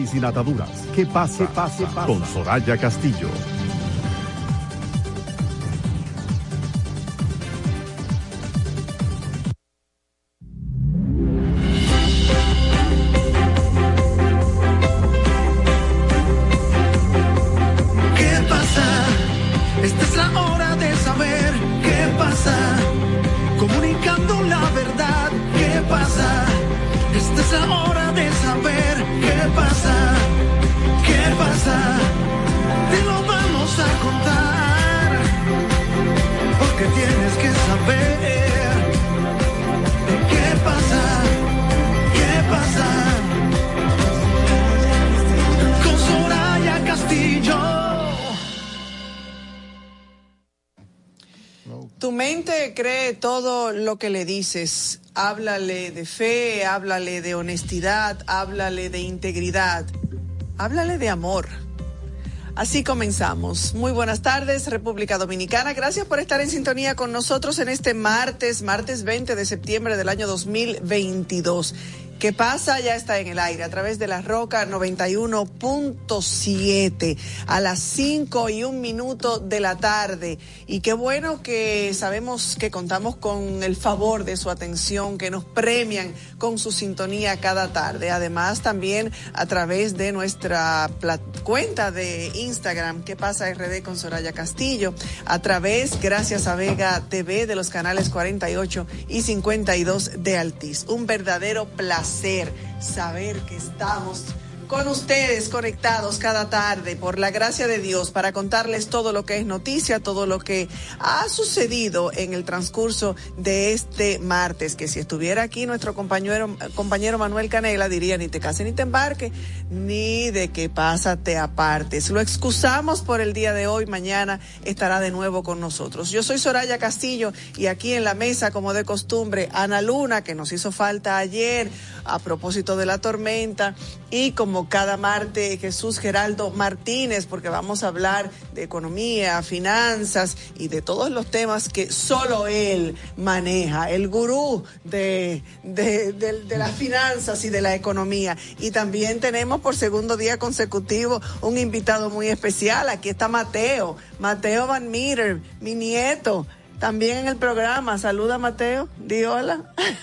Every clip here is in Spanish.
y sin ataduras. ¿Qué pasa? pase, pase. Con Soraya Castillo. Que le dices, háblale de fe, háblale de honestidad, háblale de integridad, háblale de amor. Así comenzamos. Muy buenas tardes, República Dominicana. Gracias por estar en sintonía con nosotros en este martes, martes 20 de septiembre del año 2022. ¿Qué pasa? Ya está en el aire a través de la Roca 91.7 a las 5 y un minuto de la tarde. Y qué bueno que sabemos que contamos con el favor de su atención, que nos premian con su sintonía cada tarde. Además, también a través de nuestra cuenta de Instagram, ¿Qué pasa RD con Soraya Castillo? A través, gracias a Vega TV, de los canales 48 y 52 de Altiz. Un verdadero placer saber que estamos con ustedes conectados cada tarde por la gracia de Dios para contarles todo lo que es noticia, todo lo que ha sucedido en el transcurso de este martes, que si estuviera aquí nuestro compañero, compañero Manuel Canela diría ni te cases ni te embarque, ni de qué pasa te apartes. Lo excusamos por el día de hoy, mañana estará de nuevo con nosotros. Yo soy Soraya Castillo y aquí en la mesa, como de costumbre, Ana Luna, que nos hizo falta ayer a propósito de la tormenta, y como cada martes Jesús Geraldo Martínez, porque vamos a hablar de economía, finanzas y de todos los temas que solo él maneja, el gurú de, de, de las finanzas y de la economía. Y también tenemos por segundo día consecutivo un invitado muy especial. Aquí está Mateo, Mateo Van Meter, mi nieto también en el programa. Saluda Mateo, di hola.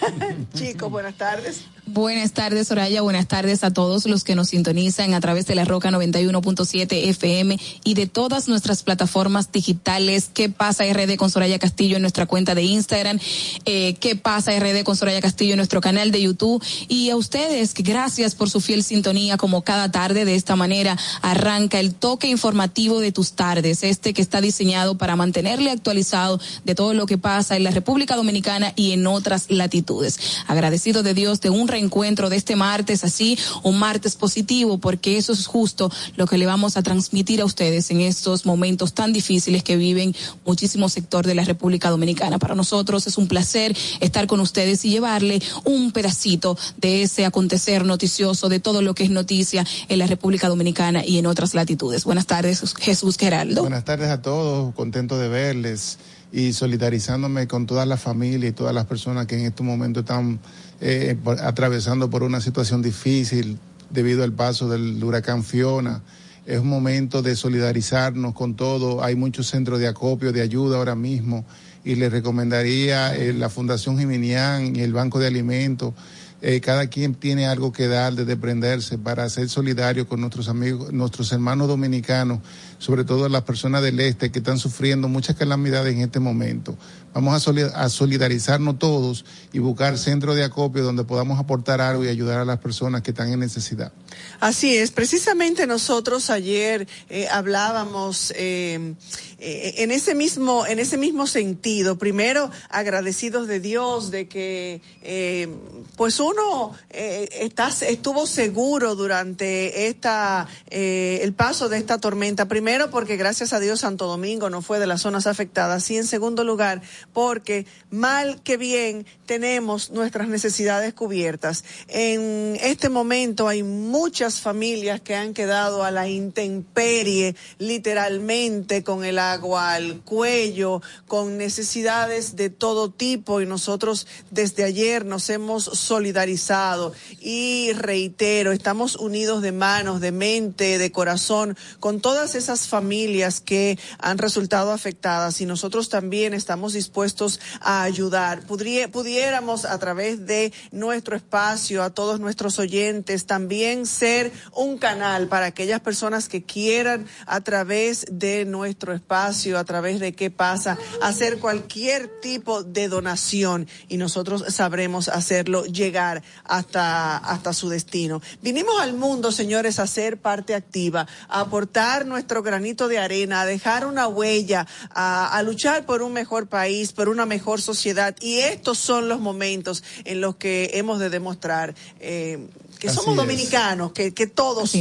Chicos, buenas tardes. Buenas tardes, Soraya. Buenas tardes a todos los que nos sintonizan a través de la Roca 91.7 FM y de todas nuestras plataformas digitales. ¿Qué pasa RD con Soraya Castillo en nuestra cuenta de Instagram? Eh, ¿Qué pasa RD con Soraya Castillo en nuestro canal de YouTube? Y a ustedes, gracias por su fiel sintonía como cada tarde. De esta manera arranca el toque informativo de tus tardes, este que está diseñado para mantenerle actualizado de todo lo que pasa en la República Dominicana y en otras latitudes. Agradecido de Dios de un encuentro de este martes así, un martes positivo, porque eso es justo lo que le vamos a transmitir a ustedes en estos momentos tan difíciles que viven muchísimo sector de la República Dominicana. Para nosotros es un placer estar con ustedes y llevarle un pedacito de ese acontecer noticioso, de todo lo que es noticia en la República Dominicana y en otras latitudes. Buenas tardes, Jesús Geraldo. Buenas tardes a todos, contento de verles y solidarizándome con toda la familia y todas las personas que en este momento están eh, atravesando por una situación difícil debido al paso del huracán Fiona. Es un momento de solidarizarnos con todo. Hay muchos centros de acopio, de ayuda ahora mismo. Y les recomendaría eh, la Fundación Jiminián y el Banco de Alimentos eh, cada quien tiene algo que dar de desprenderse para ser solidario con nuestros amigos, nuestros hermanos dominicanos, sobre todo las personas del este que están sufriendo muchas calamidades en este momento. Vamos a, solidarizarnos todos y buscar centros de acopio donde podamos aportar algo y ayudar a las personas que están en necesidad. Así es, precisamente nosotros ayer eh, hablábamos eh, eh, en ese mismo en ese mismo sentido. Primero agradecidos de Dios de que pues uno está, estuvo seguro durante esta el paso de esta tormenta. Primero Primero porque gracias a Dios Santo Domingo no fue de las zonas afectadas y en segundo lugar porque mal que bien tenemos nuestras necesidades cubiertas. En este momento hay muchas familias que han quedado a la intemperie literalmente con el agua al cuello, con necesidades de todo tipo y nosotros desde ayer nos hemos solidarizado y reitero, estamos unidos de manos, de mente, de corazón con todas esas familias que han resultado afectadas y nosotros también estamos dispuestos a ayudar. pudiéramos a través de nuestro espacio, a todos nuestros oyentes, también ser un canal para aquellas personas que quieran a través de nuestro espacio, a través de qué pasa, hacer cualquier tipo de donación y nosotros sabremos hacerlo llegar hasta, hasta su destino. Vinimos al mundo, señores, a ser parte activa, a aportar nuestro granito de arena, a dejar una huella, a, luchar por un mejor país, por una mejor sociedad. Y estos son los momentos en los que hemos de demostrar eh, que somos dominicanos, que, que todos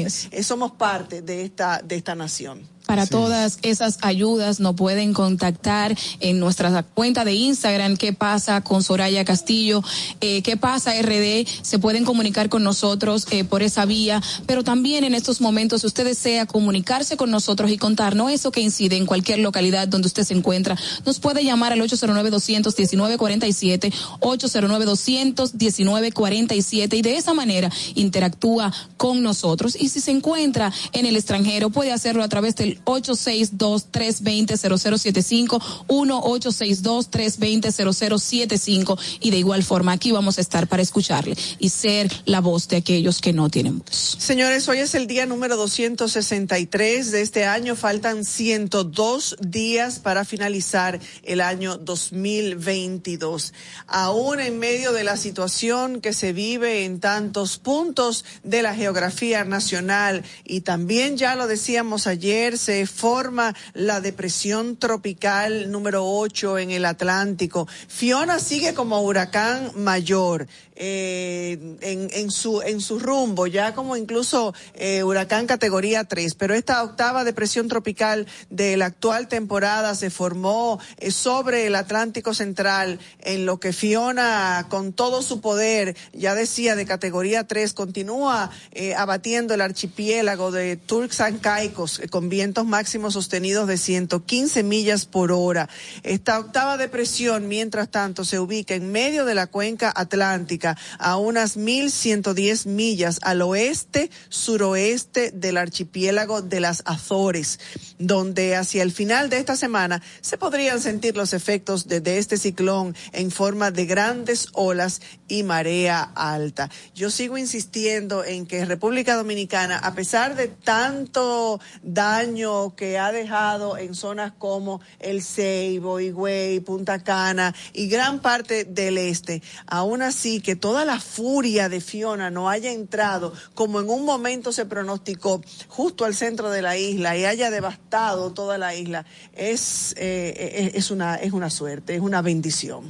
somos parte de esta, de esta nación. Para todas esas ayudas nos pueden contactar en nuestra cuenta de Instagram, qué pasa con Soraya Castillo, eh, qué pasa RD, se pueden comunicar con nosotros eh, por esa vía, pero también en estos momentos si usted desea comunicarse con nosotros y contarnos eso que incide en cualquier localidad donde usted se encuentra, nos puede llamar al 809-219-47, 809-219-47 y de esa manera interactúa con nosotros. Y si se encuentra en el extranjero, puede hacerlo a través del 862-320-0075, 1-862-320-0075 y de igual forma aquí vamos a estar para escucharle y ser la voz de aquellos que no tienen voz. Señores, hoy es el día número 263 de este año, faltan 102 días para finalizar el año 2022. Aún en medio de la situación que se vive en tantos puntos de la geografía nacional y también ya lo decíamos ayer, se forma la depresión tropical número 8 en el Atlántico. Fiona sigue como huracán mayor eh, en, su, en su rumbo, ya como incluso eh, huracán categoría 3, pero esta octava depresión tropical de la actual temporada se formó eh, sobre el Atlántico Central, en lo que Fiona, con todo su poder, ya decía, de categoría 3, continúa abatiendo el archipiélago de Turks and Caicos con vientos máximos sostenidos de 115 millas por hora. Esta octava depresión, mientras tanto, se ubica en medio de la cuenca atlántica, a unas 1.110 millas al oeste, suroeste del archipiélago de las Azores, donde hacia el final de esta semana se podrían sentir los efectos de, este ciclón en forma de grandes olas y marea alta. Yo sigo insistiendo en que República Dominicana, a pesar de tanto daño que ha dejado en zonas como El Ceibo, Higüey, Punta Cana y gran parte del este. Aún así, que toda la furia de Fiona no haya entrado como en un momento se pronosticó justo al centro de la isla y haya devastado toda la isla, es, eh, es, una, es una suerte, es una bendición.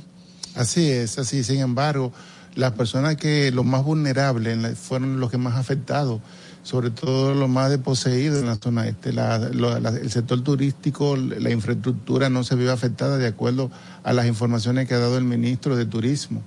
Así es, así. Sin embargo, las personas que los más vulnerables fueron los que más afectados sobre todo lo más desposeído en la zona este. el sector turístico, la infraestructura no se vio afectada de acuerdo a las informaciones que ha dado el ministro de Turismo.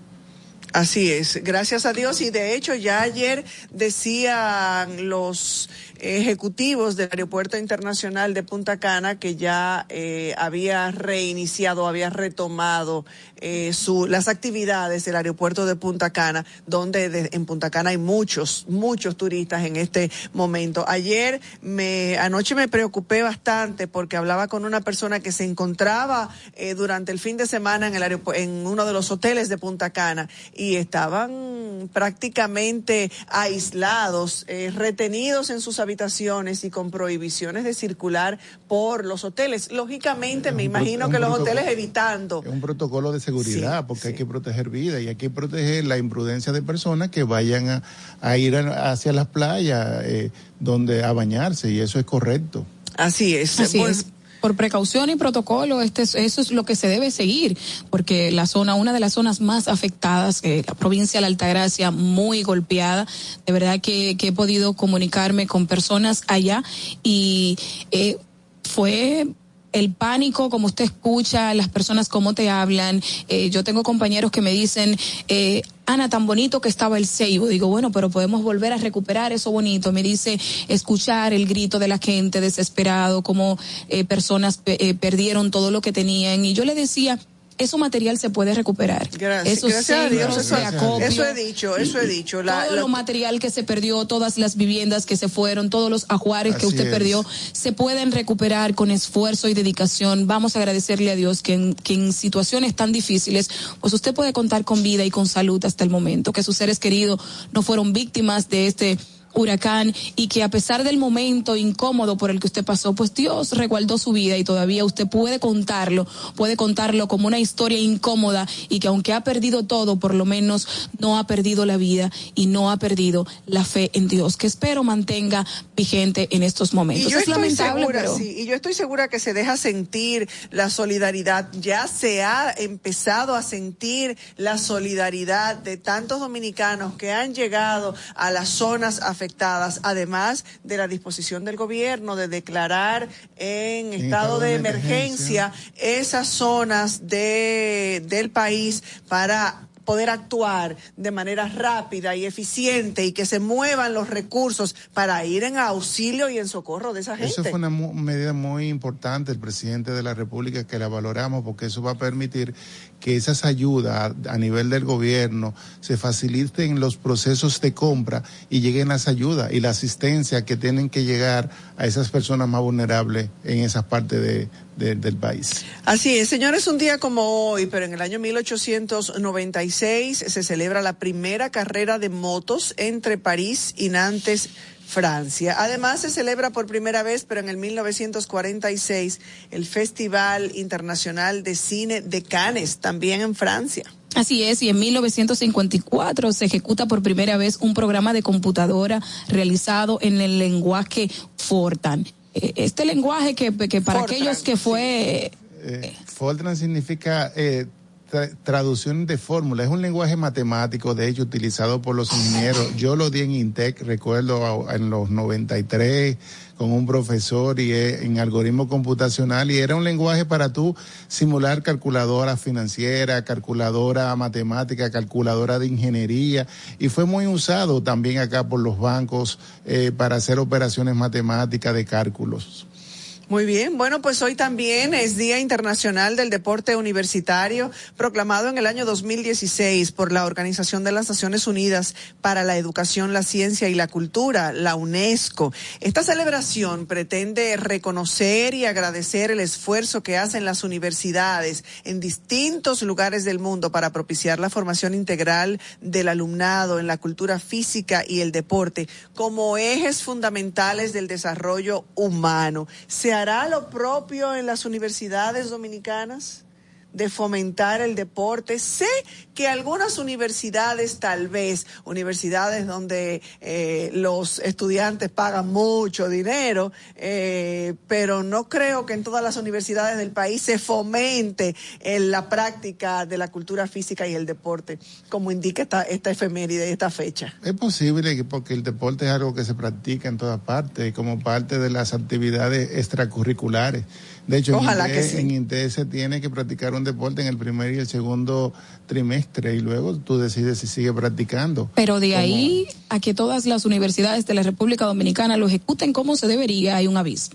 Así es, gracias a Dios. Y de hecho, ya ayer decían los ejecutivos del Aeropuerto Internacional de Punta Cana que ya eh, había reiniciado, había retomado eh, su, las actividades del aeropuerto de Punta Cana, donde en Punta Cana hay muchos, muchos turistas en este momento. Ayer, me, anoche me preocupé bastante porque hablaba con una persona que se encontraba eh, durante el fin de semana en, el en uno de los hoteles de Punta Cana y estaban prácticamente aislados, eh, retenidos en sus habitaciones y con prohibiciones de circular por los hoteles. Lógicamente, me imagino que los hoteles evitando. Es un protocolo de seguridad, porque hay que proteger vida y hay que proteger la imprudencia de personas que vayan a, ir hacia las playas eh, donde a bañarse y eso es correcto. Así es. Así pues, es por precaución y protocolo, este, eso es lo que se debe seguir, porque la zona, una de las zonas más afectadas, eh, la provincia de la Altagracia, muy golpeada, de verdad que, que he podido comunicarme con personas allá y eh, fue el pánico, como usted escucha, las personas cómo te hablan. Eh, yo tengo compañeros que me dicen, eh, Ana, tan bonito que estaba el ceibo. Digo, bueno, pero podemos volver a recuperar eso bonito. Me dice, escuchar el grito de la gente desesperado, como eh, personas eh, perdieron todo lo que tenían. Y yo le decía, eso material se puede recuperar. Gracias, gracias a Dios. Eso, eso, he dicho, eso he dicho. todo lo material que se perdió, todas las viviendas que se fueron, todos los ajuares que usted perdió, se pueden recuperar con esfuerzo y dedicación. Vamos a agradecerle a Dios que en, que en situaciones tan difíciles, pues usted puede contar con vida y con salud hasta el momento, que sus seres queridos no fueron víctimas de este huracán y que a pesar del momento incómodo por el que usted pasó, pues Dios reguardó su vida y todavía usted puede contarlo, puede contarlo como una historia incómoda y que aunque ha perdido todo, por lo menos no ha perdido la vida y no ha perdido la fe en Dios, que espero mantenga vigente en estos momentos. es lamentable, pero... y yo estoy segura que se deja sentir la solidaridad, ya se ha empezado a sentir la solidaridad de tantos dominicanos que han llegado a las zonas afectadas afectadas, además de la disposición del gobierno de declarar en, estado, de, emergencia, esas zonas de, del país para poder actuar de manera rápida y eficiente y que se muevan los recursos para ir en auxilio y en socorro de esa gente. Eso fue una medida muy importante el presidente de la República que la valoramos porque eso va a permitir que esas ayudas a, nivel del gobierno se faciliten los procesos de compra y lleguen las ayudas y la asistencia que tienen que llegar a esas personas más vulnerables en esa parte de, del país. Así es, señores, un día como hoy, pero en el año 1896 se celebra la primera carrera de motos entre París y Nantes. Francia. Además, se celebra por primera vez, pero en el 1946, el Festival Internacional de Cine de Cannes, también en Francia. Así es, y en 1954 se ejecuta por primera vez un programa de computadora realizado en el lenguaje Fortran. Eh, este lenguaje que, para aquellos que fue... Eh, Fortran significa eh, traducción de fórmula, es un lenguaje matemático, de hecho, utilizado por los ingenieros. Yo lo di en Intec, recuerdo, en los 93 con un profesor y en algoritmo computacional y era un lenguaje para tú simular calculadora financiera, calculadora matemática, calculadora de ingeniería y fue muy usado también acá por los bancos eh, para hacer operaciones matemáticas de cálculos. Muy bien, bueno, pues hoy también es Día Internacional del Deporte Universitario, proclamado en el año 2016 por la Organización de las Naciones Unidas para la Educación, la Ciencia y la Cultura, la UNESCO. Esta celebración pretende reconocer y agradecer el esfuerzo que hacen las universidades en distintos lugares del mundo para propiciar la formación integral del alumnado en la cultura física y el deporte como ejes fundamentales del desarrollo humano. Hará lo propio en las universidades dominicanas? De fomentar el deporte. Sé que algunas universidades, tal vez, universidades donde eh, los estudiantes pagan mucho dinero, eh, pero no creo que en todas las universidades del país se fomente en la práctica de la cultura física y el deporte, como indica esta, esta efeméride, esta fecha. Es posible porque el deporte es algo que se practica en todas partes, como parte de las actividades extracurriculares. De hecho, en, Inté, se tiene que practicar un deporte en el primer y el segundo trimestre y luego tú decides si sigue practicando. Pero de ahí a que todas las universidades de la República Dominicana lo ejecuten como se debería, hay un aviso.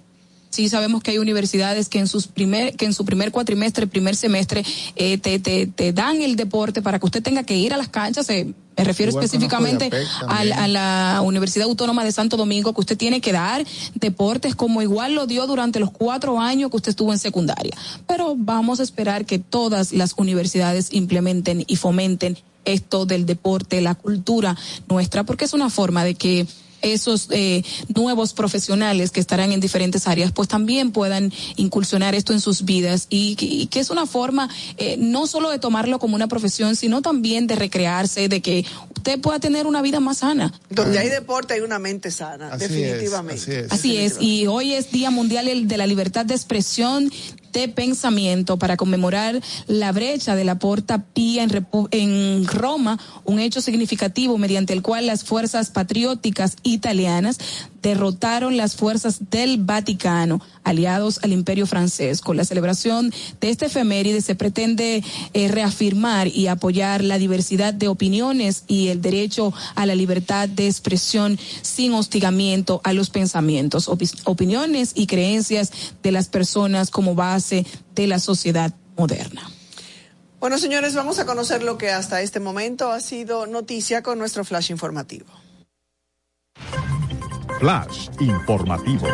Sí sabemos que hay universidades que en sus primer que en su primer cuatrimestre, primer semestre eh, te, te, te dan el deporte para que usted tenga que ir a las canchas. Eh, me refiero específicamente a, la Universidad Autónoma de Santo Domingo, que usted tiene que dar deportes como igual lo dio durante los cuatro años que usted estuvo en secundaria. Pero vamos a esperar que todas las universidades implementen y fomenten esto del deporte, la cultura nuestra, porque es una forma de que esos eh, nuevos profesionales que estarán en diferentes áreas, pues también puedan incursionar esto en sus vidas y, que es una forma eh, no solo de tomarlo como una profesión, sino también de recrearse, de que usted pueda tener una vida más sana. Donde hay deporte hay una mente sana, definitivamente. así es. Y hoy es Día Mundial de la Libertad de Expresión de pensamiento para conmemorar la brecha de la Porta Pía en, en Roma, un hecho significativo mediante el cual las fuerzas patrióticas italianas derrotaron las fuerzas del Vaticano. Aliados al imperio francés. Con la celebración de este efeméride se pretende eh, reafirmar y apoyar la diversidad de opiniones y el derecho a la libertad de expresión sin hostigamiento a los pensamientos, opiniones y creencias de las personas como base de la sociedad moderna. Bueno, señores, vamos a conocer lo que hasta este momento ha sido noticia con nuestro flash informativo. Flash informativo.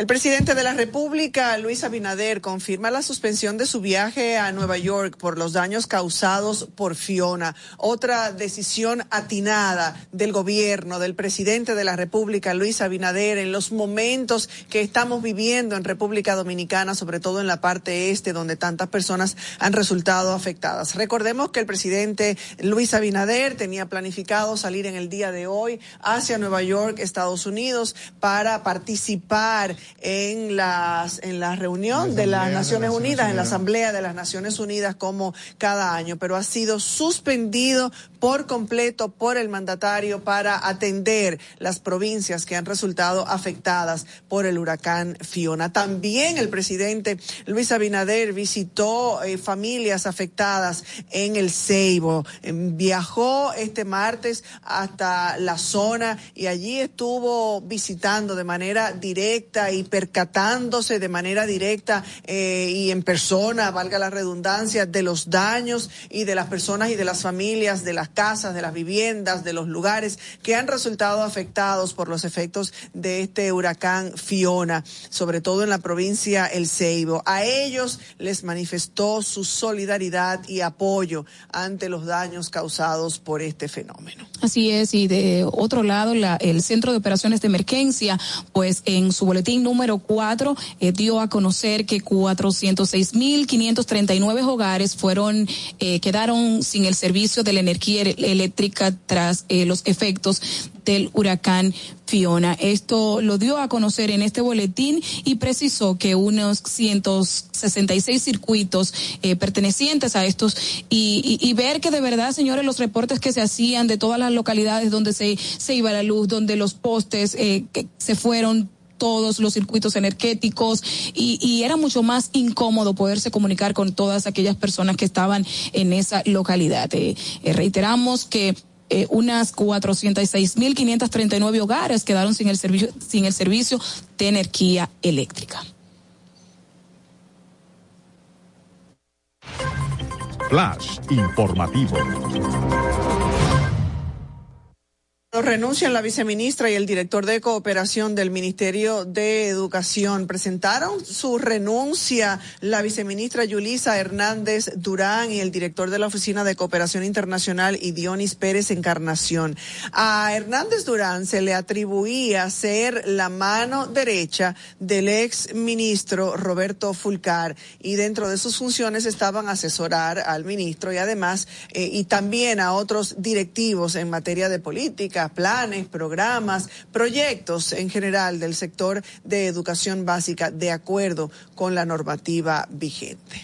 El presidente de la República, Luis Abinader, confirma la suspensión de su viaje a Nueva York por los daños causados por Fiona. Otra decisión atinada del gobierno, del presidente de la República, Luis Abinader, en los momentos que estamos viviendo en República Dominicana, sobre todo en la parte este, donde tantas personas han resultado afectadas. Recordemos que el presidente Luis Abinader tenía planificado salir en el día de hoy hacia Nueva York, Estados Unidos, para participar en las en la reunión de las Naciones Unidas, en la Asamblea de las Naciones Unidas como cada año, pero ha sido suspendido por completo por el mandatario para atender las provincias que han resultado afectadas por el huracán Fiona. También el presidente Luis Abinader visitó eh, familias afectadas en el Ceibo. Em, viajó este martes hasta la zona y allí estuvo visitando de manera directa y percatándose de manera directa eh, y en persona, valga la redundancia, de los daños y de las personas y de las familias de las casas, de las viviendas, de los lugares que han resultado afectados por los efectos de este huracán Fiona, sobre todo en la provincia El Ceibo. A ellos les manifestó su solidaridad y apoyo ante los daños causados por este fenómeno. Así es, y de otro lado, la, el Centro de Operaciones de Emergencia, pues en su boletín número 4 eh, dio a conocer que 406.539 hogares fueron, eh, quedaron sin el servicio de la energía eléctrica tras eh, los efectos del huracán Fiona. Esto lo dio a conocer en este boletín y precisó que unos 166 circuitos eh, pertenecientes a estos y, y, ver que de verdad, señores, los reportes que se hacían de todas las localidades donde se, se iba la luz, donde los postes eh, que se fueron todos los circuitos energéticos y, era mucho más incómodo poderse comunicar con todas aquellas personas que estaban en esa localidad. Eh, eh, reiteramos que eh, unas 406.539 hogares quedaron sin el servicio sin el servicio de energía eléctrica. Flash informativo. Renuncian la viceministra y el director de cooperación del Ministerio de Educación. Presentaron su renuncia la viceministra Yulisa Hernández Durán y el director de la Oficina de Cooperación Internacional y Pérez Encarnación. A Hernández Durán se le atribuía ser la mano derecha del ex ministro Roberto Fulcar y dentro de sus funciones estaban asesorar al ministro y además eh, y también a otros directivos en materia de política planes, programas, proyectos en general del sector de educación básica de acuerdo con la normativa vigente.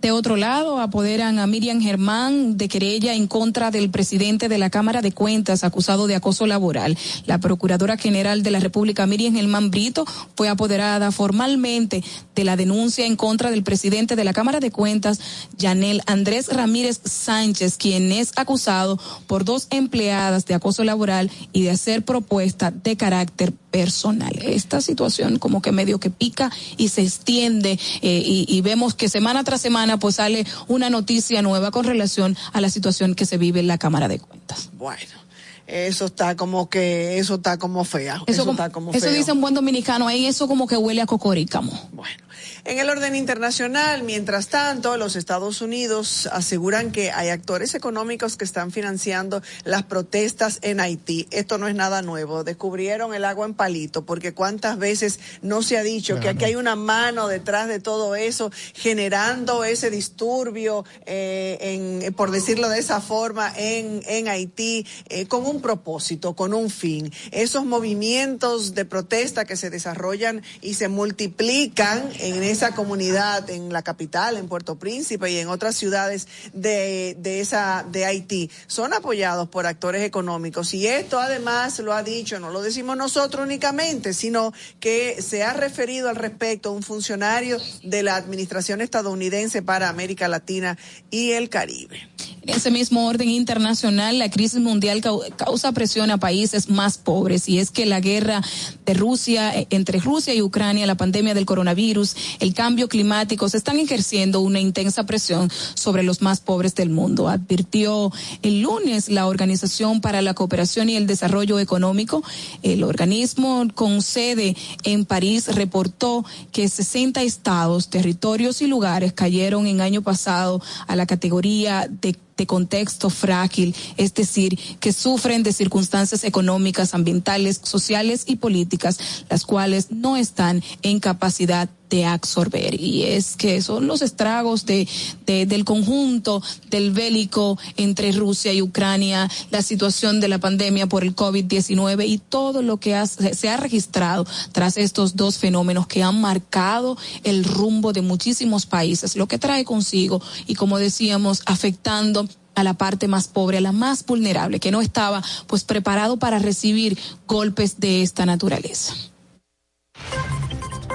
De otro lado, apoderan a Miriam Germán de querella en contra del presidente de la Cámara de Cuentas acusado de acoso laboral. La Procuradora General de la República, Miriam Germán Brito, fue apoderada formalmente de la denuncia en contra del presidente de la Cámara de Cuentas, Yanel Andrés Ramírez Sánchez, quien es acusado por dos empleadas de acoso laboral y de hacer propuesta de carácter personal. Esta situación como que medio que pica y se extiende eh, y, y vemos que semana tras semana pues sale una noticia nueva con relación a la situación que se vive en la Cámara de Cuentas. Bueno eso está como que, eso está como fea. Eso, eso está como Eso dice un buen dominicano, ahí eso como que huele a cocorícamo. Bueno. En el orden internacional, mientras tanto, los Estados Unidos aseguran que hay actores económicos que están financiando las protestas en Haití. Esto no es nada nuevo. Descubrieron el agua en palito, porque cuántas veces no se ha dicho que aquí hay una mano detrás de todo eso, generando ese disturbio, eh, en, por decirlo de esa forma, en, en Haití, eh, con un propósito, con un fin. Esos movimientos de protesta que se desarrollan y se multiplican en ese esa comunidad en la capital, en Puerto Príncipe y en otras ciudades de, de esa de Haití son apoyados por actores económicos y esto además lo ha dicho, no lo decimos nosotros únicamente, sino que se ha referido al respecto un funcionario de la administración estadounidense para América Latina y el Caribe. En ese mismo orden internacional, la crisis mundial causa presión a países más pobres y es que la guerra de Rusia, eh, entre Rusia y Ucrania, la pandemia del coronavirus, el cambio climático, se están ejerciendo una intensa presión sobre los más pobres del mundo. Advirtió el lunes la Organización para la Cooperación y el Desarrollo Económico. El organismo con sede en París reportó que 60 estados, territorios y lugares cayeron en año pasado a la categoría de de contexto frágil, es decir, que sufren de circunstancias económicas, ambientales, sociales y políticas, las cuales no están en capacidad de absorber. Y es que son los estragos de, del conjunto del bélico entre Rusia y Ucrania, la situación de la pandemia por el COVID-19 y todo lo que se ha registrado tras estos dos fenómenos que han marcado el rumbo de muchísimos países, lo que trae consigo y como decíamos afectando a la parte más pobre, a la más vulnerable, que no estaba pues preparado para recibir golpes de esta naturaleza.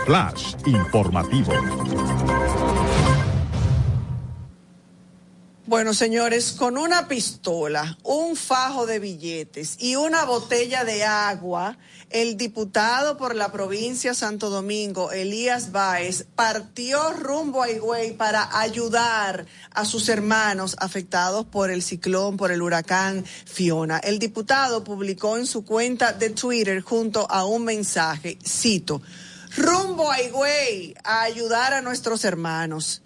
Flash informativo. Bueno, señores, con una pistola, un fajo de billetes y una botella de agua, el diputado por la provincia Santo Domingo, Elías Báez, partió rumbo a Higüey para ayudar a sus hermanos afectados por el ciclón, por el huracán Fiona. El diputado publicó en su cuenta de Twitter junto a un mensaje, cito, rumbo a Higüey a ayudar a nuestros hermanos.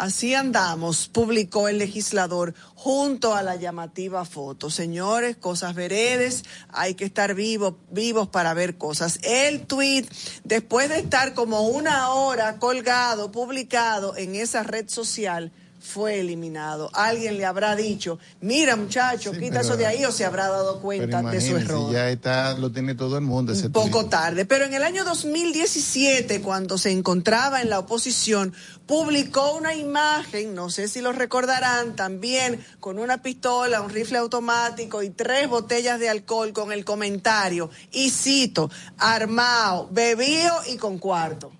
Así andamos, publicó el legislador junto a la llamativa foto. Señores, cosas veredes, hay que estar vivos, vivos para ver cosas. El tweet, después de estar como una hora colgado, publicado en esa red social, fue eliminado. Alguien le habrá dicho, mira muchacho, quita eso de ahí o se habrá dado cuenta de su error. Ya está, lo tiene todo el mundo. Un poco tarde, pero en el año 2017, cuando se encontraba en la oposición, publicó una imagen, no sé si lo recordarán, también con una pistola, un rifle automático y tres botellas de alcohol con el comentario, y cito, armado, bebido y con cuarto.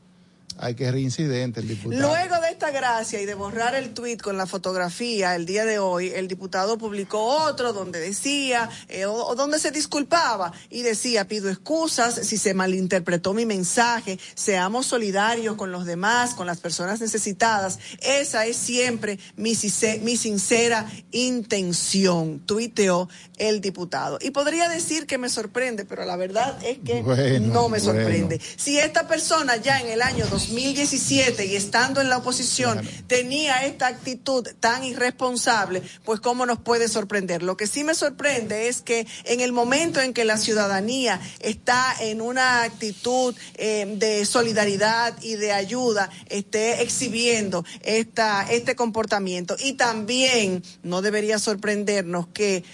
Hay que reincidente el diputado. Luego de esta gracia y de borrar el tuit con la fotografía el día de hoy, el diputado publicó otro donde decía, eh, o, donde se disculpaba y decía, pido excusas si se malinterpretó mi mensaje, seamos solidarios con los demás, con las personas necesitadas. Esa es siempre mi, mi sincera intención, tuiteó el diputado. Y podría decir que me sorprende, pero la verdad es que no me sorprende. Si esta persona ya en el año 2017 y estando en la oposición tenía esta actitud tan irresponsable, pues cómo nos puede sorprender. Lo que sí me sorprende es que en el momento en que la ciudadanía está en una actitud eh, de solidaridad y de ayuda, esté exhibiendo esta, este comportamiento. Y también no debería sorprendernos que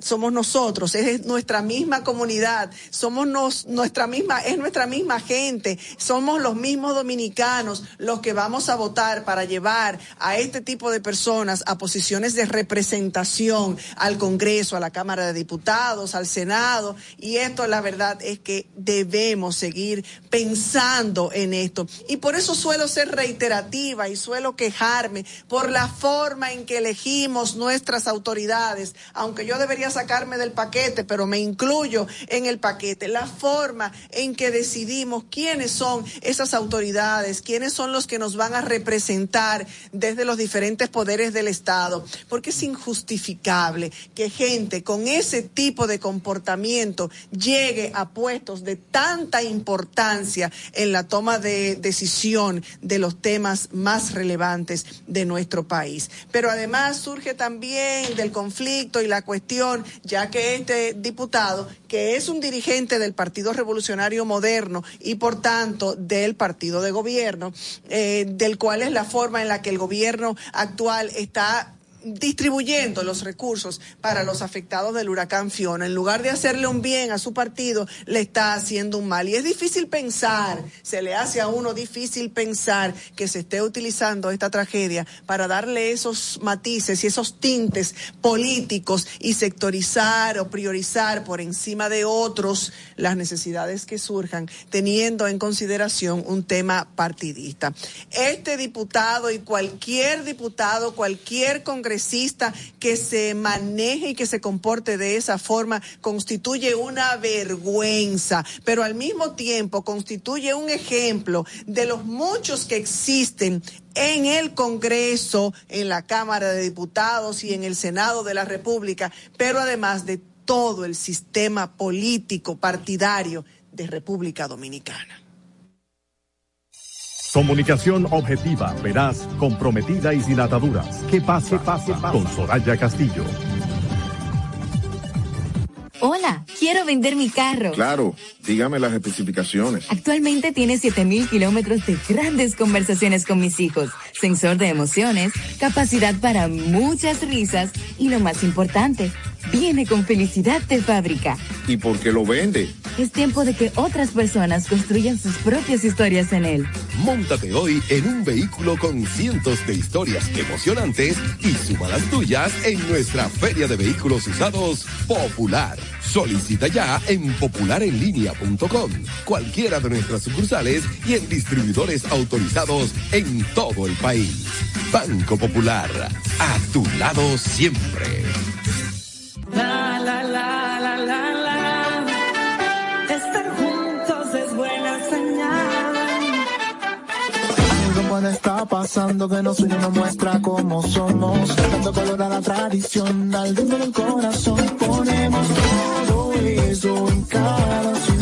somos nosotros, es nuestra misma comunidad, somos nuestra misma, es nuestra misma gente, somos los mismos dominicanos los que vamos a votar para llevar a este tipo de personas a posiciones de representación al Congreso, a la Cámara de Diputados, al Senado, y esto la verdad es que debemos seguir pensando en esto. Y por eso suelo ser reiterativa y suelo quejarme por la forma en que elegimos nuestras autoridades, aunque yo debería sacarme del paquete, pero me incluyo en el paquete. La forma en que decidimos quiénes son esas autoridades, quiénes son los que nos van a representar desde los diferentes poderes del Estado, porque es injustificable que gente con ese tipo de comportamiento llegue a puestos de tanta importancia en la toma de decisión de los temas más relevantes de nuestro país. Pero además surge también del conflicto y la cuestión ya que este diputado, que es un dirigente del Partido Revolucionario Moderno y por tanto del partido de gobierno, eh, del cual es la forma en la que el gobierno actual está distribuyendo los recursos para los afectados del huracán Fiona. En lugar de hacerle un bien a su partido, le está haciendo un mal. Y es difícil pensar, se le hace a uno difícil pensar que se esté utilizando esta tragedia para darle esos matices y esos tintes políticos y sectorizar o priorizar por encima de otros las necesidades que surjan, teniendo en consideración un tema partidista. Este diputado y cualquier diputado, cualquier congresista, que se maneje y que se comporte de esa forma constituye una vergüenza, pero al mismo tiempo constituye un ejemplo de los muchos que existen en el Congreso, en la Cámara de Diputados y en el Senado de la República, pero además de todo el sistema político partidario de República Dominicana. Comunicación objetiva, veraz, comprometida y sin ataduras. ¿Qué pasa? pase, pase. Con Soraya Castillo. Hola, quiero vender mi carro. Claro, dígame las especificaciones. Actualmente tiene 7000 kilómetros de grandes conversaciones con mis hijos, sensor de emociones, capacidad para muchas risas y lo más importante, viene con felicidad de fábrica. ¿Y por qué lo vende? Es tiempo de que otras personas construyan sus propias historias en él. Móntate hoy en un vehículo con cientos de historias emocionantes y suma las tuyas en nuestra Feria de Vehículos Usados Popular. Solicita ya en popularenlinea.com, cualquiera de nuestras sucursales y en distribuidores autorizados en todo el país. Banco Popular, a tu lado siempre. La, la, la, la, la, la. Estar juntos es buena señal. Algo bueno está pasando que nos une nos muestra cómo somos. Dando color a la tradición, al ritmo del corazón. Ponemos todo eso en cada ciudad.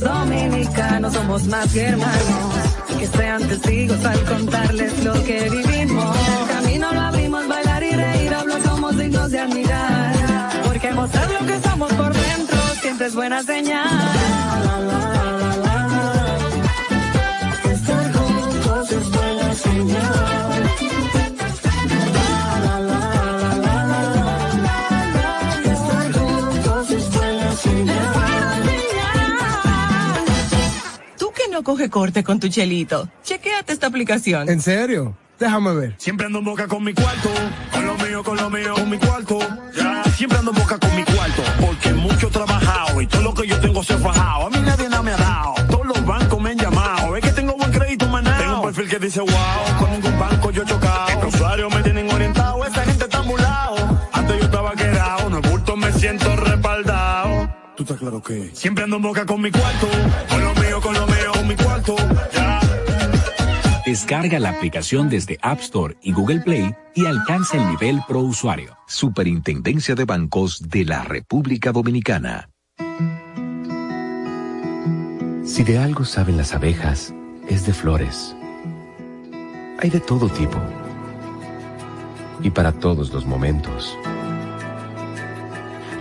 Dominicanos, somos más que hermanos. Que sean testigos al contarles lo que vivimos. Camino lo abrimos, bailar y reír, hablo somos dignos de admirar. Porque mostrar lo que somos por dentro siempre es buena señal. Coge corte con tu chelito, chequéate esta aplicación. ¿En serio? Déjame ver. Siempre ando en boca con mi cuarto, con lo mío, con lo mío, con mi cuarto. Ya, siempre ando en boca con mi cuarto, porque mucho he trabajado y todo lo que yo tengo se ha fajado. A mí nadie nada me ha dado, todos los bancos me han llamado. Es que tengo buen crédito manado. Tengo un perfil que dice wow, con ningún banco yo he chocado. Los usuarios me tienen orientado, claro que siempre ando en boca con mi cuarto, con lo mío, con lo mío, con mi cuarto. Ya. Descarga la aplicación desde App Store y Google Play y alcanza el nivel Pro Usuario. Superintendencia de Bancos de la República Dominicana. Si de algo saben las abejas, es de flores. Hay de todo tipo. Y para todos los momentos.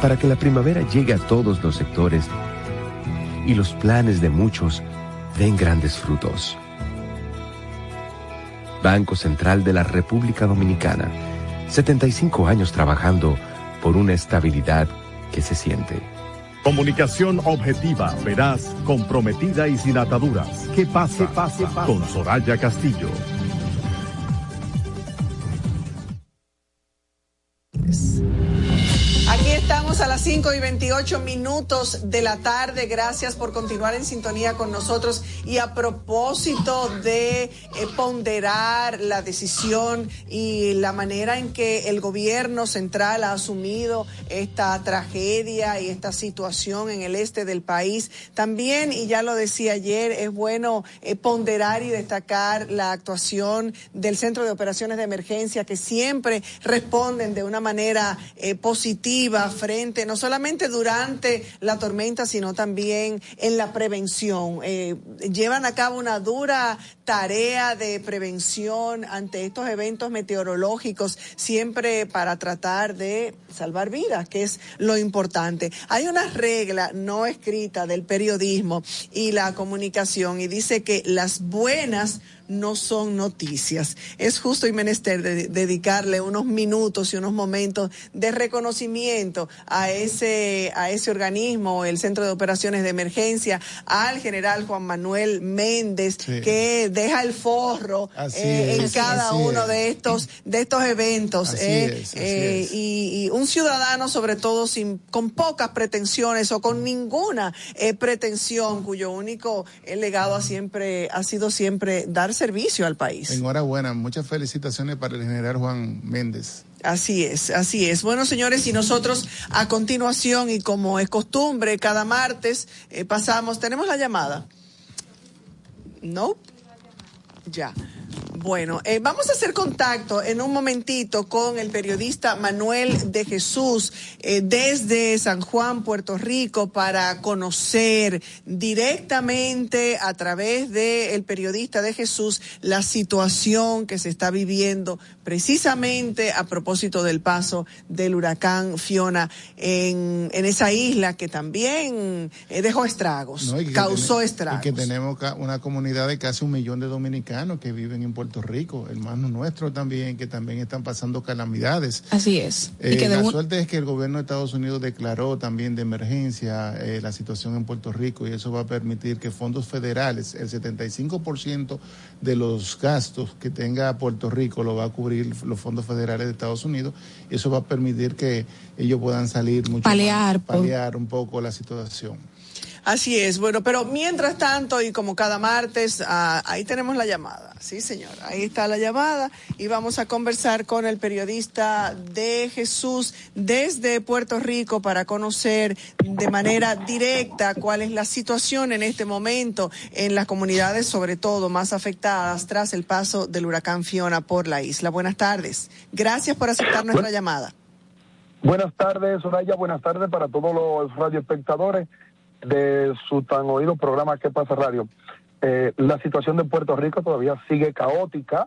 Para que la primavera llegue a todos los sectores y los planes de muchos den grandes frutos. Banco Central de la República Dominicana. 75 años trabajando por una estabilidad que se siente. Comunicación objetiva, veraz, comprometida y sin ataduras. ¿Qué pasa? pase, pase. Con Soraya Castillo. Estamos a las 5 y 28 minutos de la tarde. Gracias por continuar en sintonía con nosotros. Y a propósito de eh, ponderar la decisión y la manera en que el gobierno central ha asumido esta tragedia y esta situación en el este del país, también, y ya lo decía ayer, es bueno eh, ponderar y destacar la actuación del Centro de Operaciones de Emergencia que siempre responden de una manera eh, positiva frente, no solamente durante la tormenta, sino también en la prevención. Eh, llevan a cabo una dura tarea de prevención ante estos eventos meteorológicos, siempre para tratar de salvar vidas, que es lo importante. Hay una regla no escrita del periodismo y la comunicación y dice que las buenas no son noticias. Es justo y menester dedicarle unos minutos y unos momentos de reconocimiento a ese, a ese organismo, el Centro de Operaciones de Emergencia, al general Juan Manuel Méndez, que deja el forro eh, en cada uno de estos, de estos eventos. Eh, eh, y, y, un ciudadano, sobre todo, sin, con pocas pretensiones o con ninguna pretensión, cuyo único legado ha siempre, ha sido siempre darse servicio al país. Enhorabuena, muchas felicitaciones para el general Juan Méndez. Así es, así es. Bueno, señores, y nosotros a continuación, y como es costumbre, cada martes eh, pasamos, ¿tenemos la llamada? No. Ya. Bueno, eh, vamos a hacer contacto en un momentito con el periodista Manuel de Jesús eh, desde San Juan, Puerto Rico, para conocer directamente a través del periodista de Jesús la situación que se está viviendo precisamente a propósito del paso del huracán Fiona en, en esa isla que también eh, dejó estragos, causó estragos. Y que tenemos una comunidad de casi un millón de dominicanos que viven en Puerto Rico, hermanos nuestros también, que también están pasando calamidades. Así es. Eh, la suerte es que el gobierno de Estados Unidos declaró también de emergencia eh, la situación en Puerto Rico y eso va a permitir que fondos federales, el 75% de los gastos que tenga Puerto Rico lo va a cubrir los fondos federales de Estados Unidos y eso va a permitir que ellos puedan salir mucho palear, paliar un poco la situación. Así es, bueno, pero mientras tanto y como cada martes, ah, ahí tenemos la llamada, sí señor, ahí está la llamada. Y vamos a conversar con el periodista de Jesús desde Puerto Rico para conocer de manera directa cuál es la situación en este momento en las comunidades, sobre todo más afectadas tras el paso del huracán Fiona por la isla. Buenas tardes, gracias por aceptar nuestra llamada. Buenas tardes, Soraya, buenas tardes para todos los radioespectadores de su tan oído programa ¿Qué pasa radio? Eh, la situación de Puerto Rico todavía sigue caótica.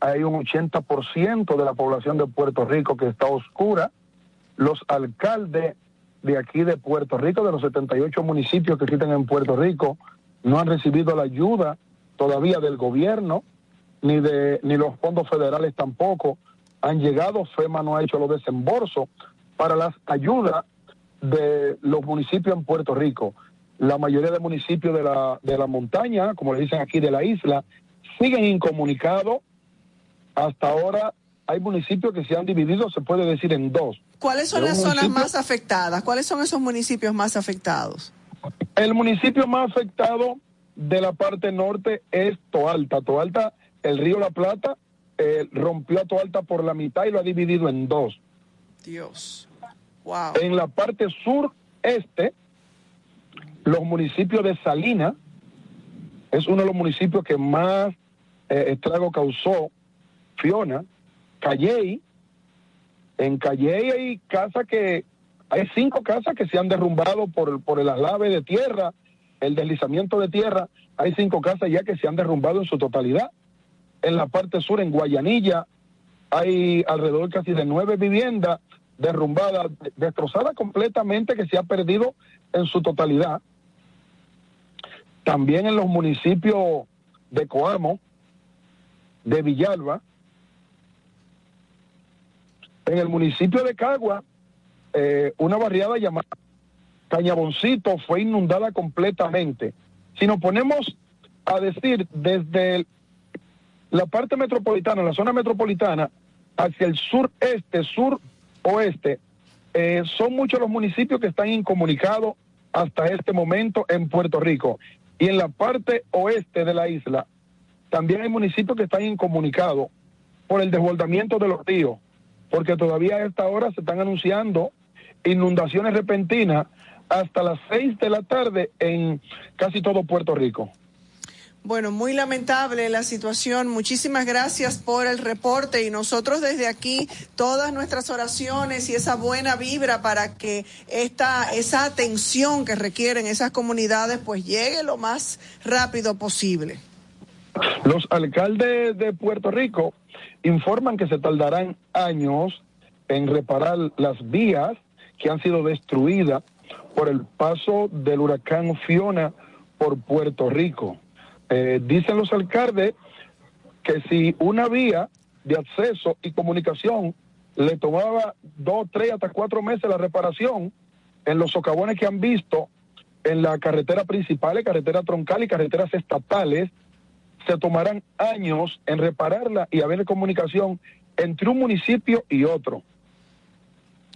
Hay un 80% de la población de Puerto Rico que está oscura. Los alcaldes de aquí de Puerto Rico, de los 78 municipios que existen en Puerto Rico, no han recibido la ayuda todavía del gobierno, ni de ni los fondos federales tampoco han llegado. FEMA no ha hecho los desembolsos para las ayudas de los municipios en Puerto Rico. La mayoría de municipios de la, de la montaña, como le dicen aquí, de la isla, siguen incomunicados. Hasta ahora hay municipios que se han dividido, se puede decir, en dos. ¿Cuáles son las zonas más afectadas? ¿Cuáles son esos municipios más afectados? El municipio más afectado de la parte norte es Toalta. Toalta, el río La Plata, eh, rompió a Toalta por la mitad y lo ha dividido en dos. Dios. En la parte sur-este, los municipios de Salina, es uno de los municipios que más eh, estrago causó Fiona, Calley, en Calley hay casas que, hay cinco casas que se han derrumbado por, por el aslave de tierra, el deslizamiento de tierra, hay cinco casas ya que se han derrumbado en su totalidad. En la parte sur, en Guayanilla, hay alrededor casi de nueve viviendas derrumbada, destrozada completamente, que se ha perdido en su totalidad. También en los municipios de Coamo, de Villalba, en el municipio de Cagua, eh, una barriada llamada Cañaboncito fue inundada completamente. Si nos ponemos a decir desde la parte metropolitana, la zona metropolitana, hacia el sureste, sur oeste, eh, son muchos los municipios que están incomunicados hasta este momento en Puerto Rico. Y en la parte oeste de la isla, también hay municipios que están incomunicados por el desbordamiento de los ríos, porque todavía a esta hora se están anunciando inundaciones repentinas hasta las seis de la tarde en casi todo Puerto Rico. Bueno, muy lamentable la situación. Muchísimas gracias por el reporte y nosotros desde aquí todas nuestras oraciones y esa buena vibra para que esta esa atención que requieren esas comunidades pues llegue lo más rápido posible. Los alcaldes de Puerto Rico informan que se tardarán años en reparar las vías que han sido destruidas por el paso del huracán Fiona por Puerto Rico. Eh, dicen los alcaldes que si una vía de acceso y comunicación le tomaba dos, tres, hasta cuatro meses la reparación en los socavones que han visto en la carretera principal, carretera troncal y carreteras estatales, se tomarán años en repararla y haber comunicación entre un municipio y otro.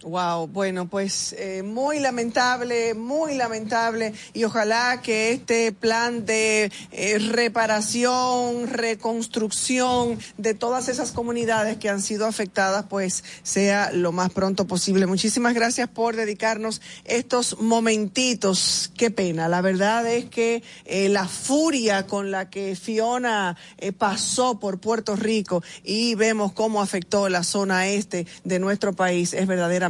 Wow, bueno, pues eh, muy lamentable, muy lamentable y ojalá que este plan de eh, reparación, reconstrucción de todas esas comunidades que han sido afectadas, pues sea lo más pronto posible. Muchísimas gracias por dedicarnos estos momentitos. Qué pena, la verdad es que eh, la furia con la que Fiona pasó por Puerto Rico y vemos cómo afectó la zona este de nuestro país es verdaderamente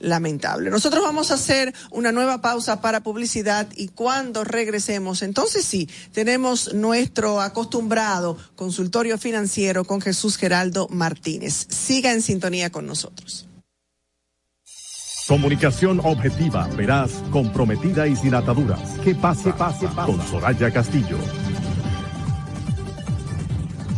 lamentable. Nosotros vamos a hacer una nueva pausa para publicidad y cuando regresemos, entonces sí, tenemos nuestro acostumbrado consultorio financiero con Jesús Geraldo Martínez. Siga en sintonía con nosotros. Comunicación objetiva, veraz, comprometida y sin ataduras. Que pase, pase, pase. Con Soraya Castillo.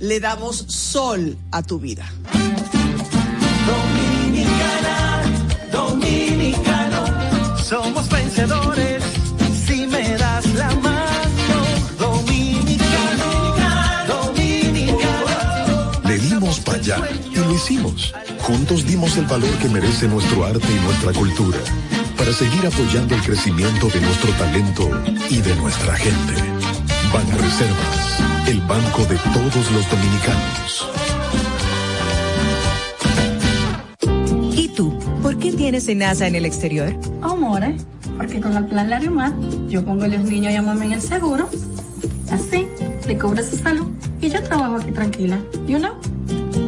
le damos sol a tu vida. Dominicana, dominicano, somos vencedores si me das la mano. Dominicano, dominicano. Le dimos para allá y lo hicimos. Juntos dimos el valor que merece nuestro arte y nuestra cultura para seguir apoyando el crecimiento de nuestro talento y de nuestra gente. Banreservas, el banco de todos los dominicanos. ¿Por qué tienes NASA en el exterior? Amore, porque con el plan Larimar yo pongo a los niños y a mamá en el seguro. Así, le cobra su salud y yo trabajo aquí tranquila. You know?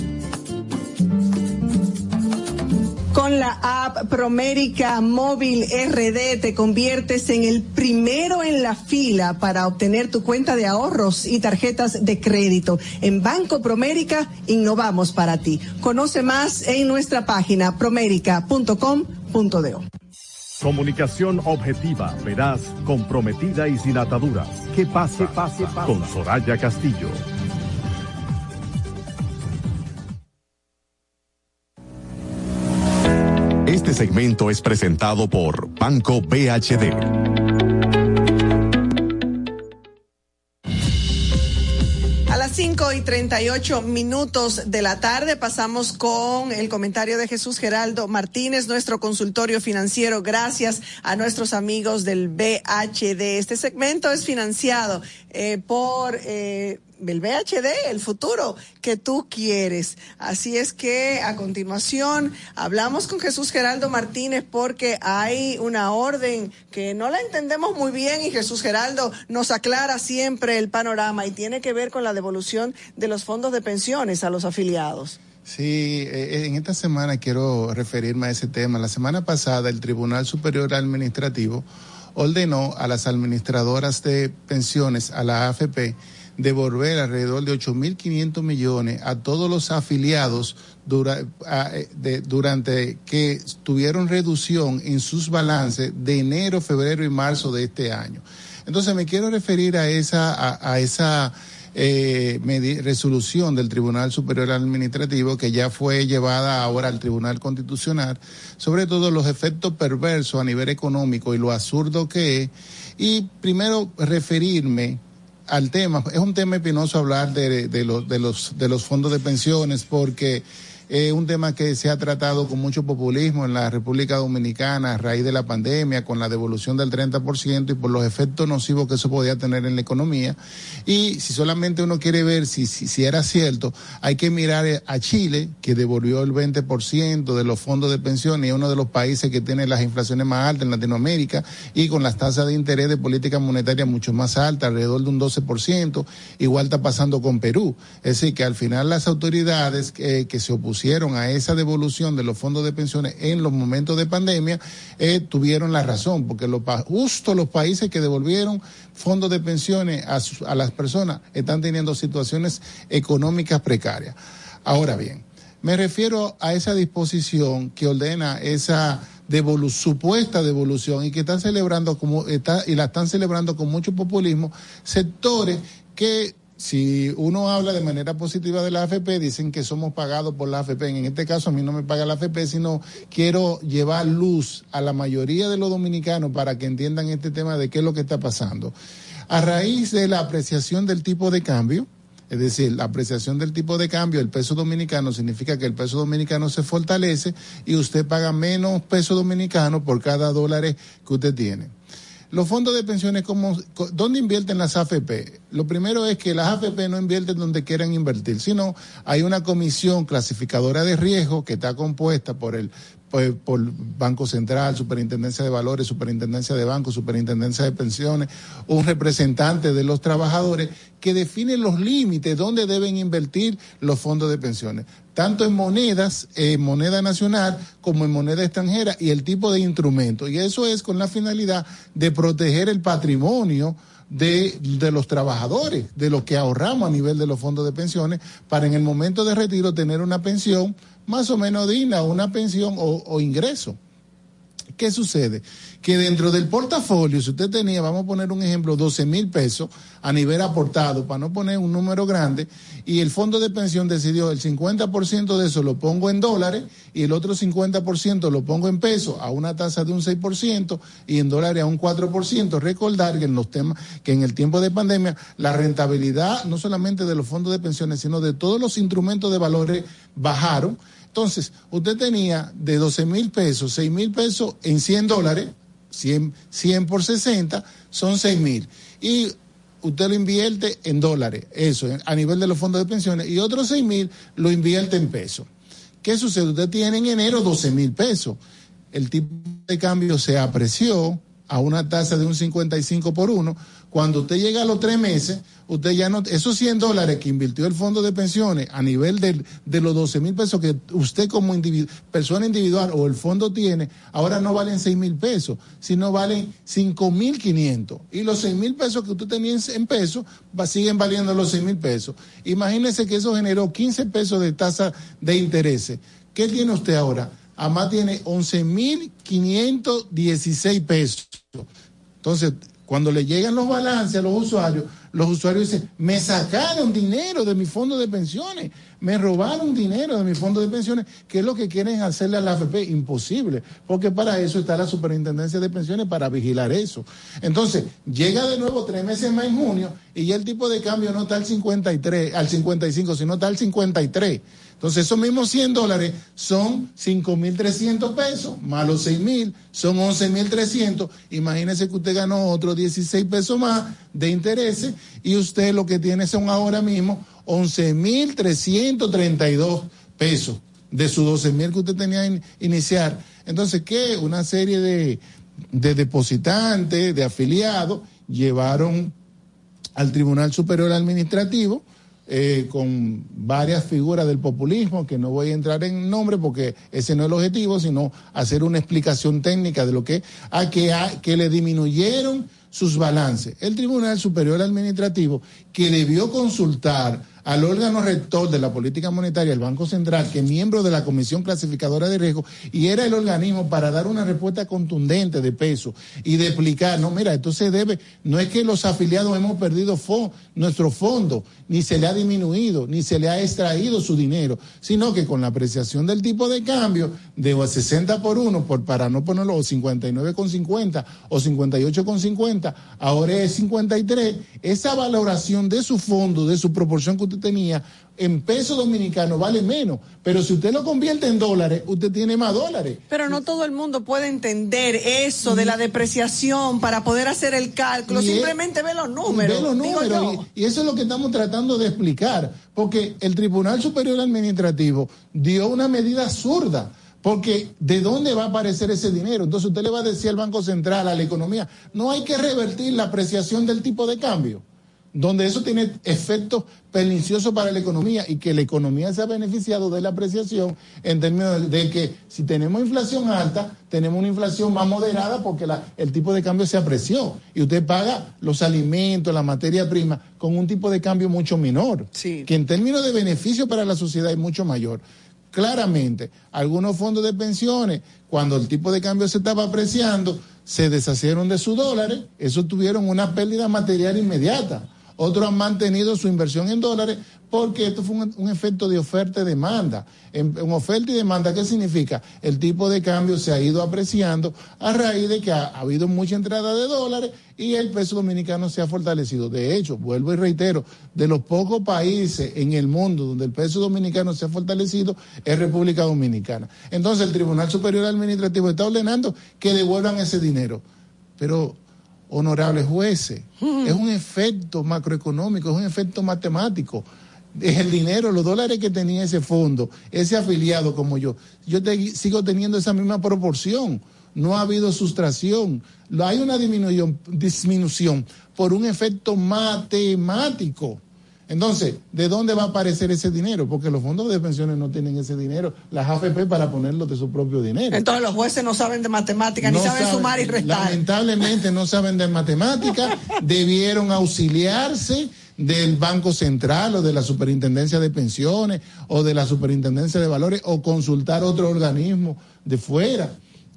Con la app Promérica Móvil RD te conviertes en el primero en la fila para obtener tu cuenta de ahorros y tarjetas de crédito. En Banco Promérica innovamos para ti. Conoce más en nuestra página promérica.com.do. Comunicación objetiva, veraz, comprometida y sin ataduras. Que pase, pase, pase. Con Soraya Castillo. Este segmento es presentado por Banco BHD. A las 5 y 38 minutos de la tarde pasamos con el comentario de Jesús Geraldo Martínez, nuestro consultorio financiero. Gracias a nuestros amigos del BHD. Este segmento es financiado eh, por... Eh, el VHD, el futuro que tú quieres. Así es que a continuación hablamos con Jesús Geraldo Martínez porque hay una orden que no la entendemos muy bien y Jesús Geraldo nos aclara siempre el panorama y tiene que ver con la devolución de los fondos de pensiones a los afiliados. Sí, eh, en esta semana quiero referirme a ese tema. La semana pasada el Tribunal Superior Administrativo ordenó a las administradoras de pensiones, a la AFP, devolver alrededor de 8.500 millones a todos los afiliados de, durante que tuvieron reducción en sus balances de enero, febrero y marzo de este año. Entonces me quiero referir a esa, a esa eh, resolución del Tribunal Superior Administrativo que ya fue llevada ahora al Tribunal Constitucional, sobre todo los efectos perversos a nivel económico y lo absurdo que es. Y primero referirme al tema, es un tema espinoso hablar de, los, de, los, de los fondos de pensiones porque es un tema que se ha tratado con mucho populismo en la República Dominicana a raíz de la pandemia, con la devolución del 30% y por los efectos nocivos que eso podía tener en la economía. Y si solamente uno quiere ver si, si, si era cierto, hay que mirar a Chile, que devolvió el 20% de los fondos de pensiones y es uno de los países que tiene las inflaciones más altas en Latinoamérica y con las tasas de interés de política monetaria mucho más altas, alrededor de un 12%. Igual está pasando con Perú. Es decir, que al final las autoridades eh, que se opusieron a esa devolución de los fondos de pensiones en los momentos de pandemia, eh, tuvieron la razón, porque los, justo los países que devolvieron fondos de pensiones a, las personas están teniendo situaciones económicas precarias. Ahora bien, me refiero a esa disposición que ordena esa supuesta devolución y que están celebrando como está y la están celebrando con mucho populismo sectores que si uno habla de manera positiva de la AFP, dicen que somos pagados por la AFP. En este caso a mí no me paga la AFP, sino quiero llevar luz a la mayoría de los dominicanos para que entiendan este tema de qué es lo que está pasando. A raíz de la apreciación del tipo de cambio, es decir, la apreciación del tipo de cambio, el peso dominicano significa que el peso dominicano se fortalece y usted paga menos peso dominicano por cada dólar que usted tiene. Los fondos de pensiones, como, ¿dónde invierten las AFP? Lo primero es que las AFP no invierten donde quieran invertir, sino hay una comisión clasificadora de riesgo que está compuesta por el pues, por Banco Central, Superintendencia de Valores, Superintendencia de Bancos, Superintendencia de Pensiones, un representante de los trabajadores que define los límites donde deben invertir los fondos de pensiones, tanto en monedas, en moneda nacional como en moneda extranjera y el tipo de instrumento. Y eso es con la finalidad de proteger el patrimonio de, de, los trabajadores, de lo que ahorramos a nivel de los fondos de pensiones, para en el momento de retiro tener una pensión más o menos digna, una pensión o, o ingreso. ¿Qué sucede? Que dentro del portafolio, si usted tenía, vamos a poner un ejemplo, 12 mil pesos a nivel aportado, para no poner un número grande, y el fondo de pensión decidió el 50% de eso lo pongo en dólares y el otro 50% lo pongo en pesos a una tasa de un 6% y en dólares a un 4%. Recordar que en los temas, que en el tiempo de pandemia, la rentabilidad no solamente de los fondos de pensiones, sino de todos los instrumentos de valores bajaron entonces, usted tenía de 12 mil pesos, 6 mil pesos en 100 dólares, 100, 100 por 60, son 6 mil. Y usted lo invierte en dólares, eso, a nivel de los fondos de pensiones, y otros 6 mil lo invierte en pesos. ¿Qué sucede? Usted tiene en enero 12 mil pesos. El tipo de cambio se apreció a una tasa de un 55 por 1 cuando usted llega a los tres meses, usted ya no, esos 100 dólares que invirtió el fondo de pensiones a nivel de, de los 12 mil pesos que usted como individu persona individual o el fondo tiene, ahora no valen 6 mil pesos, sino valen 5 mil 500. Y los 6 mil pesos que usted tenía en pesos va, siguen valiendo los 6 mil pesos. Imagínese que eso generó 15 pesos de tasa de intereses. ¿Qué tiene usted ahora? Además tiene 11 mil 516 pesos. Entonces, cuando le llegan los balances a los usuarios, los usuarios dicen, me sacaron dinero de mi fondo de pensiones, me robaron dinero de mi fondo de pensiones, ¿qué es lo que quieren hacerle a la AFP? Imposible, porque para eso está la superintendencia de pensiones, para vigilar eso. Entonces, llega de nuevo tres meses más en junio y ya el tipo de cambio no está al 53, al 55, sino está al 53. Entonces, esos mismos 100 dólares son 5.300 pesos, más los 6.000 son 11.300. Imagínese que usted ganó otros 16 pesos más de intereses y usted lo que tiene son ahora mismo 11.332 pesos de sus 12.000 que usted tenía iniciar. Entonces, ¿qué? Una serie de, de depositantes, de afiliados, llevaron al Tribunal Superior Administrativo eh, con varias figuras del populismo, que no voy a entrar en nombre porque ese no es el objetivo, sino hacer una explicación técnica de lo que, a que, a, que le disminuyeron sus balances. El Tribunal Superior Administrativo, que debió consultar al órgano rector de la política monetaria, el Banco Central, que es miembro de la Comisión Clasificadora de Riesgo, y era el organismo para dar una respuesta contundente de peso y de explicar, no, mira, esto se debe, no es que los afiliados hemos perdido nuestro fondo, ni se le ha disminuido, ni se le ha extraído su dinero, sino que con la apreciación del tipo de cambio de 60 por 1, por, para no ponerlo 59,50 o 58,50, ahora es 53, esa valoración de su fondo, de su proporción que tenía en peso dominicano vale menos, pero si usted lo convierte en dólares, usted tiene más dólares. Pero no todo el mundo puede entender eso de la depreciación para poder hacer el cálculo, simplemente ve los números. Ve los números y, y, eso es lo que estamos tratando de explicar, porque el Tribunal Superior Administrativo dio una medida absurda. Porque ¿de dónde va a aparecer ese dinero? Entonces usted le va a decir al Banco Central, a la economía, no hay que revertir la apreciación del tipo de cambio donde eso tiene efectos perniciosos para la economía y que la economía se ha beneficiado de la apreciación en términos de que si tenemos inflación alta, tenemos una inflación más moderada porque el tipo de cambio se apreció y usted paga los alimentos, la materia prima con un tipo de cambio mucho menor, que en términos de beneficio para la sociedad es mucho mayor. Claramente, algunos fondos de pensiones, cuando el tipo de cambio se estaba apreciando, se deshacieron de sus dólares, eso tuvieron una pérdida material inmediata otros han mantenido su inversión en dólares porque esto fue un, efecto de oferta y demanda. En, oferta y demanda, ¿qué significa? El tipo de cambio se ha ido apreciando a raíz de que ha, habido mucha entrada de dólares y el peso dominicano se ha fortalecido. De hecho, vuelvo y reitero, de los pocos países en el mundo donde el peso dominicano se ha fortalecido es República Dominicana. Entonces el Tribunal Superior Administrativo está ordenando que devuelvan ese dinero. Pero honorables jueces. Es un efecto macroeconómico, es un efecto matemático. Es el dinero, los dólares que tenía ese fondo, ese afiliado como yo, yo sigo teniendo esa misma proporción. No ha habido sustracción. Hay una disminución, disminución por un efecto matemático. Entonces, ¿de dónde va a aparecer ese dinero? Porque los fondos de pensiones no tienen ese dinero, las AFP para ponerlo de su propio dinero. Entonces los jueces no saben de matemáticas, ni saben, sumar y restar. Lamentablemente no saben de matemáticas, debieron auxiliarse del Banco Central o de la Superintendencia de Pensiones o de la Superintendencia de Valores o consultar otro organismo de fuera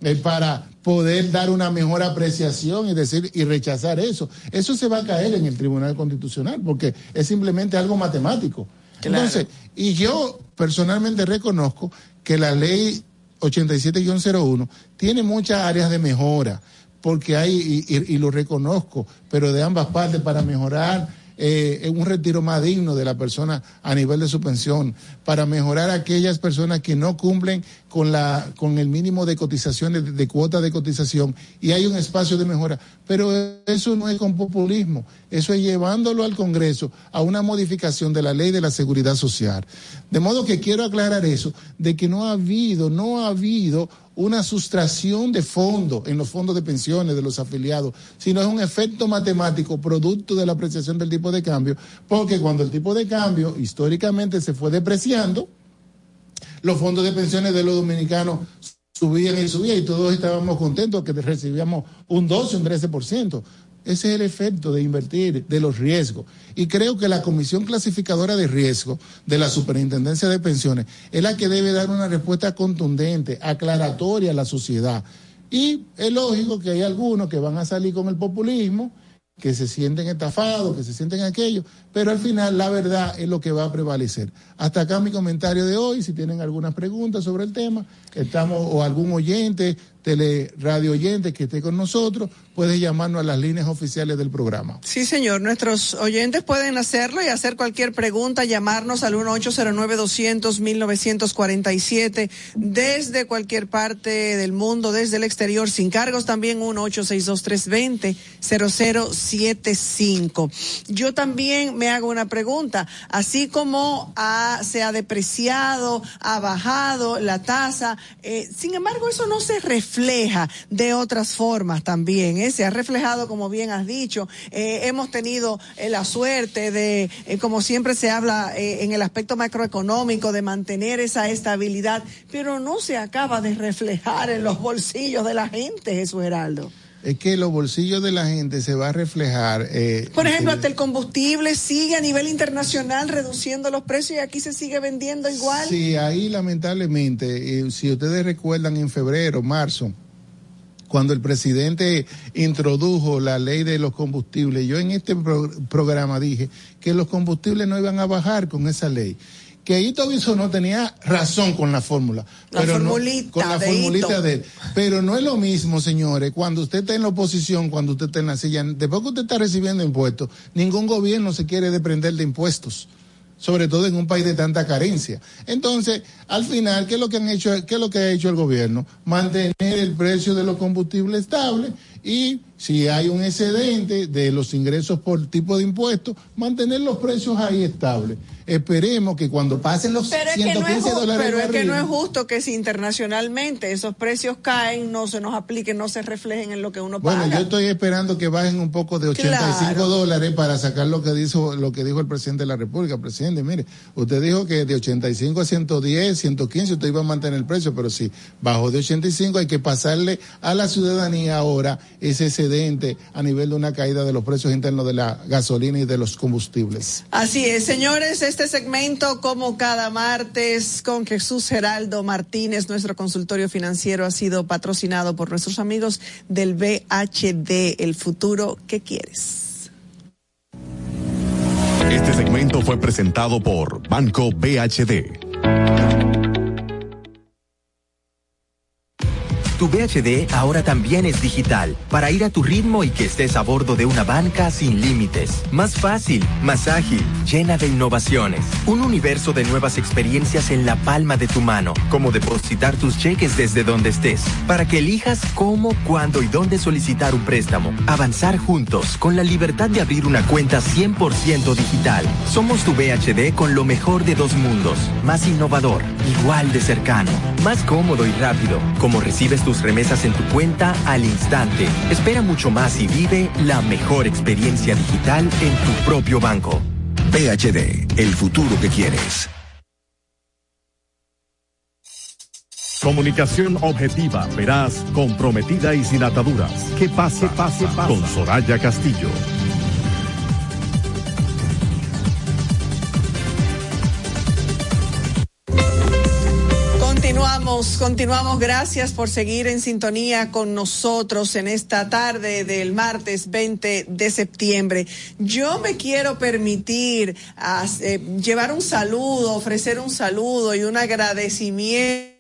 eh, para poder dar una mejor apreciación y decir y rechazar eso. Eso se va a caer en el Tribunal Constitucional porque es simplemente algo matemático. Entonces, y yo personalmente reconozco que la ley 87-01 tiene muchas áreas de mejora porque hay, y lo reconozco, pero de ambas partes para mejorar eh, un retiro más digno de la persona a nivel de su pensión, para mejorar a aquellas personas que no cumplen con, la, con el mínimo de cotizaciones, de, de cuota de cotización, y hay un espacio de mejora. Pero eso no es con populismo, eso es llevándolo al Congreso a una modificación de la ley de la seguridad social. De modo que quiero aclarar eso, de que no ha habido, no ha habido una sustracción de fondos en los fondos de pensiones de los afiliados, sino es un efecto matemático producto de la apreciación del tipo de cambio, porque cuando el tipo de cambio históricamente se fue depreciando, los fondos de pensiones de los dominicanos subían y subían y todos estábamos contentos que recibíamos un 12, un 13%. Ese es el efecto de invertir, de los riesgos. Y creo que la Comisión Clasificadora de Riesgo de la Superintendencia de Pensiones es la que debe dar una respuesta contundente, aclaratoria a la sociedad. Y es lógico que hay algunos que van a salir con el populismo que se sienten estafados, que se sienten aquello, pero al final la verdad es lo que va a prevalecer. Hasta acá mi comentario de hoy, si tienen algunas preguntas sobre el tema, estamos, o algún oyente, teleradio oyente que esté con nosotros, puede llamarnos a las líneas oficiales del programa. Sí, señor, nuestros oyentes pueden hacerlo y hacer cualquier pregunta, llamarnos al 1-809-200-1947 desde cualquier parte del mundo, desde el exterior, sin cargos también 1-862-320-0075. Yo también me hago una pregunta, así como se ha depreciado, ha bajado la tasa, eh, sin embargo eso no se refleja de otras formas también. ¿eh? Se ha reflejado, como bien has dicho, eh, hemos tenido eh, la suerte de, eh, como siempre se habla en el aspecto macroeconómico, de mantener esa estabilidad, pero no se acaba de reflejar en los bolsillos de la gente, Jesús Geraldo. Es que los bolsillos de la gente se va a reflejar. Eh, Por ejemplo, hasta el combustible sigue a nivel internacional reduciendo los precios y aquí se sigue vendiendo igual. Sí, ahí lamentablemente, eh, si ustedes recuerdan en febrero, marzo, cuando el presidente introdujo la ley de los combustibles, yo en este pro programa dije que los combustibles no iban a bajar con esa ley. Que Biso no tenía razón con la fórmula. La pero no- formulita con la de formulita de él. Pero no es lo mismo, señores, cuando usted está en la oposición, cuando usted está en la silla. Después que usted está recibiendo impuestos, ningún gobierno se quiere desprender de impuestos sobre todo en un país de tanta carencia. Entonces, al final, ¿qué es lo que han hecho, qué es lo que ha hecho el gobierno? Mantener el precio de los combustibles estable y si hay un excedente de los ingresos por tipo de impuestos, mantener los precios ahí estables. Esperemos que cuando pasen los Pero es que no es, 115 dólares pero es que no es justo que si internacionalmente esos precios caen, no se nos apliquen, no se reflejen en lo que uno Bueno, paga. yo estoy esperando que bajen un poco de 85 Claro. dólares para sacar lo que dijo lo que dijo el presidente de la República. Presidente, mire, usted dijo que de 85 a 110, 115 usted iba a mantener el precio, pero si bajó de 85 hay que pasarle a la ciudadanía ahora ese excedente a nivel de una caída de los precios internos de la gasolina y de los combustibles. Así es, señores, este segmento, como cada martes, con Jesús Geraldo Martínez, nuestro consultorio financiero, ha sido patrocinado por nuestros amigos del BHD, el futuro que quieres. Este segmento fue presentado por Banco BHD. Tu VHD ahora también es digital, para ir a tu ritmo y que estés a bordo de una banca sin límites. Más fácil, más ágil, llena de innovaciones. Un universo de nuevas experiencias en la palma de tu mano, como depositar tus cheques desde donde estés, para que elijas cómo, cuándo y dónde solicitar un préstamo. Avanzar juntos, con la libertad de abrir una cuenta 100% digital. Somos tu VHD con lo mejor de dos mundos, más innovador, igual de cercano, más cómodo y rápido, como recibes tus remesas en tu cuenta al instante. Espera mucho más y vive la mejor experiencia digital en tu propio banco. PHD, el futuro que quieres. Comunicación objetiva, veraz, comprometida y sin ataduras. Que pase, pase, pase. Con Soraya Castillo. Continuamos, continuamos. Gracias por seguir en sintonía con nosotros en esta tarde del martes 20 de septiembre. Yo me quiero permitir eh, llevar un saludo, ofrecer un saludo y un agradecimiento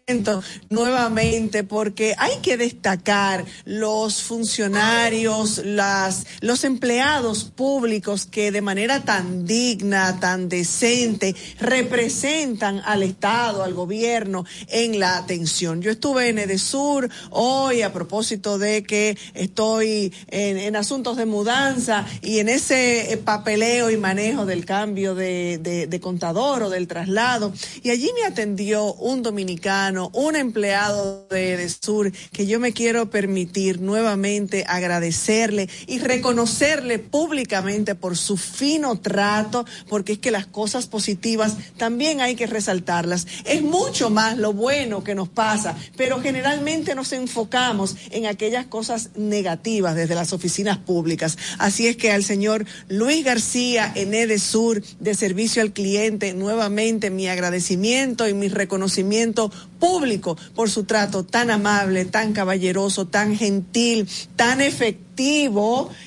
nuevamente porque hay que destacar los funcionarios, las, los empleados públicos que de manera tan digna, tan decente, representan al Estado, al gobierno en la atención. Yo estuve en Edesur hoy a propósito de que estoy en, en asuntos de mudanza y en ese eh, papeleo y manejo del cambio de, de, de contador o del traslado. Y allí me atendió un dominicano, un empleado de Edesur, que yo me quiero permitir nuevamente agradecerle y reconocerle públicamente por su fino trato, porque es que las cosas positivas también hay que resaltarlas. Es mucho más lo bueno que nos pasa, pero generalmente nos enfocamos en aquellas cosas negativas desde las oficinas públicas. Así es que al señor Luis García en Edesur de Servicio al Cliente, nuevamente mi agradecimiento y mi reconocimiento público por su trato tan amable, tan caballeroso, tan gentil, tan efectivo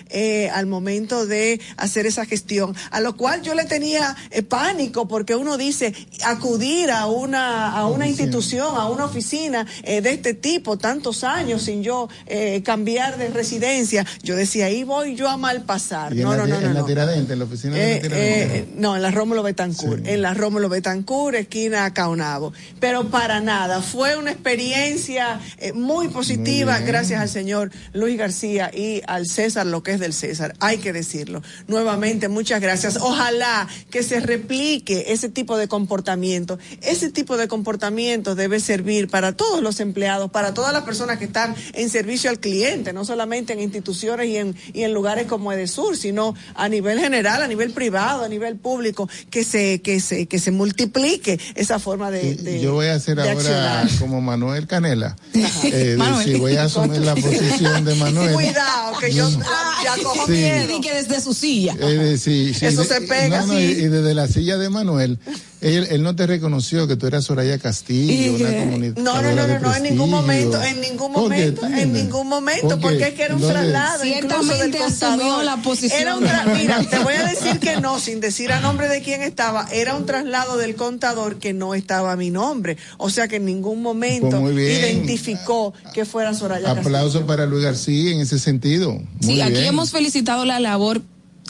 eh, al momento de hacer esa gestión, a lo cual yo le tenía eh, pánico porque uno dice acudir a una a una institución, a una oficina eh, de este tipo tantos años sin yo eh, cambiar de residencia, yo decía ahí voy yo a mal pasar. No, la, no, no, en no, la no. Tiradentes, en la oficina de no, en la Rómulo Betancourt, en la Rómulo Betancourt, esquina Caonabo. Pero para nada, fue una experiencia muy positiva, gracias al señor Luis García y aquí al César lo que es del César, hay que decirlo. Nuevamente, muchas gracias. Ojalá que se replique ese tipo de comportamiento. Ese tipo de comportamiento debe servir para todos los empleados, para todas las personas que están en servicio al cliente, no solamente en instituciones y en, y en lugares como Edesur, sino a nivel general, a nivel privado, a nivel público, que se, que se, que se multiplique esa forma de, de Yo voy a hacer ahora accionar. como Manuel Canela. Eh, de- si voy a asumir la posición de Manuel. Cuidado, que yo ya cojo Sí. miedo. Y que desde su silla. Eh, de- sí, sí, Eso de- se pega, no, no, sí. y, y desde la silla de Manuel, él, él no te reconoció que tú eras Soraya Castillo, una comunidad. No, no, no, no, no, en ningún momento, en ningún momento, en ningún momento, porque es que era un traslado, incluso del Ciertamente asumió contador. la posición Era un mira, te voy a decir que no, sin decir a nombre de quién estaba, era un traslado del contador que no estaba a mi nombre, o sea que en ningún momento Pues identificó que fuera Soraya Castillo. Aplauso para Luis García en ese sentido. Muy Sí, aquí hemos felicitado la labor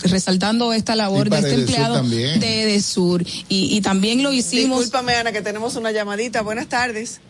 resaltando esta labor de este empleado de Edesur y, y también lo hicimos Discúlpame, Ana, que tenemos una llamadita. Buenas tardes.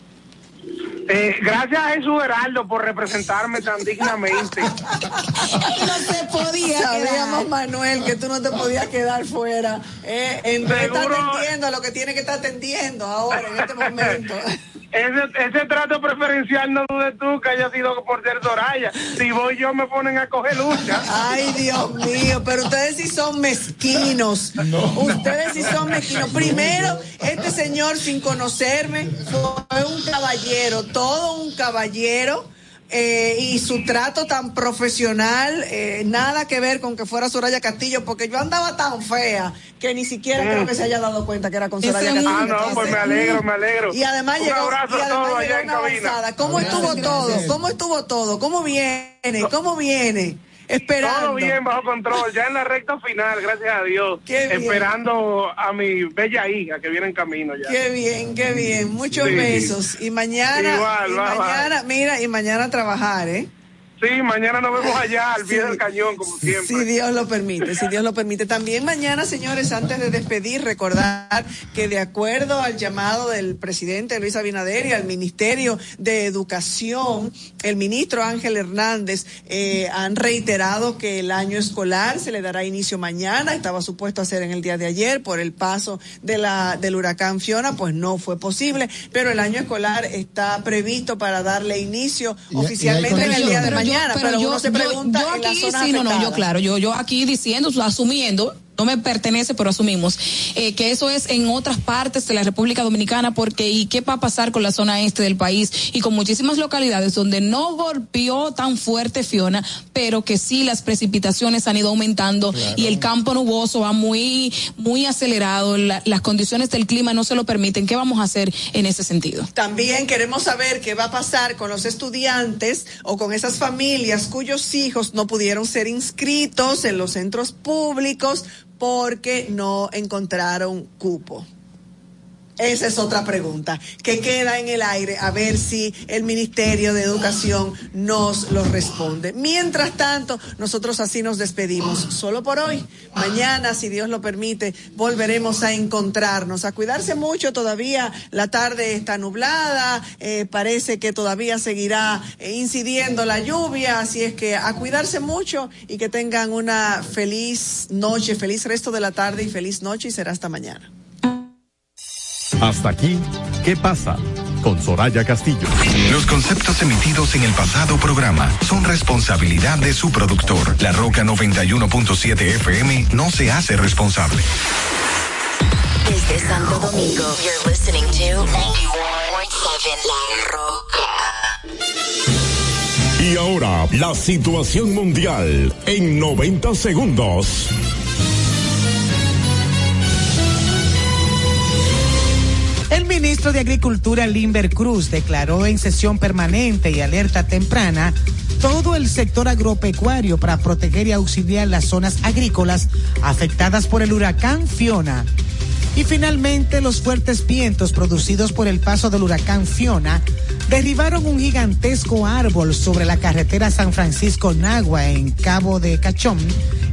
Eh, gracias a Jesús Heraldo por representarme tan dignamente. no se podía Sabíamos, Manuel, que tú no te podías quedar fuera. Eh, en vez de estar Seguro. atendiendo a lo que tiene que estar atendiendo ahora, en este momento. Ese, ese trato preferencial no dudes tú que haya sido por ser Soraya. Si voy yo me ponen a coger lucha. Ay, Dios mío, pero ustedes sí son mezquinos. Ustedes sí son mezquinos. Primero, este señor, sin conocerme, fue un caballero, todo un caballero. Eh, y su trato tan profesional, eh, nada que ver con que fuera Soraya Castillo, porque yo andaba tan fea que ni siquiera Mm. creo que se haya dado cuenta que era con Soraya Castillo. Ah, no, pues me alegro, me alegro. Y además Un llegó, abrazo y a además todos allá en cabina. avanzada. ¿Cómo Abrazo, estuvo todo? ¿Cómo estuvo todo? ¿Cómo viene? ¿Cómo viene? Esperando. Todo bien, bajo control, ya en la recta final, gracias a Dios. Qué bien. Esperando a mi bella hija que viene en camino ya. Qué bien, qué bien. Muchos Sí. besos. Y mañana, Igual, y mira, y mañana a trabajar, ¿eh? Sí, mañana nos vemos allá, al pie del cañón, como siempre. Si Dios lo permite, si Dios lo permite. También mañana, señores, antes de despedir, recordar que de acuerdo al llamado del presidente Luis Abinader y al Ministerio de Educación, el ministro Ángel Hernández eh, han reiterado que el año escolar se le dará inicio mañana. Estaba supuesto a ser en el día de ayer por el paso de la, del huracán Fiona, pues no fue posible, pero el año escolar está previsto para darle inicio Y- y hay oficialmente en el día de yo- mañana, pero, yo- uno se yo- pregunta yo en la aquí zona sí, no, no, yo claro, yo, yo aquí diciendo, asumiendo, no me pertenece, pero asumimos eh, que eso es en otras partes de la República Dominicana, porque ¿y qué va a pasar con la zona este del país y con muchísimas localidades donde no golpeó tan fuerte Fiona, pero que sí las precipitaciones han ido aumentando y el campo nuboso va muy, muy acelerado, la- las condiciones del clima no se lo permiten. ¿Qué vamos a hacer en ese sentido? También queremos saber qué va a pasar con los estudiantes o con esas familias cuyos hijos no pudieron ser inscritos en los centros públicos porque no encontraron cupo. Esa es otra pregunta que queda en el aire a ver si el Ministerio de Educación nos lo responde. Mientras tanto, nosotros así nos despedimos solo por hoy. Mañana, si Dios lo permite, volveremos a encontrarnos, a cuidarse mucho. Todavía la tarde está nublada, eh, parece que todavía seguirá eh, incidiendo la lluvia, así es que a cuidarse mucho y que tengan una feliz noche, feliz resto de la tarde y feliz noche y será hasta mañana. Hasta aquí, ¿qué pasa? Con Soraya Castillo. Los conceptos emitidos en el pasado programa son responsabilidad de su productor. La Roca 91.7 FM no se hace responsable. Desde Santo Domingo, you're listening to 91.7 La Roca. Y ahora, la situación mundial en 90 segundos. El ministro de Agricultura, Limber Cruz, declaró en sesión permanente y alerta temprana todo el sector agropecuario para proteger y auxiliar las zonas agrícolas afectadas por el huracán Fiona. Y finalmente, los fuertes vientos producidos por el paso del huracán Fiona derribaron un gigantesco árbol sobre la carretera San Francisco-Nagua en Cabo de Cachón,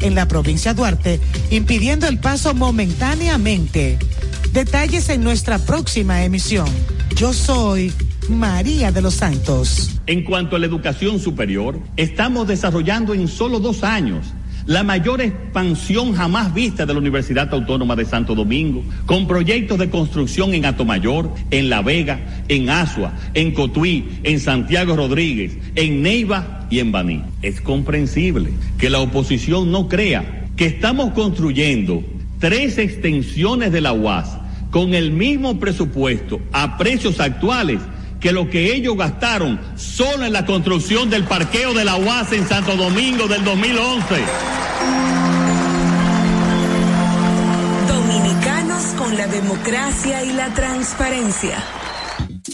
en la provincia de Duarte, impidiendo el paso momentáneamente. Detalles en nuestra próxima emisión. Yo soy María de los Santos. En cuanto a la educación superior, estamos desarrollando en solo dos años la mayor expansión jamás vista de la Universidad Autónoma de Santo Domingo, con proyectos de construcción en Atomayor, en La Vega, en Asua, en Cotuí, en Santiago Rodríguez, en Neiva y en Baní. Es comprensible que la oposición no crea que estamos construyendo tres extensiones de la UAS con el mismo presupuesto a precios actuales que lo que ellos gastaron solo en la construcción del parqueo de la UAS en Santo Domingo del 2011. Dominicanos con la democracia y la transparencia.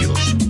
Dios.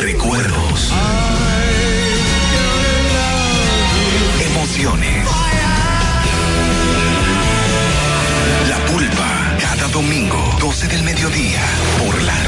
Recuerdos. Emociones. La pulpa. Cada domingo, 12 del mediodía. Por La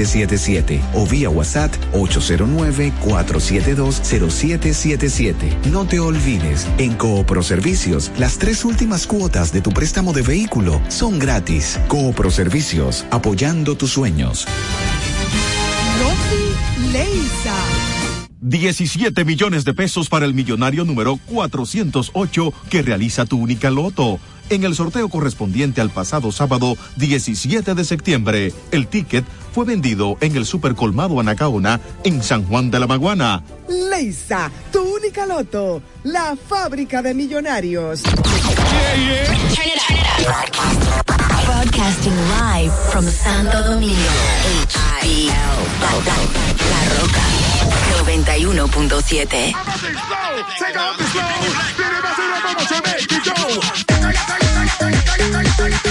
809-4720777 o vía WhatsApp 809-4720777. No te olvides, en Coopro Servicios, las tres últimas cuotas de tu préstamo de vehículo son gratis. Coopro Servicios, apoyando tus sueños. Lofi Leisa. 17 millones de pesos para el millonario número 408 que realiza tu única loto. En el sorteo correspondiente al pasado sábado 17 de septiembre, el ticket fue vendido en el Supercolmado Anacaona en San Juan de la Maguana. Leisa, tu única loto. La fábrica de millonarios. Broadcasting live from Santo Domingo. HBL. La, la, la Roca. 91.7. Hay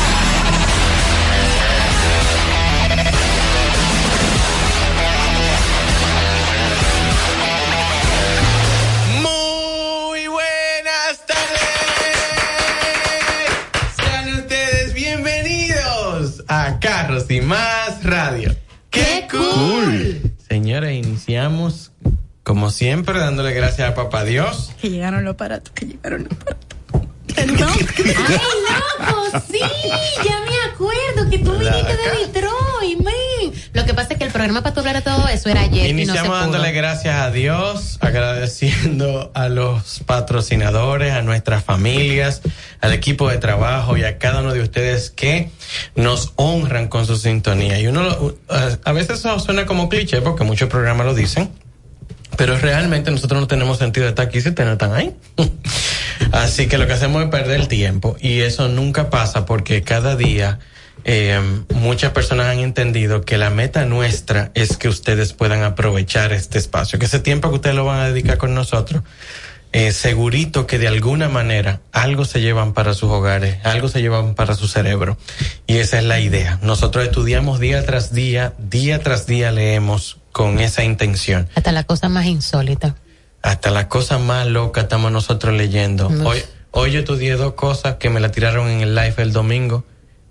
Como siempre dándole gracias a Papá Dios. Que llegaron los aparatos, que llegaron los aparatos. Ay, loco, sí, ya me acuerdo que tú viniste de Detroit, man. Lo que pasa es que el programa para tu hablar de todo eso era ayer. Iniciamos y no se pudo. dándole gracias a Dios, agradeciendo a los patrocinadores, a nuestras familias, al equipo de trabajo y a cada uno de ustedes que nos honran con su sintonía. Y uno, lo- a veces eso suena como cliché porque muchos programas lo dicen, pero realmente nosotros no tenemos sentido de estar aquí si no están ahí. Así que lo que hacemos es perder el tiempo y eso nunca pasa porque cada día eh, muchas personas han entendido que la meta nuestra es que ustedes puedan aprovechar este espacio, que ese tiempo que ustedes lo van a dedicar con nosotros, eh, segurito que de alguna manera algo se llevan para sus hogares, algo se llevan para su cerebro. Y esa es la idea. Nosotros estudiamos día tras día, día tras día leemos con esa intención. Hasta la cosa más insólita. Hasta las cosas más locas estamos nosotros leyendo. Uf. Hoy, hoy yo estudié dos cosas que me la tiraron en el live el domingo.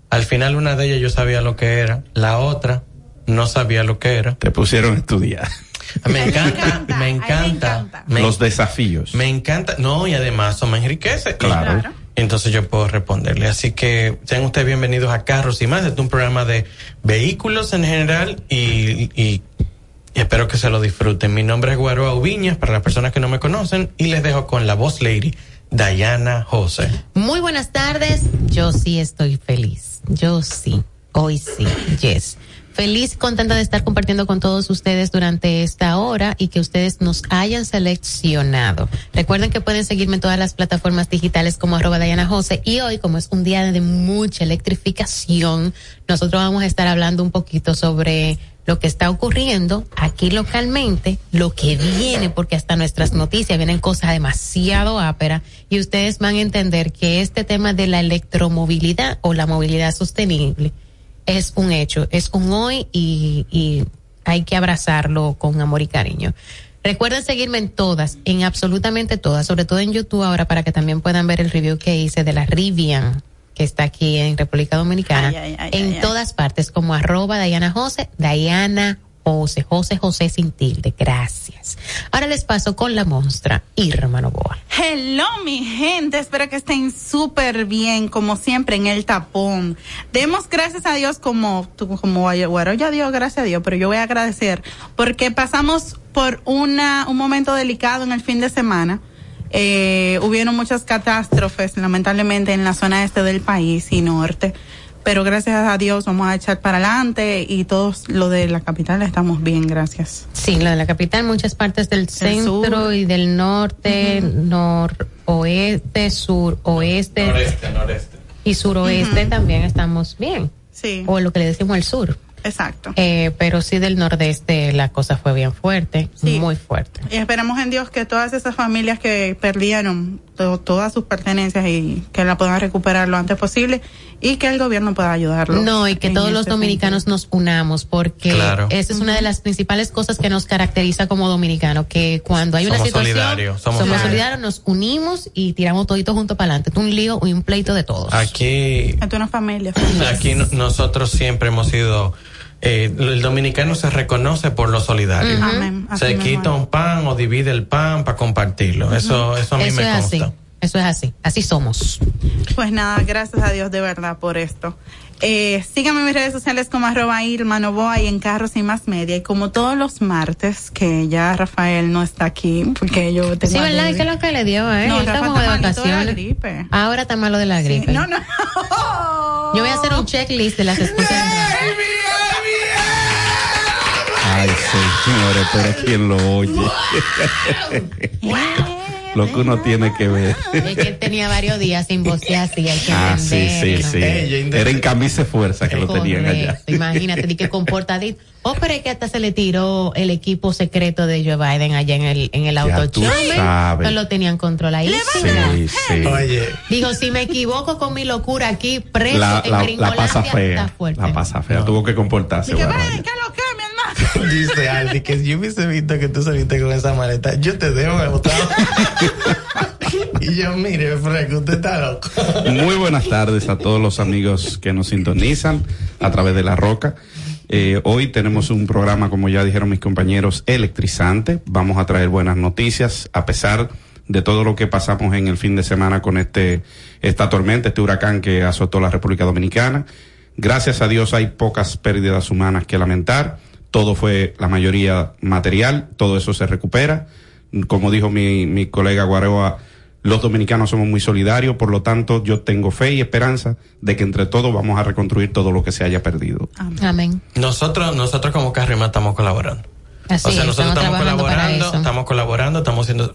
Al final una de ellas yo sabía lo que era, la otra no sabía lo que era. Te pusieron a estudiar. Me encanta, me encanta. me- Los desafíos. Me encanta, no, y además eso me enriquece. Claro. Entonces yo puedo responderle. Así que sean ustedes bienvenidos a Carros y más. Este es un programa de vehículos en general y, y- y espero que se lo disfruten. Mi nombre es Guaroa Ubiñas para las personas que no me conocen y les dejo con la voz lady, Diana José. Muy buenas tardes. Yo sí estoy feliz. Yo sí. Hoy sí. Yes. Feliz y contenta de estar compartiendo con todos ustedes durante esta hora y que ustedes nos hayan seleccionado. Recuerden que pueden seguirme en todas las plataformas digitales como arroba Diana Jose y hoy como es un día de mucha electrificación, nosotros vamos a estar hablando un poquito sobre lo que está ocurriendo aquí localmente, lo que viene, porque hasta nuestras noticias vienen cosas demasiado áperas y ustedes van a entender que este tema de la electromovilidad o la movilidad sostenible es un hecho, es un hoy y, y hay que abrazarlo con amor y cariño. Recuerden seguirme en todas, en absolutamente todas, sobre todo en YouTube ahora para que también puedan ver el review que hice de la Rivian que está aquí en República Dominicana, Ay, ay, ay, en todas partes como arroba Diana Jose, Diana Jose, Jose José sin tilde, gracias. Ahora les paso con la monstrua Irma Novoa. Hello, mi gente. Espero que estén súper bien, como siempre, en el tapón. Demos gracias a Dios como, tú- como, bueno, ya Dios, gracias a Dios, pero yo voy a agradecer porque pasamos por una, un momento delicado en el fin de semana. Eh, hubieron muchas catástrofes, lamentablemente, en la zona este del país y norte. Pero gracias a Dios vamos a echar para adelante y todos lo de la capital estamos bien, gracias. Sí, lo de la capital, muchas partes del centro sur. y del norte, noroeste, suroeste Noreste, noreste. y suroeste también estamos bien. Sí. O lo que le decimos el sur. Exacto. Eh, pero sí del nordeste la cosa fue bien fuerte, muy fuerte. Y esperamos en Dios que todas esas familias que perdieron to- todas sus pertenencias y que la puedan recuperar lo antes posible y que el gobierno pueda ayudarlos. No, y que todos los dominicanos nos unamos, porque Claro. esa es una de las principales cosas que nos caracteriza como dominicanos, que cuando hay una Somos situación, solidarios, somos somos solidarios. nos unimos y tiramos todito junto para adelante. Es un lío y un pleito de todos. Aquí, sentido. una familia. aquí no- nosotros siempre hemos sido, eh, el dominicano se reconoce por lo solidario. Amén. Se quita es. un pan o divide el pan para compartirlo. Eso, eso a mí Eso me es así. Eso es así. Así somos. Pues nada, gracias a Dios de verdad por esto. Eh, síganme en mis redes sociales como arroba Irma Novoa y en Carros y Más Media. Y como todos los martes, que ya Rafael no está aquí, porque yo tengo... Sí, ¿verdad? ¿Qué es lo que le dio, eh? No, Él está como de está malito de la vacaciones. gripe. Ahora está malo de la gripe. No, no. Yo voy a hacer un checklist de las excusas. Ay, señores, pero ¿quién lo oye? lo que uno tiene que ver. Es que él tenía varios días sin vocear así, hay que Ah, sí, sí, sí. Era en camisa de fuerza que lo tenían allá. Imagínate, di que comportadito. Oh, pero es que hasta se le tiró el equipo secreto de Joe Biden allá en el, en el auto. tú sabes. No lo tenían controladísimo. Sí, sí. Oye, Digo, si me equivoco con mi locura aquí, preso La, en la, la pasa fea. La pasa fea. Tuvo que comportarse. bueno. dice Aldi que si yo hubiese visto que tú saliste con esa maleta, yo te dejo botado. y yo, mire, Frank, usted está loco. Muy buenas tardes a todos los amigos que nos sintonizan a través de la roca. Eh, hoy tenemos un programa, como ya dijeron mis compañeros, electrizante. Vamos a traer buenas noticias, a pesar de todo lo que pasamos en el fin de semana con este, esta tormenta, este huracán que azotó la República Dominicana. Gracias a Dios hay pocas pérdidas humanas que lamentar. Todo fue, la mayoría material, todo eso se recupera. Como dijo mi, mi colega Guaroa, los dominicanos somos muy solidarios, por lo tanto yo tengo fe y esperanza de que entre todos vamos a reconstruir todo lo que se haya perdido. Amén. Nosotros, nosotros como Carrima estamos colaborando. Así o sea, es, nosotros estamos, colaborando, estamos colaborando, estamos lo-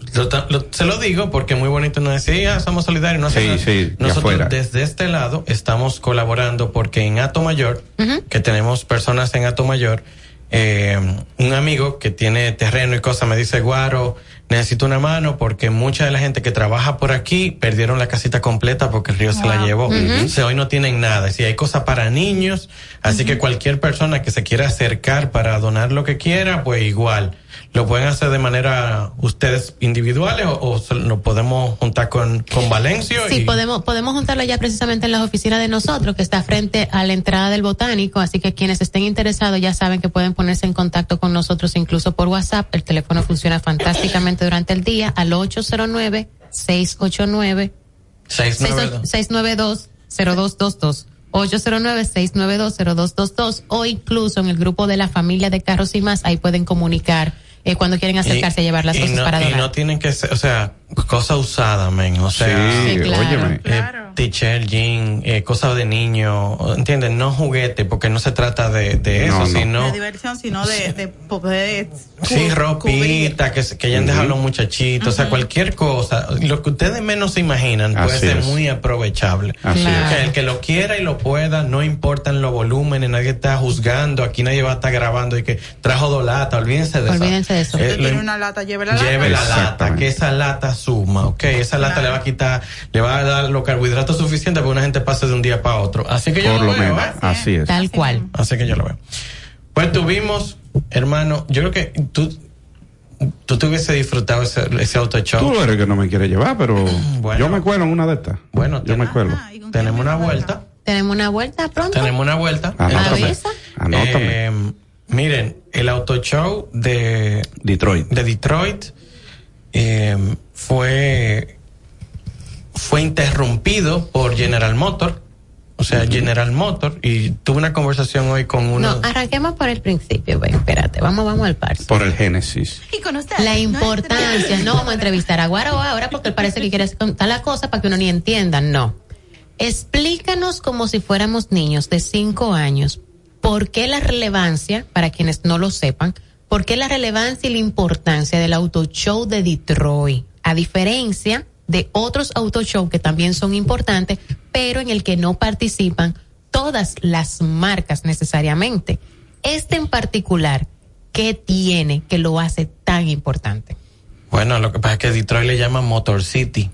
lo- se lo digo porque muy bonito nos decía, "Ah, somos solidarios, no Sí, hacemos nada". sí, Nosotros afuera. desde este lado estamos colaborando porque en Ato Mayor, que tenemos personas en Ato Mayor, eh, un amigo que tiene terreno y cosas me dice, Guaro, necesito una mano porque mucha de la gente que trabaja por aquí perdieron la casita completa porque el río se la llevó. O sea, hoy no tienen nada. Si hay cosas para niños, así que cualquier persona que se quiera acercar para donar lo que quiera, pues igual. Lo pueden hacer de manera ustedes individuales o, o lo podemos juntar con, con Valencio. Sí, y- podemos, podemos juntarlo ya precisamente en las oficinas de nosotros, que está frente a la entrada del botánico, así que quienes estén interesados ya saben que pueden ponerse en contacto con nosotros incluso por WhatsApp. El teléfono funciona fantásticamente durante el día al 809-689. 692. 692-0222. 809-692-0222 o incluso en el grupo de la familia de Carros y más, ahí pueden comunicar eh, cuando quieren acercarse a llevar las y cosas no, para y donar. no tienen que ser, o sea, cosa usada, men. O sea, Sí, Sí, claro. óyeme. eh, t-shirt, jean, eh, cosas de niño, ¿entiendes? No juguete, porque no se trata de, de eso, No, no. sino. de diversión, sino de, de poder Sí, ropita, que, se- que hayan dejado los muchachitos, o sea, cualquier cosa, lo que ustedes menos se imaginan puede Así ser es. muy aprovechable. Así Claro. Que el que lo quiera y lo pueda, no importan los volúmenes, nadie está juzgando, aquí nadie va a estar grabando y que trajo dos latas, olvídense de Olvídense de eso. Eh, tiene una lata, lleve la lata. Lleve la lata, que esa lata suma, ok, esa lata le va a quitar, le va a dar los carbohidratos suficientes para que una gente pase de un día para otro. Así que yo lo, lo veo, menos, ¿eh? así es. Tal cual. Así que yo lo veo. Pues tuvimos, hermano, yo creo que tú, tú te hubiese disfrutado ese, ese auto show. Tú eres que no me quieres llevar, pero Bueno. yo me cuelo en una de estas. Bueno, yo me cuelo. Tenemos una vuelta, Tenemos una vuelta pronto. tenemos una vuelta. Anótame. Avisa. Anótame. Eh, miren, el auto show de Detroit. de Detroit eh, fue fue interrumpido por General Motor, o sea, General Motor, y tuve una conversación hoy con uno. No, arranquemos por el principio, ven, espérate, vamos, vamos al par. Por el Génesis. Y con usted. La importancia, no vamos a entrevistar a Guaro ahora porque él parece que quiere contar la cosa para que uno ni entienda, no. Explícanos como si fuéramos niños de cinco años, por qué la relevancia, para quienes no lo sepan, por qué la relevancia y la importancia del auto show de Detroit, a diferencia de otros auto show que también son importantes, pero en el que no participan todas las marcas necesariamente. Este en particular, ¿qué tiene que lo hace tan importante? Bueno, lo que pasa es que Detroit le llama Motor City.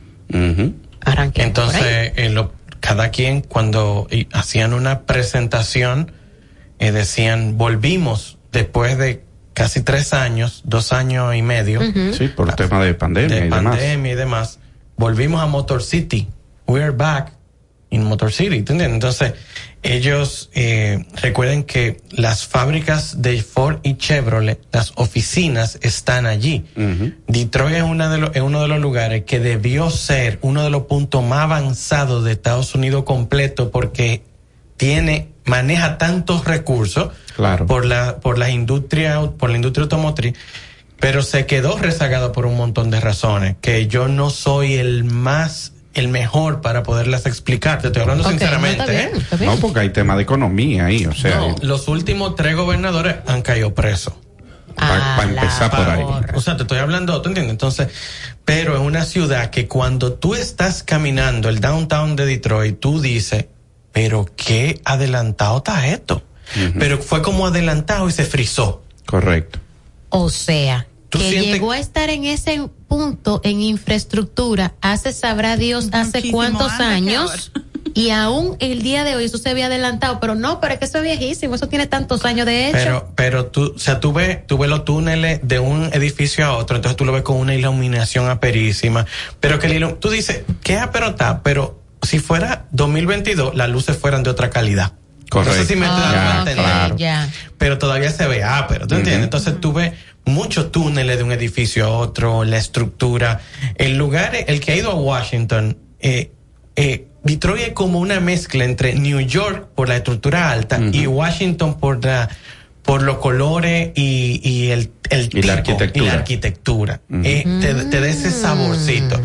Entonces, eh, lo- cada quien cuando hacían una presentación, eh, decían, volvimos después de casi tres años, dos años y medio. Sí, por tema de pandemia de y demás. pandemia y demás, volvimos a Motor City. We're back in Motor City, ¿entiendes? Entonces, ellos eh, recuerden que las fábricas de Ford y Chevrolet, las oficinas están allí. Detroit es, una de los- es uno de los lugares que debió ser uno de los puntos más avanzados de Estados Unidos completo porque tiene maneja tantos recursos Claro. por la por la industria por la industria automotriz pero se quedó rezagado por un montón de razones que yo no soy el más el mejor para poderlas explicar te estoy hablando sinceramente no, está bien, ¿eh? está bien. No, porque hay tema de economía ahí, o sea, No, los últimos tres gobernadores han caído presos para A la empezar por ahí. o sea, te estoy hablando, ¿tú entiendes? Entonces, pero es una ciudad que cuando tú estás caminando el downtown de Detroit, tú dices, pero qué adelantado está esto. Pero fue como adelantado y se frizó. Correcto. O sea, ¿Tú que sientes- llegó a estar en ese punto en infraestructura hace sabrá Dios hace Muchísimo cuántos años y aún el día de hoy eso se había adelantado, pero no, pero es que eso es viejísimo, eso tiene tantos años de hecho. Pero, pero tú, o sea, tú ves, tú ves los túneles de un edificio a otro, entonces tú lo ves con una iluminación aperísima. Pero que el tú dices, qué aperota, pero si fuera 2022, las luces fueran de otra calidad. No sé si me Ah, entender. ok, ya. pero todavía se ve ápero, ¿tú entiendes? Entonces tú ves muchos túneles de un edificio a otro, la estructura, el lugar, el que ha ido a Washington, eh, eh, Detroit es como una mezcla entre New York por la estructura alta y Washington por la por los colores y, y el, el Y la tipo, arquitectura. y la arquitectura. Eh, te, te da ese saborcito.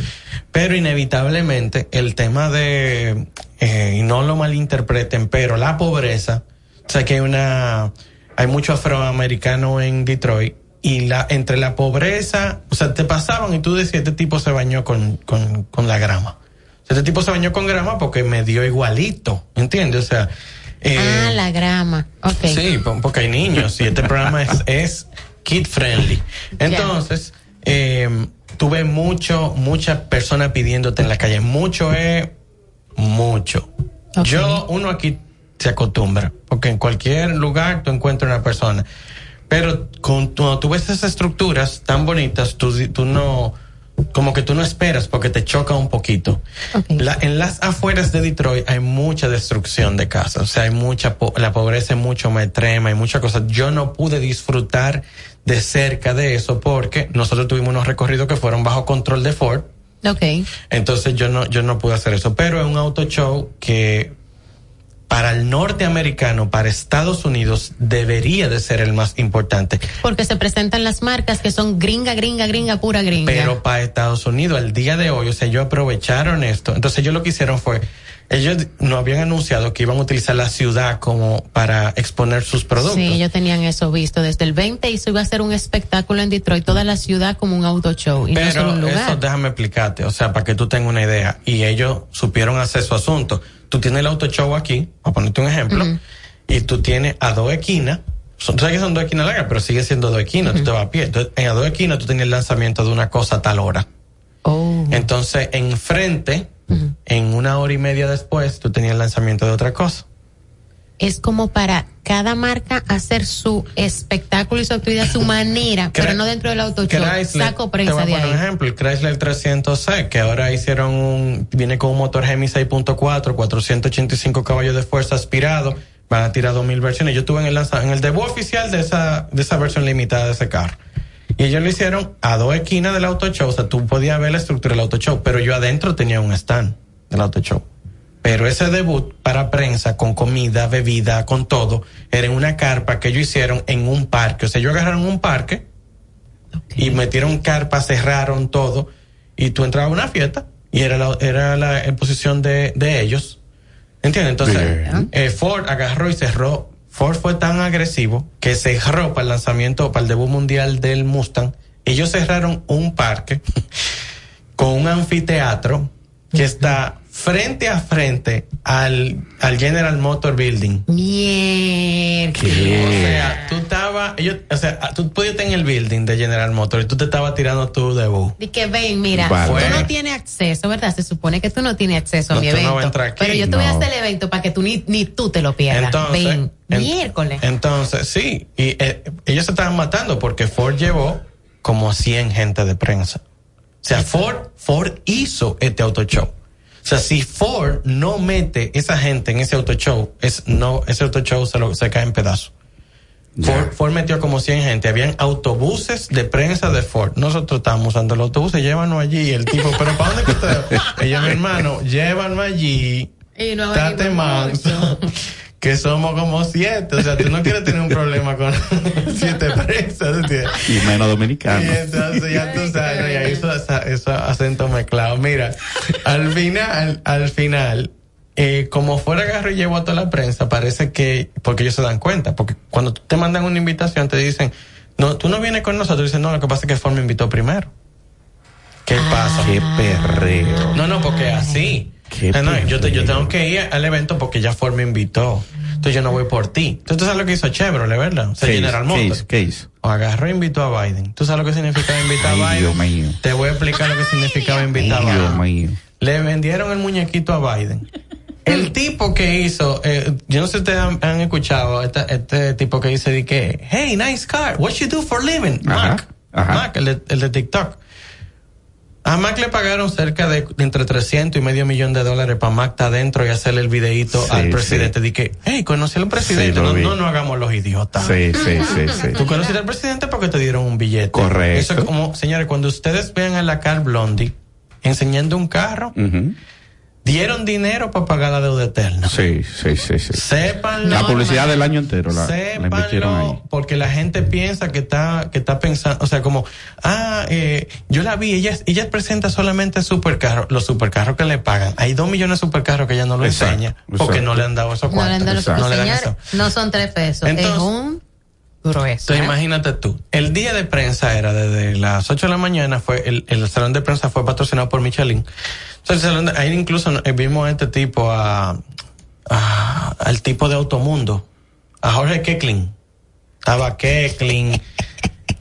Pero inevitablemente el tema de, eh, y no lo malinterpreten, pero la pobreza, o sea que hay una, hay mucho afroamericano en Detroit y la, entre la pobreza, o sea, te pasaban y tú decías, este tipo se bañó con, con, con la grama. O sea, este tipo se bañó con grama porque me dio igualito, ¿entiendes? O sea, eh, Ah, la grama. Ok. Sí, po- porque hay niños y este programa es, es kid friendly. Entonces, eh, tuve mucho, muchas personas pidiéndote en la calle. Mucho es mucho. Yo, uno aquí se acostumbra, porque en cualquier lugar tú encuentras una persona. Pero con, cuando tú ves esas estructuras tan bonitas, tú, tú no, como que tú no esperas porque te choca un poquito. La- en las afueras de Detroit hay mucha destrucción de casas, o sea, hay mucha, po- la pobreza es mucho más extrema, hay muchas cosas. Yo no pude disfrutar de cerca de eso porque nosotros tuvimos unos recorridos que fueron bajo control de Ford. Ok. Entonces yo no, yo no pude hacer eso. Pero es un auto show que para el norteamericano, para Estados Unidos, debería de ser el más importante. Porque se presentan las marcas que son gringa, gringa, gringa, pura gringa. Pero para Estados Unidos, al día de hoy, o sea, ellos aprovecharon esto. Entonces ellos lo que hicieron fue, ellos no habían anunciado que iban a utilizar la ciudad como para exponer sus productos. Sí, ellos tenían eso visto desde el 20 y eso iba a ser un espectáculo en Detroit, toda la ciudad como un auto show y no solo Pero un lugar. eso déjame explicarte, o sea, para que tú tengas una idea. Y ellos supieron hacer su asunto. Tú tienes el auto show aquí, a ponerte un ejemplo, y tú tienes a dos esquinas. Son, tú sabes que son dos esquinas largas, pero sigue siendo dos esquinas, tú te vas a pie. Entonces, en a dos esquinas tú tienes el lanzamiento de una cosa a tal hora. Oh. Entonces, enfrente, en una hora y media después, tú tenías el lanzamiento de otra cosa. Es como para cada marca hacer su espectáculo y su actividad a su manera, pero no dentro del auto show. Chrysler, Saco te prensa voy a de poner un ahí. ejemplo, el Chrysler 300C, que ahora hicieron un, viene con un motor Gemi 6.4, 485 caballos de fuerza aspirado, van a tirar 2000 versiones. Yo estuve en el, en el debut oficial de esa, de esa versión limitada de ese carro. Y ellos lo hicieron a dos esquinas del auto show, o sea, tú podías ver la estructura del auto show, pero yo adentro tenía un stand del auto show. Pero ese debut para prensa, con comida, bebida, con todo, era en una carpa que ellos hicieron en un parque. O sea, ellos agarraron un parque y metieron carpa, cerraron todo, y tú entrabas a una fiesta y era la, era la exposición de, de ellos. ¿Entiendes? Entonces, eh, Ford agarró y cerró. Ford fue tan agresivo que cerró para el lanzamiento, para el debut mundial del Mustang. Ellos cerraron un parque con un anfiteatro que está frente a frente al, al General Motor Building. Mierda. O sea, tú estabas, o sea, tú podías estar en el building de General Motor y tú te estabas tirando tu debut. Y que ven, mira, Vale. tú no tienes acceso, ¿verdad? Se supone que tú no tienes acceso No, a mi no evento. aquí. pero yo te voy a No. hacer el evento para que tú ni, ni tú te lo pierdas. Entonces, ven, en- miércoles. Entonces, sí, y eh, ellos se estaban matando porque Ford llevó como 100 gente de prensa. O sea, Ford, Ford hizo este auto show. O sea, si Ford no mete esa gente en ese auto show, es, no, ese auto show se, lo, se cae en pedazos. Ford, Ford metió como 100 gente. Habían autobuses de prensa de Ford. Nosotros estábamos usando los autobuses, llévanos allí. El tipo, pero ¿para dónde que ustedes? Ellos, mi hermano, llévanme allí. Y no manso. Que somos como siete. O sea, tú no quieres tener un problema con siete presas. Y menos dominicano. Y entonces ya tú sabes, ya hizo esos acentos mezclados. Mira, al final, al final, eh, como fuera agarro y llevo a toda la prensa, parece que, porque ellos se dan cuenta, porque cuando te mandan una invitación te dicen, no, tú no vienes con nosotros, dicen, no, lo que pasa es que Ford me invitó primero. ¿Qué pasa? Qué perreo. No, no, porque así. No, no, yo, te- yo tengo que ir al evento porque ya Ford me invitó. Entonces yo no voy por ti. Entonces tú sabes lo que hizo Chevrolet, ¿verdad? O sea, ¿Qué General Motors. hizo? ¿Qué hizo? Agarró e invitó a Biden. ¿Tú sabes lo que significa invitar a Biden? Dios mío. Te voy a explicar lo que significaba invitar a Dios Biden. mío. Le vendieron el muñequito a Biden. El tipo que hizo, eh, yo no sé si ustedes han, han escuchado esta- este tipo que dice de que, hey, nice car, what you do for living, Mark, Mark, el de, el de TikTok. A Mac le pagaron cerca de entre 300 y medio millón de dólares para Mac estar adentro y hacerle el videíto Sí, al presidente. sí. Dije, hey, conocí al presidente. Sí, no, no, no hagamos los idiotas. Sí, sí, sí, sí. Tú conociste al presidente porque te dieron un billete. Correcto. Eso es como, señores, cuando ustedes vean a la Carl Blondie enseñando un carro, Ujú. Dieron dinero para pagar la deuda eterna. Sí, sí, sí, sí. Sépanlo. La publicidad del año entero la, la invirtieron ahí. Sépanlo, porque la gente piensa que está, que está pensando, o sea, como, ah, eh, yo la vi, ella, ella presenta solamente supercarros, los supercarros que le pagan. Hay dos millones de supercarros que ella no lo Exacto, enseña, porque exacto. no le han dado esos No le han cuartos. dado No le dan eso. no son tres pesos, Entonces- es un grueso. Entonces, ¿eh? imagínate tú, el día de prensa era desde las 8 de la mañana, fue el, el salón de prensa fue patrocinado por Michelin. Entonces, el salón de- ahí incluso eh, vimos a este tipo, a, a- al tipo de Automundo, a Jorge Keckling. Estaba Keckling,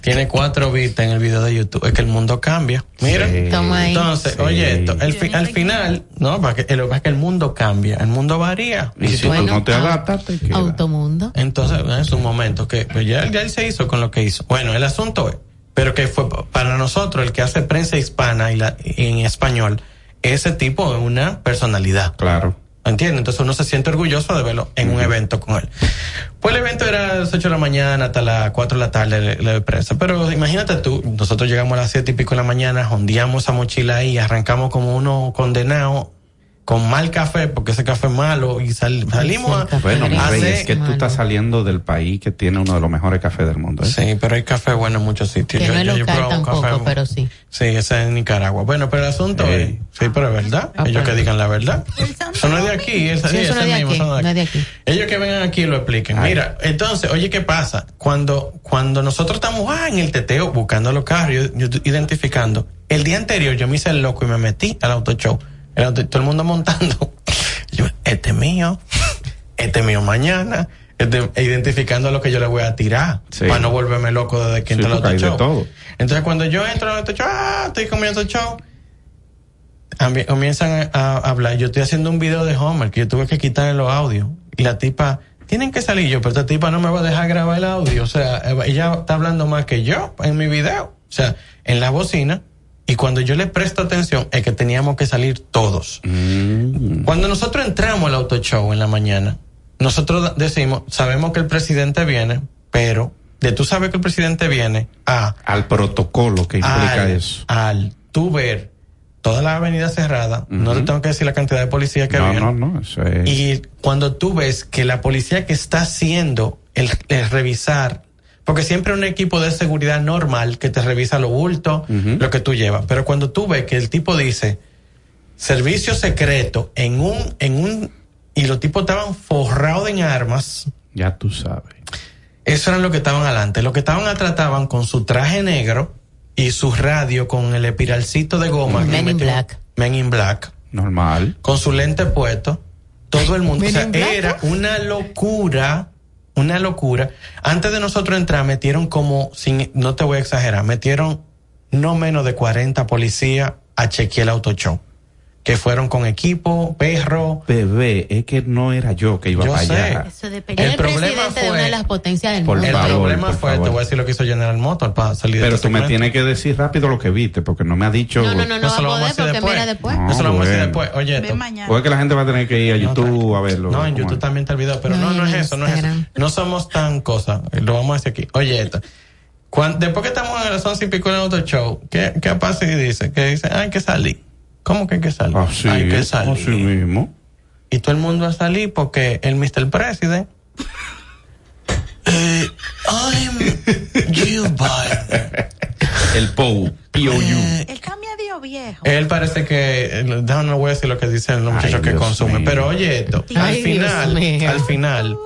tiene cuatro vistas en el video de YouTube. Es que el mundo cambia. Mira, Sí. Toma ahí. entonces, Sí. oye esto, el fi- al final, no, para que, lo que pasa es que el mundo cambia, el mundo varía. Y si tú Bueno, no te ah, adaptas, te quedas. Automundo. Entonces, es un momento que pues, ya, ya él se hizo con lo que hizo. Bueno, el asunto es, pero que fue para nosotros, el que hace prensa hispana y la, en español, ese tipo es una personalidad. Claro. ¿Entiendes? Entonces uno se siente orgulloso de verlo en un evento con él. Pues el evento era a las 8 de la mañana hasta las 4 de la tarde la de prensa. Pero imagínate tú, nosotros llegamos a las 7 y pico de la mañana, hondeamos esa mochila ahí, arrancamos como uno condenado con mal café, porque ese café es malo, y sal- salimos a, Bueno, mi a rey, es que tú estás saliendo del país que tiene uno de los mejores cafés del mundo. ¿eh? Sí, pero hay café bueno en muchos sitios. Que Yo- no es yo- yo local tampoco, café- pero sí. Sí, ese es en Nicaragua. Bueno, pero el asunto es, sí, pero es verdad. Ah, Ellos pero- que digan la verdad. Eso no es de aquí, ese, Sí, eso no ese es de mismo, aquí, no de. Ellos que vengan aquí y lo expliquen. Ay. Mira, entonces, oye, ¿qué pasa? Cuando, cuando nosotros estamos ah, en el teteo buscando los carros, yo, identificando, el día anterior yo me hice el loco y me metí al auto show. El todo el mundo montando. Yo, este es mío, este es mío mañana. este- identificando lo que yo le voy a tirar Sí. para no volverme loco desde que Sí, auto hay de show. Entonces cuando yo entro al auto show, ah, estoy comiendo el show, ambi- comienzan a, a hablar. Yo estoy haciendo un video de Homer que yo tuve que quitarle los audios. Y la tipa, tienen que salir yo, pero esta tipa no me va a dejar grabar el audio. O sea, ella está hablando más que yo en mi video. O sea, en la bocina. Y cuando yo le presto atención, es que teníamos que salir todos. Mm. Cuando nosotros entramos al auto show en la mañana, nosotros decimos, sabemos que el presidente viene, pero de tú sabes que el presidente viene a Al protocolo que implica al, eso. al tú ver toda la avenida cerrada, no te tengo que decir la cantidad de policías que No, había. no, no, eso es. Y cuando tú ves que la policía que está haciendo el, el revisar, porque siempre un equipo de seguridad normal que te revisa lo bulto, Ujú. lo que tú llevas, pero cuando tú ves que el tipo dice servicio secreto en un, en un, y los tipos estaban forrados en armas, Ya tú sabes. eso eran los que estaban adelante. Los que estaban atrás estaban con su traje negro y su radio con el espiralcito de goma. que Men in metió- Black. Men in Black. Normal. Con su lente puesto. Todo el mundo. o sea, era una locura. Una locura. Antes de nosotros entrar, metieron como, sin, no te voy a exagerar, metieron no menos de 40 policías a chequear el auto show. Que fueron con equipo, perro. Bebé, es que no era yo que iba Yo para sé. allá. Eso depende. El el problema presidente de fue- una de las potencias del Por mundo. El favor, problema fue, favor. te voy a decir lo que hizo General Motors para salir de Pero este tú me tienes que decir rápido lo que viste, porque no me ha dicho. No, no, no, no Eso lo va a vamos a porque después. mira después. No, Eso lo vamos a decir después. Oye, esto. O es que la gente va a tener que ir a No, YouTube tranquilo. a verlo. No, en ¿Cómo YouTube es? también está el video, pero No, no, no es eso, no es eso. No somos tan cosas. Lo vamos a decir aquí. Oye, esto. Cuan- después que estamos en las once y pico en el otro show, ¿qué, qué pasa y dice? Que dice, hay que salir. ¿Cómo que hay que salir? Así, hay que salir. así mismo. Y todo el mundo va a salir porque el Mr. President. eh, I'm Joe Biden. El POU. POU. El cambia dio viejo. Él parece que, eh, no, no voy a decir lo que dicen los Ay, muchachos que Dios consumen, mío. pero oye esto, al Ay, Dios final, al final,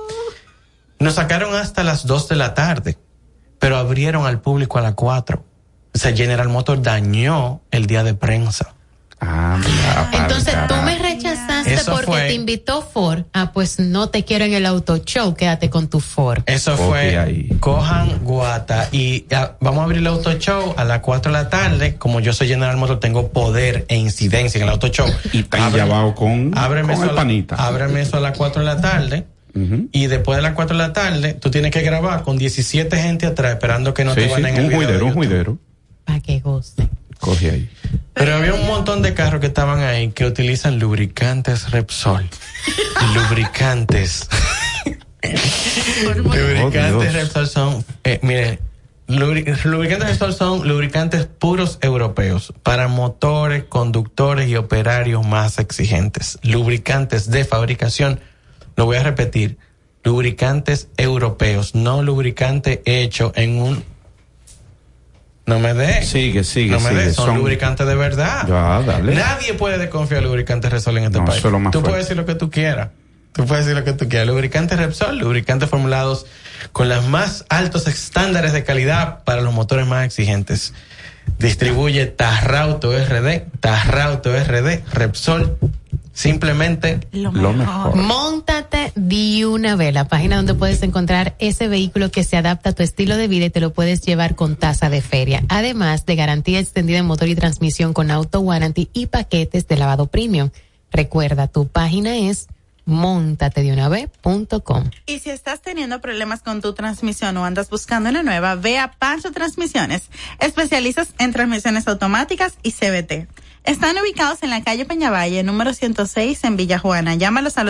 nos sacaron hasta las 2 de la tarde, pero abrieron al público a las 4. O sea, General Motors dañó el día de prensa. Ah, mira, Entonces tú me rechazaste Eso porque fue- te invitó Ford. Ah, pues no te quiero en el auto show, quédate con tu Ford. Eso fue, cojan guata y ah, vamos a abrir el auto show a las 4 de la tarde. Como yo soy General Motors, tengo poder e incidencia en el auto show. Y está Ábreme- llevado con, ábreme con eso el a la- panita. ábreme eso a las 4 de la tarde. Y después de las 4 de la tarde, tú tienes que grabar con 17 gente atrás esperando que no sí, te sí, van en el un juidero, un juidero. Para que goce. Coge ahí. Pero había un montón de carros que estaban ahí que utilizan lubricantes Repsol. lubricantes. lubricantes Oh. Repsol son, eh, mire, lubri- lubricantes Repsol son lubricantes puros europeos para motores, conductores y operarios más exigentes. Lubricantes de fabricación, lo voy a repetir, lubricantes europeos, no lubricante hecho en un no me dé. Sigue, sigue, No me dé, son, Son- lubricantes de verdad. Ya, dale. Nadie puede desconfiar de lubricantes Repsol en este No, país. eso es lo más tú fuerte. puedes decir lo que tú quieras. Tú puedes decir lo que tú quieras. Lubricantes Repsol, lubricantes formulados con los más altos estándares de calidad para los motores más exigentes. Distribuye Tarrauto RD, Tarrauto RD, Repsol. Simplemente lo mejor. Móntate de una vez, la página donde puedes encontrar ese vehículo que se adapta a tu estilo de vida y te lo puedes llevar con tasa de feria. Además de garantía extendida en motor y transmisión con auto warranty y paquetes de lavado premium. Recuerda, tu página es montatedeunavez.com. Y si estás teniendo problemas con tu transmisión o andas buscando una nueva, ve a Pancho Transmisiones, especialistas en transmisiones automáticas y CBT. Están ubicados en la calle Peñavalle, número 106 en Villa Juana. Llámalos al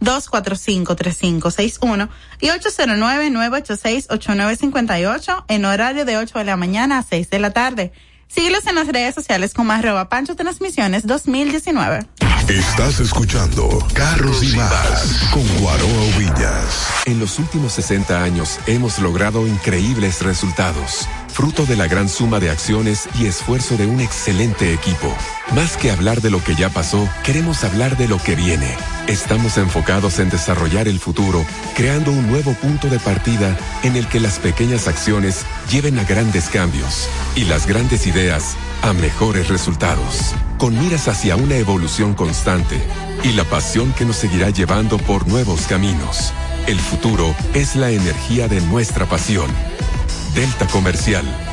809-245-3561 y 809-986-8958 en horario de 8 de la mañana a 6 de la tarde. Síguelos en las redes sociales como arroba Pancho Transmisiones 2019. Estás escuchando Carros y Más con Guaroa Villas. En los últimos 60 años hemos logrado increíbles resultados, fruto de la gran suma de acciones y esfuerzo de un excelente equipo. Más que hablar de lo que ya pasó, queremos hablar de lo que viene. Estamos enfocados en desarrollar el futuro, creando un nuevo punto de partida en el que las pequeñas acciones lleven a grandes cambios y las grandes ideas a mejores resultados, con miras hacia una evolución constante y la pasión que nos seguirá llevando por nuevos caminos. El futuro es la energía de nuestra pasión. Delta Comercial,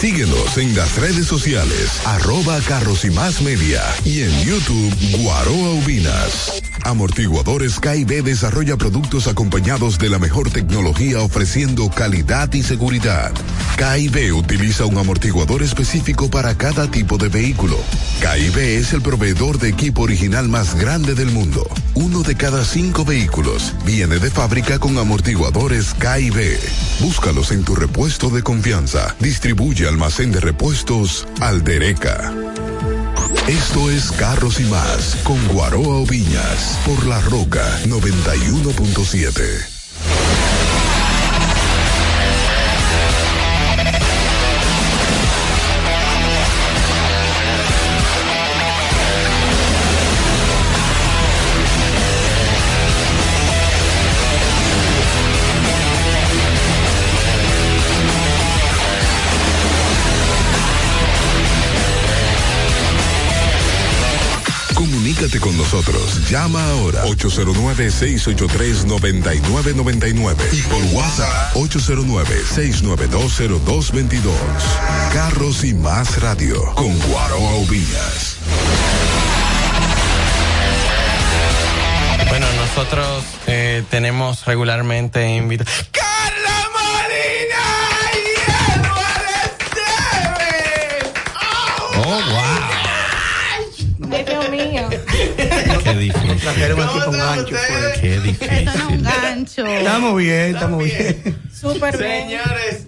Síguenos en las redes sociales, arroba Carros y Más Media y en YouTube Guaroa Ubinas. Amortiguadores KIB desarrolla productos acompañados de la mejor tecnología ofreciendo calidad y seguridad. KIB utiliza un amortiguador específico para cada tipo de vehículo. KIB es el proveedor de equipo original más grande del mundo. Uno de cada cinco vehículos viene de fábrica con amortiguadores KIB. Búscalos en tu repuesto de confianza. Distribuye almacén de repuestos Aldereca. Esto es Carros y Más con Guaroa Oviñas por La Roca 91.7. con nosotros. Llama ahora 809-683-9999 y por WhatsApp 809-6920222. Carros y Más Radio con Guaroa Ovillas. Bueno, nosotros eh, tenemos regularmente invitados. Difícil. Trajeron aquí con gancho. pues. Qué difícil. Esto no es un gancho. Estamos bien, estamos bien. Súper bien. Señores,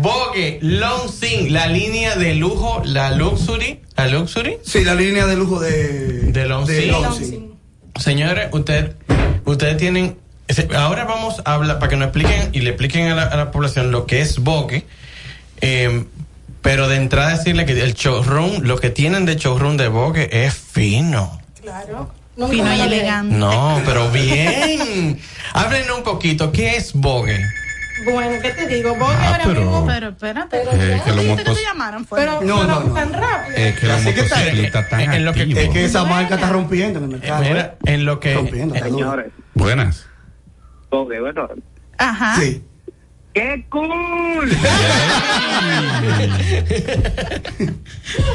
Vogue, Long Sing, la línea de lujo, la Luxury, la Luxury. Sí, la línea de lujo de, de Long de Sing. Long Sing. Señores, usted, ustedes tienen. Ahora vamos a hablar para que nos expliquen y le expliquen a la, a la población lo que es Vogue. eh, pero de entrada decirle que el showroom, lo que tienen de showroom de Vogue es fino. Claro. Fino y elegante. No, pero bien. Háblenos un poquito, ¿qué es Vogue? Bueno, ¿qué te digo? Voy Ah, ahora pero- mismo. Pero espérate. Eh, que ¿Dijiste que motos- te llamaron? Fue. Pero, No, pero no, no. tan rápido. Es que Así que está- en lo que-. Es que esa marca está rompiendo en el mercado. Mira, ¿eh? en lo que Rompiendo. Señores, Buenas. ok, bueno. Ajá. Sí. ¡Qué cool!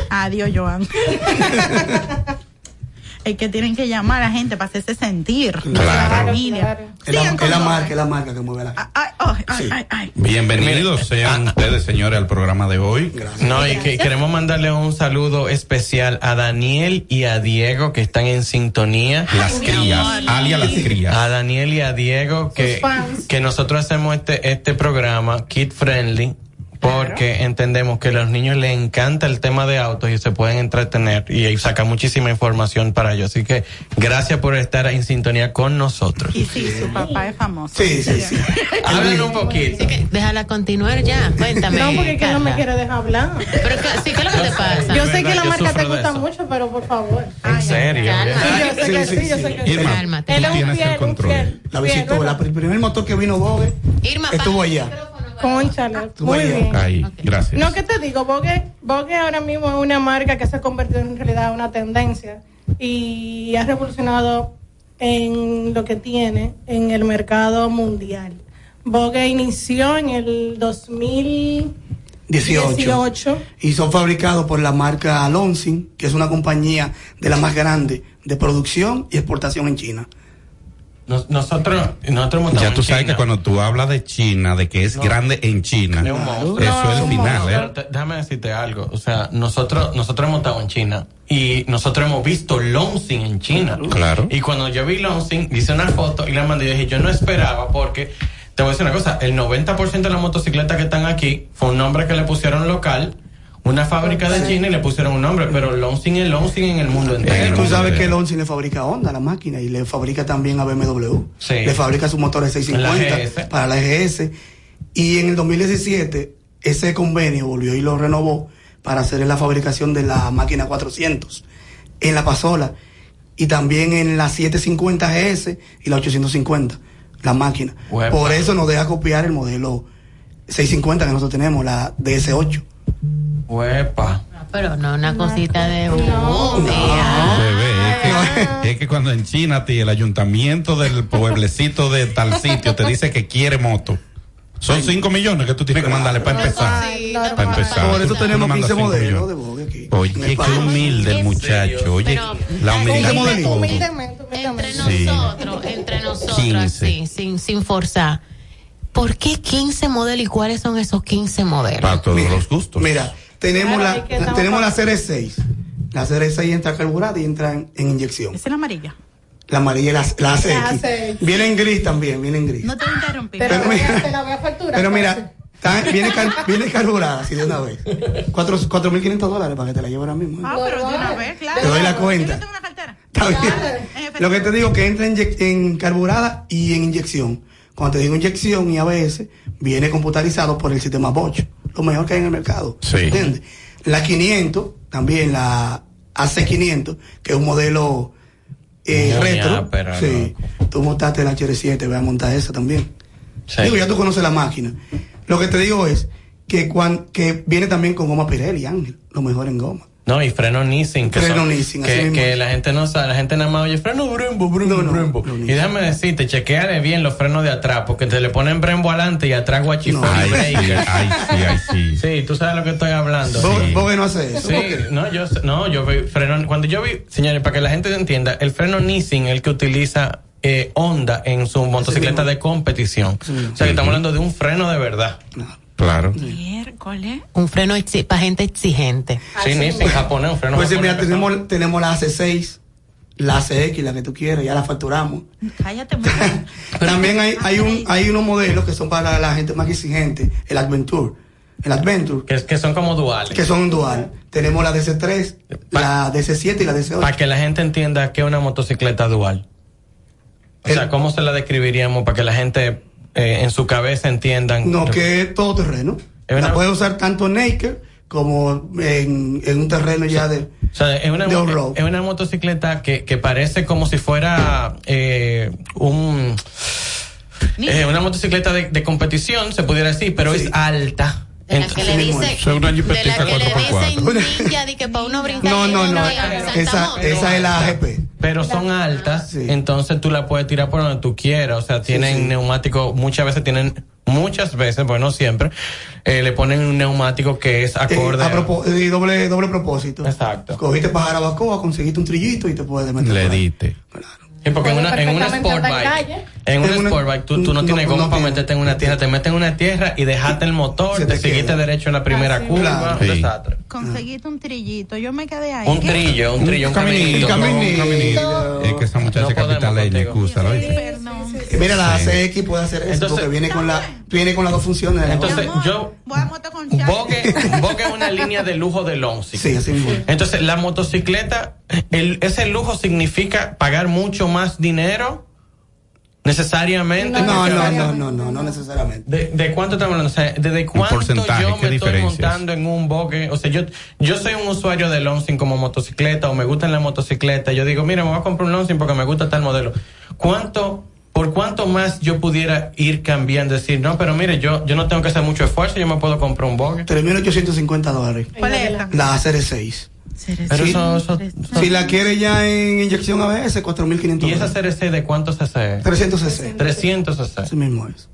Adiós, Joan. es que tienen que llamar a la gente para hacerse sentir. Claro. La familia. Es la, marca, es la marca que mueve la Ay, ay, ay, Sí. ay, ay. Bienvenidos sean ustedes, señores, al programa de hoy. No, y que queremos mandarle un saludo especial a Daniel y a Diego que están en sintonía. Las crías, alias las crías. A Daniel y a Diego que, que nosotros hacemos este, este programa Kid Friendly porque entendemos que a los niños les encanta el tema de autos y se pueden entretener y ahí saca muchísima información para ellos. Así que gracias por estar en sintonía con nosotros. Y sí, su papá es famoso. Sí, sí, sí. Hablen un poquito. Así que déjala continuar ya. Cuéntame. No, porque es que no me quiere dejar hablar. Pero que- sí, ¿qué es lo que te pasa? Yo sé que la yo marca te gusta mucho, pero por favor. En serio. Calma. Sí, yo sé que Sí, sí, sí, yo sí. sé que sí. Irma. Él es un fiel, un control. fiel. La visitó, el primer motor que vino Irma, estuvo allá. Conchale, Tú muy bien. Ahí, gracias. No, ¿qué te digo? Vogue, Vogue ahora mismo es una marca que se ha convertido en realidad en una tendencia y ha revolucionado en lo que tiene en el mercado mundial. Vogue inició en el 2018 18. Y son fabricados por la marca Alonsin, que es una compañía de la más grande de producción y exportación en China. Nos- nosotros, nosotros montamos Ya tú sabes China. que cuando tú hablas de China, de que es grande en China, eso es el final, ¿eh? te- déjame decirte algo. O sea, nosotros, nosotros hemos estado en China y nosotros hemos visto Longsing en China. Claro. Y cuando yo vi Longsing, hice una foto y la mandé y dije, yo no esperaba porque, te voy a decir una cosa, el 90% de las motocicletas que están aquí fue un nombre que le pusieron local, una fábrica de China y le pusieron un nombre, pero Longsing es Longsing en el mundo Y entero. tú sabes que Lonsin le fabrica a Honda la máquina y le fabrica también a BMW. Sí. Le fabrica sus motores 650 La GS. para la EGS. Y en el 2017 ese convenio volvió y lo renovó para hacer la fabricación de la máquina 400 en la Pasola y también en la 750 GS y la 850 la máquina. Uepa. Por eso nos deja copiar el modelo 650 que nosotros tenemos, la DS8. Huepa. Pero no, una cosita de un Ah, bebé, es que, es que cuando en China, ti, el ayuntamiento del pueblecito de tal sitio te dice que quiere moto. Son 5 millones que tú tienes que mandarle para empezar. Para empezar. Por eso tenemos no mandas 15 cinco modelos millones. de Vogue aquí. Oye, qué humilde el muchacho. Oye, la humildad. Entre nosotros, entre nosotros, 15. así, sin, sin forzar. ¿Por qué 15 modelos y cuáles son esos 15 modelos? Para todos los gustos. Mira, tenemos Claro, la, tenemos la más- serie 6. La serie 6 entra carburada y entra en, en inyección. Esa es la amarilla. La amarilla la, la La ACX. ACX. Viene en gris también, viene en gris. No te interrumpí. Pero, Pero mira- te la voy a facturar. Pero mira, viene, car- viene carburada así de una vez. Cuatro- 4.500 dólares para que te la lleve ahora mismo. ¿eh? Ah, pero de una vez, claro. Te doy la cuenta. Yo tengo una cartera. Está bien. Lo que te digo que entra en, en carburada y en inyección. Cuando te digo inyección y ABS, viene computarizado por el sistema Bosch. Lo mejor que hay en el mercado. Sí. ¿Entiendes? La 500, también la AC500, que es un modelo eh, retro. ápera, sí. Tú montaste la HR7, voy a montar esa también. Sí. Digo, ya tú conoces la máquina. Lo que te digo es que, cuan- que viene también con goma Pirelli, Ángel, lo mejor en goma. No, y freno Nissin. Que Freno son- Nissin, así Que, que la gente no sabe, la gente nada más oye freno Brembo, Brembo, No, no, Brembo. no, y déjame decirte, chequeale bien los frenos de atrás, porque te le ponen Brembo adelante y atrás guachifón Ay, y sí, ay, sí, ay, sí. Sí, tú sabes lo que estoy hablando. Vogue Sí. Vogue no hace eso. Sí, no, yo, sé- no, yo vi freno, cuando yo vi, señores, para que la gente entienda, el freno Nissin, el que utiliza eh, Honda en su motocicleta de competición. O sea, que estamos hablando de un freno de verdad. Claro. Miércoles. Un freno para gente exigente. Sí, Nissin japonés, un freno Pues japonés mira, pesado. tenemos, tenemos la AC6, la ACX, la que tú quieras, ya la facturamos. Cállate. También hay, hay, un, hay unos modelos que son para la gente más exigente, el Adventure. El Adventure, que, que son como duales. que son dual. Tenemos la DC3, la DC7 y la DC8. Para que la gente entienda que es una motocicleta dual. O sea, ¿cómo se la describiríamos para que la gente eh, en su cabeza entiendan? No, que es todo terreno. Es una- La puedes usar tanto naked como en, en un terreno ya de... O sea, es una, es una motocicleta que, que parece como si fuera eh, un... eh, una motocicleta de, de competición, se pudiera decir, pero es alta. De la que le dice, Soy una de la que le 4x4. dicen ninja, de que para uno brincar. No, no, no. Esa- esa es la AGP. Pero son altas, entonces tú la puedes tirar por donde tú quieras. O sea, tienen neumático, muchas veces tienen, muchas veces, bueno, no siempre, eh, le ponen un neumático que es acorde. A propó- y doble, doble propósito. Exacto. Cogiste para Jarabacoa, conseguiste un trillito y te puedes meter. Le por ahí. Sí, porque en una, en una sport bike, calle. en una En una- sport bike, tú, tú no, no- tienes no goma para tiene. meterte en una tierra, te metes en una tierra y dejaste el motor, te, te seguiste derecho en la primera Así curva, un Sí. desastre. Conseguiste un trillito, yo me quedé ahí. Un ¿Qué? trillo, un trillo, un caminito. Un caminito. Es que esa muchacha No podemos capitaleña, excusa, ¿no? Mira, la Sí. CX puede hacer eso Entonces- porque viene con, la, viene con las dos funciones. Entonces, yo, Bogue, Bogue es una línea de lujo de Lonzi. Sí, así. Entonces, la motocicleta, el, ese lujo significa pagar mucho más dinero necesariamente. No, no, no, no, no, no necesariamente. ¿De, de cuánto estamos hablando? O sea, ¿desde cuánto porcentaje, yo ¿qué me estoy montando en un bogue? O sea, yo, yo soy un usuario de Lonsing como motocicleta o me gusta la motocicleta. Yo digo, mira, me voy a comprar un Lonsing porque me gusta tal modelo. ¿Cuánto, por cuánto más yo pudiera ir cambiando? Decir, no, pero mire, yo, yo no tengo que hacer mucho esfuerzo, yo me puedo comprar un bogue. 3.850 dólares. ¿Cuál es esta? La CR6. Pero Sí. eso, eso- Si la quiere ya en inyección ABS, 4.500 ¿Y esa. CRC de cuánto cc? 300 cc. 300 cc. Así mismo es.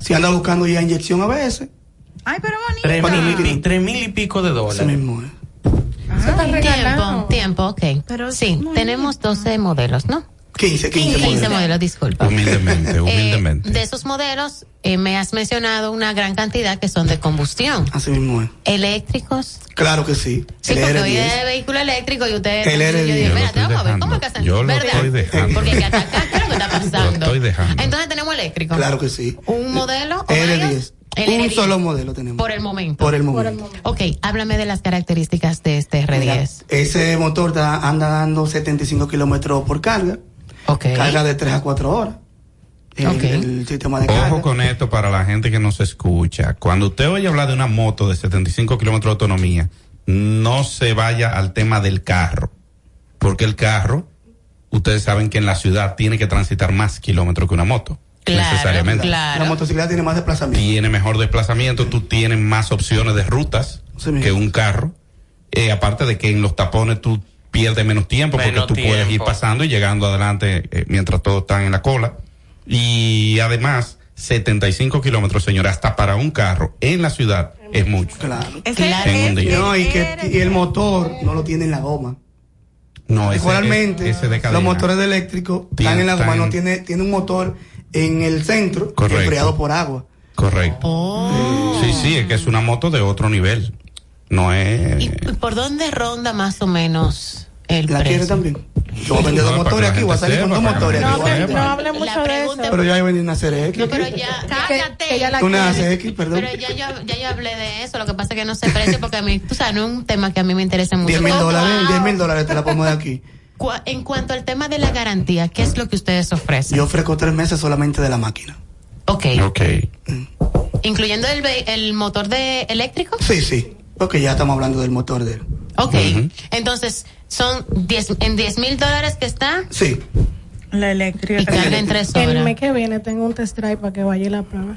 Si anda buscando ya inyección ABS, Ay, pero bonita. mil, y pi- tres mil y pico de así dólares. mismo es. Tiempo, tiempo, ok. sí, tenemos 12 modelos, ¿no? 15, 15, 15 modelos. modelos, disculpa. Humildemente, humildemente. Eh, de esos modelos, eh, me has mencionado una gran cantidad que son de combustión. Así mismo es. Eléctricos. Claro que sí. Sí, el porque hoy R10. es vehículo eléctrico y ustedes. El yo R10. digo, Yo espérate, estoy vamos a ver, ¿cómo es que hacen? Yo lo ¿Verdad? estoy dejando. Porque que acá, ¿qué es lo que está pasando? Lo estoy dejando. Entonces tenemos eléctrico. Claro que sí. Un modelo. o R10. varios? El Un R10. solo modelo tenemos. Por el momento. Por el momento. Ok, háblame de las características de este R10. Ese motor da- anda dando 75 kilómetros por carga. Ok. Carga de 3 a 4 horas. El, sistema de carga. Ojo con esto para la gente que nos escucha. Cuando usted oye hablar de una moto de 75 kilómetros de autonomía, no se vaya al tema del carro. Porque el carro, ustedes saben que en la ciudad tiene que transitar más kilómetros que una moto. necesariamente. La motocicleta tiene más desplazamiento. Tiene mejor desplazamiento, tú tienes más opciones de rutas que un carro. Eh, aparte de que en los tapones tú pierdes menos tiempo porque tú puedes ir pasando y llegando adelante eh, mientras todos están en la cola. Y además, 75 kilómetros, señora, hasta para un carro en la ciudad es mucho. Claro. En un día. No, y, que, y el motor no lo tiene en la goma. No, ese, Igualmente, ese de cadena. los motores de eléctrico están en la goma, no tiene, tiene un motor en el centro enfriado por agua. Correcto. Sí, sí, es que es una moto de otro nivel. No es. ¿Y por dónde ronda más o menos el ¿La precio? quiere también? Yo voy a vender dos No, motores que aquí, voy a salir con dos que motores vender. No hablen mucho de eso. Pero ya vendí una CRX. No, pero ya, cállate. que ya la Una. CX, perdón. Pero ya yo, ya yo hablé de eso, lo que pasa es que no sé precio porque a mí, tú sabes, no es un tema que a mí me interesa mucho. 10 mil dólares, 10 mil dólares te la pongo de aquí. En cuanto al tema de la garantía, ¿qué es lo que ustedes ofrecen? Yo ofrezco tres meses solamente de la máquina. Ok. Ok. ¿Incluyendo el, el motor de eléctrico? Sí, sí. Porque ya estamos hablando del motor de él. Ok. Entonces, son 10 en 10 mil dólares que está Sí. La eléctrica. y carga en tres El mes que viene tengo un test drive para que vaya la prueba.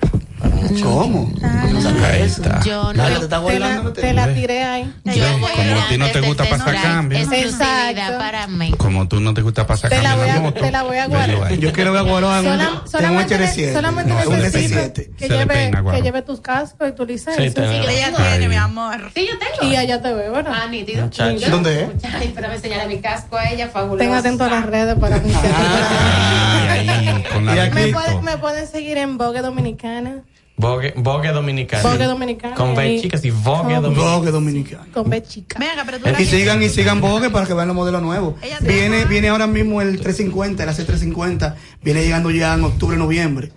¿Cómo? Ahí está. Yo no. Te la, te la tiré ahí. Yo voy Como a ti no te gusta pasar cambio. Exacto. para mí. Como tú no te gusta pasar Te la cambio voy en a, la moto. te la voy a guardar. Yo quiero ver a Guarón solamente HR7. solamente no, un necesito S7. que lleve, que lleve tus cascos y tu licencia. Sí, te veo. Ella tiene, mi amor. Sí, yo tengo. y allá te veo, ¿verdad? Ah, nítido. ¿Dónde es? Ay, pero me enseñaré mi casco a ella, fabuloso. Ten atento a las redes para que pueden, me pueden seguir en Vogue Dominicana. Vogue, Vogue Dominicana. Vogue Dominicana. Con B chicas y Vogue Dominicana. Vogue dominicano. Con B chica. Venga, pero tú Y la Y sigan y sigan Vogue para que vean los modelos nuevos. Viene, llama- viene ahora mismo el 350, el AC350. Viene llegando ya en octubre, noviembre.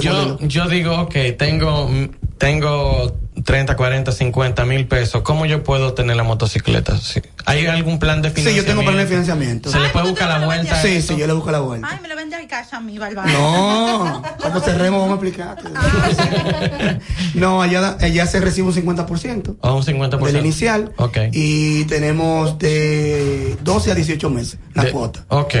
Yo, yo digo, ok, tengo, tengo 30, 40, 50 mil pesos. ¿Cómo yo puedo tener la motocicleta? Sí. ¿Hay algún plan de Sí, financiamiento? yo tengo plan de financiamiento. ¿Se le puede buscar la vuelta? Sí, eso? sí, yo le busco la vuelta. Ay, me lo vende al cash a mí, Bárbara. No, cuando cerremos vamos a explicarte. No, allá, allá se recibe un 50% O un 50%. del inicial. Ok. Y tenemos de 12 a 18 meses la De- cuota. Ok.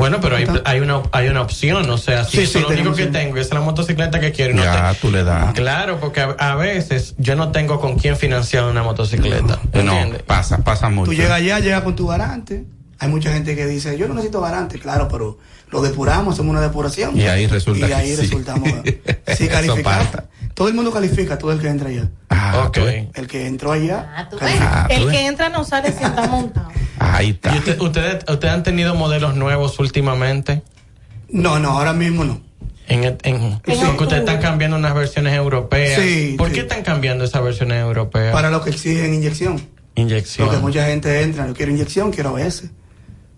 Bueno, pero hay, hay una hay una opción, o sea, si Sí, eso sí, lo único que tengo es la motocicleta que quiero. y no Ya, te- tú le das. Claro, porque a, a veces yo no tengo con quién financiar una motocicleta. No, ¿entiendes? pasa, pasa mucho. Tú llegas allá, llegas con tu garante. Hay mucha gente que dice, yo no necesito garante, claro, pero lo depuramos, hacemos una depuración. Y ahí resulta Y ahí resultamos. Sí, pasa. Todo el mundo califica, todo el que entra allá. Ah, Ok. El que entró allá. Ah, tú El ves. que entra no sale si está montado. Ahí está. ¿Y usted- ustedes, ustedes han tenido modelos nuevos últimamente? No, no, ahora mismo no. En, en, porque ustedes están cambiando unas versiones europeas. Sí, ¿Por sí. qué están cambiando esas versiones europeas? Para lo que exigen inyección. Inyección. Porque mucha gente entra, yo quiero inyección, quiero. ¿Entiendes?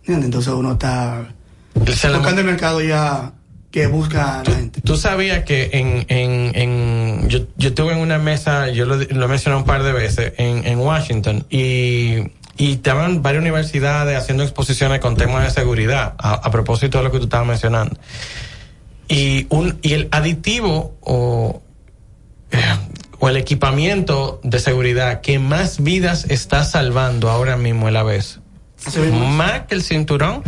Entonces uno está buscando el mercado ya que busca la gente. Tú sabías que en, en, en yo, yo estuve en una mesa, yo lo, lo he mencionado un par de veces, en, en Washington, y, y estaban varias universidades haciendo exposiciones con temas de seguridad, a, a propósito de lo que tú estabas mencionando. Y, un, y el aditivo o, eh, o el equipamiento de seguridad que más vidas está salvando ahora mismo la vez. Más que el cinturón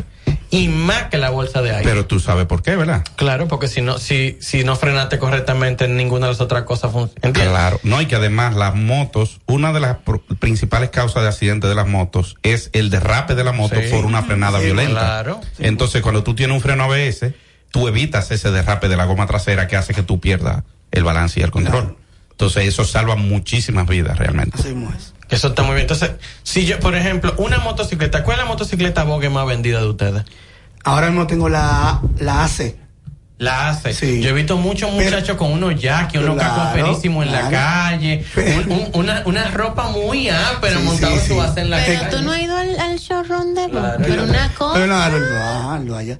y más que la bolsa de aire. Pero tú sabes por qué, ¿verdad? Claro, porque si no, si, si no frenaste correctamente, ninguna de las otras cosas funciona. Claro, no, y que además las motos, una de las pr- principales causas de accidentes de las motos es el derrape de la moto Sí. por una frenada Sí, violenta. claro. Entonces, cuando tú tienes un freno ABS, tú evitas ese derrape de la goma trasera que hace que tú pierdas el balance y el control. Entonces, eso salva muchísimas vidas realmente. Que eso está muy bien. Entonces, si yo, por ejemplo, una motocicleta, ¿cuál es la motocicleta Vogue más vendida de ustedes? Ahora mismo tengo la, la AC. La hace. Yo he visto muchos muchachos con unos jackets, unos Claro, cacos ferísimos en la calle, un- un- una, una ropa muy ápera montada en su base en la Pero calle. tú no has ido al, al showroom de Claro. Pero una cosa. Pero no, no, no, no, allá.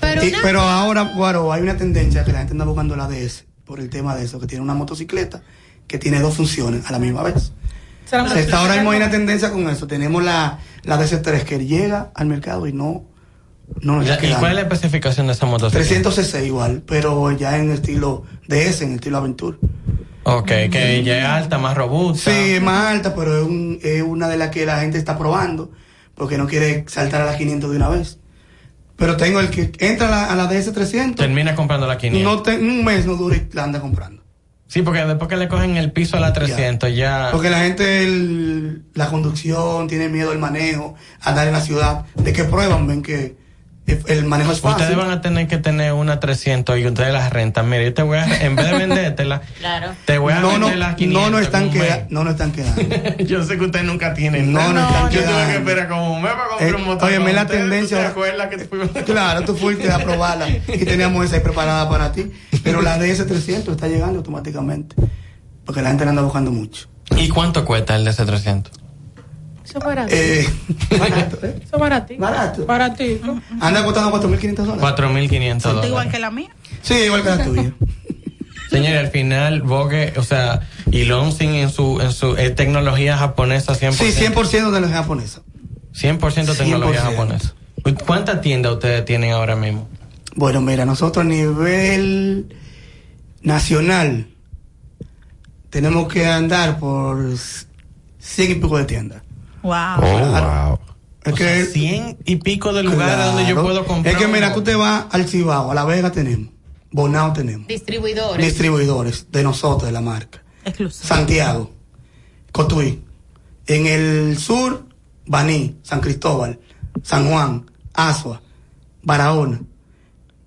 Pero Y- una- pero ahora, Guaro, hay una tendencia que la gente anda buscando la DS por el tema de eso, que tiene una motocicleta que tiene dos funciones a la misma vez. Está ahora mismo hay una tendencia con eso. Tenemos la, la DC3 que llega al mercado y no, no nos ¿Y cuál es la especificación de esa motocicleta? 300 cc igual, pero ya en estilo DS, en estilo Aventura. Ok, que ya es alta, más robusta. Sí, es más alta, pero es, un- es una de las que la gente está probando porque no quiere saltar a las 500 de una vez. Pero tengo el que entra a la, a la DS300, Termina comprando la 500. no te- un mes no dura y la anda comprando. Sí, porque después que le cogen el piso a la 300 ya... Porque la gente, el- la conducción, tiene miedo al manejo, andar en la ciudad. De que prueban, ven que el manejo es fácil. Ustedes van a tener que tener una 300 y ustedes las rentan. Mire, yo te voy a, en vez de vendértela, Claro. te voy a no, no, vender las 500. no, no están, queda- no, no están quedando. yo sé que ustedes nunca tienen. No, no están Yo tuve quedando. que esperar como un mes para comprar Eh, un motor. óyeme, con la ustedes. tendencia- ¿Tú te acuerdas que fuimos? Claro, tú fuiste a probarla y teníamos esa ahí preparada para ti. Pero la DS300 está llegando automáticamente. Porque la gente la anda buscando mucho. ¿Y cuánto cuesta el de ese 300? Eso es barato. Eh, barato, ¿eh? Eso es baratito. Barato. Baratito. Anda costando 4.500 dólares. 4.500 dólares. Igual que la mía. Sí, igual que la tuya. Señores, al final, Vogue, o sea, y Lonsing en su, en su eh, tecnología japonesa 100%. Sí, 100% de la japonesa. 100% tecnología 100%. japonesa. ¿Cuántas tiendas ustedes tienen ahora mismo? Bueno, mira, nosotros a nivel nacional tenemos que andar por 100 y pico de tiendas. Wow. wow. Es O que sea, 100 y pico de lugares Claro. donde yo puedo comprar. Es que mira, tú te vas al Cibao, a La Vega tenemos, Bonao tenemos, Distribuidores. distribuidores de nosotros, de la marca. Exclusivo. Santiago, Cotuí. En el sur, Baní, San Cristóbal, San Juan, Asua, Barahona.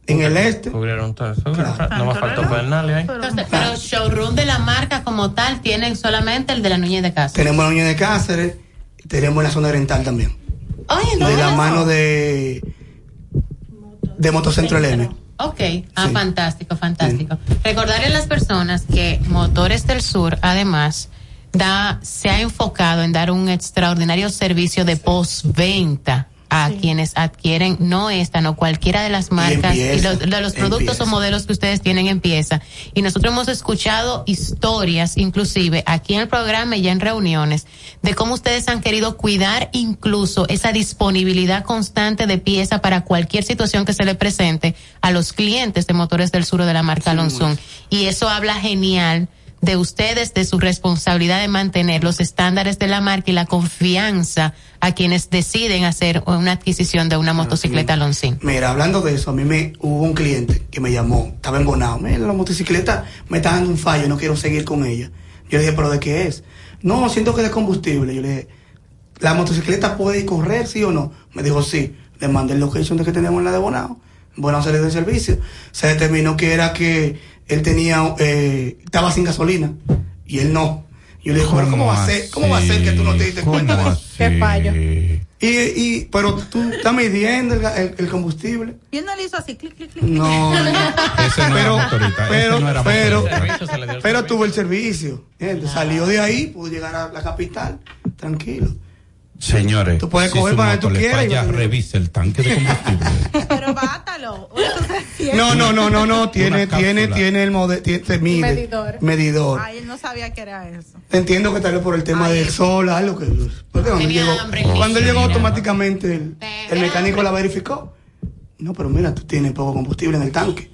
En el este, Cubrieron todo eso. No me faltó Fernández ahí. Entonces, pero showroom de la marca como tal tienen solamente el de la Núñez de Casa. tenemos la Unión de Cáceres, y tenemos en la zona oriental también. Oye, De la no. mano de, de Motocentro LM. Ok, ah, Sí. fantástico, fantástico. Recordarle a las personas que Motores del Sur, además, da, se ha enfocado en dar un extraordinario servicio de postventa a quienes adquieren no esta, no cualquiera de las marcas y, los, productos o modelos que ustedes tienen en pieza. Y nosotros hemos escuchado historias, inclusive aquí en el programa y ya en reuniones, de cómo ustedes han querido cuidar incluso esa disponibilidad constante de pieza para cualquier situación que se le presente a los clientes de Motores del Sur de la marca Alonso. Y eso habla genial de ustedes, de su responsabilidad de mantener los estándares de la marca y la confianza a quienes deciden hacer una adquisición de una motocicleta Loncín. Mira, hablando de eso, a mí me hubo un cliente que me llamó, estaba embonado. Mira, la motocicleta me está dando un fallo, no quiero seguir con ella. Yo le dije, ¿pero de qué es? No, siento que es de combustible. Yo le dije, ¿la motocicleta puede correr, sí o no? Me dijo, sí. Le mandé el location de que teníamos en la de Bonao. Bonao salió de servicio. Se determinó que era que él tenía, eh, estaba sin gasolina y él no. Yo le dije, pero ¿cómo va a ser? ¿Cómo va a ser que tú no te diste cuenta de eso? Qué fallo. Y, y, pero tú estás midiendo el, el- el combustible. Y él no le hizo así, clic, clic, clic. No, no. Ese no era motorista, ese pero, no era pero, pero tuvo el servicio. ¿entiendes? Salió de ahí, pudo llegar a la capital, tranquilo. Señores, Tú puedes si coger para donde tú quieras y falla, vas a- revise el tanque de combustible. Pero bátalo. No, no, no, no, no, tiene, tiene, tiene el modelo. Medidor. Medidor. Ay, él no sabía que era eso. Entiendo que tal vez por el tema del sol, algo que. porque cuando, llegó, cuando él llegó automáticamente el, el mecánico la verificó. No, pero mira, tú tienes poco combustible en el tanque.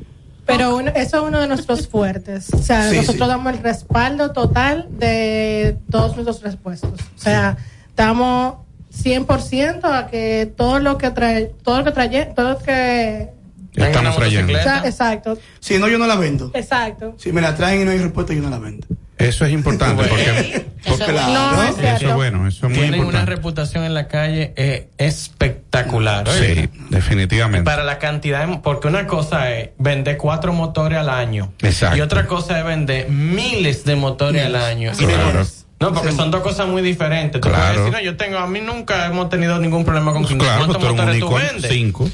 Pero uno- eso es uno de nuestros fuertes. O sea, Sí, nosotros sí. damos el respaldo total de todos nuestros repuestos. O sea, estamos 100% a que todo lo que trae, todo lo que trae, todo lo que... Estamos trayendo. O sea, exacto, Si no, yo no la vendo. exacto. Si me la traen y no hay respuesta, yo no la vendo. Eso es importante porque, Porque claro, No, es eso es bueno, eso es muy Tienen una importante. reputación en la calle eh, espectacular. Sí, definitivamente. Para la cantidad, de- porque una cosa es vender cuatro motores al año. Exacto. Y otra cosa es vender miles de motores al año. Claro. No, porque son dos cosas muy diferentes. Tú Claro. puedes decir, no, yo tengo, a mí nunca hemos tenido ningún problema con Claro, ¿Cuántos motores tú vendes? cinco.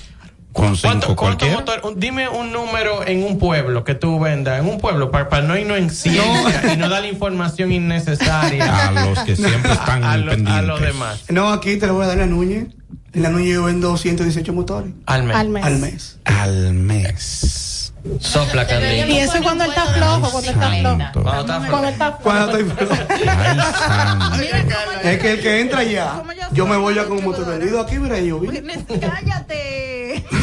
Con cinco Dime un número en un pueblo que tú vendas, en un pueblo, para, no irnos en ciencia y no dar la información innecesaria A los que siempre están a, lo- a pendientes. los demás. No, aquí te lo voy a dar en la Núñez. En la Núñez yo vendo 118 motores. Al mes. Al mes. Al mes. Al mes. Sopla. Y eso es cuando él está flojo, cuando está flojo. Cuando está flojo. Cuando está. Es que el que entra ya, yo me voy ya con un motor vendido aquí, mira, yo vi. Cállate.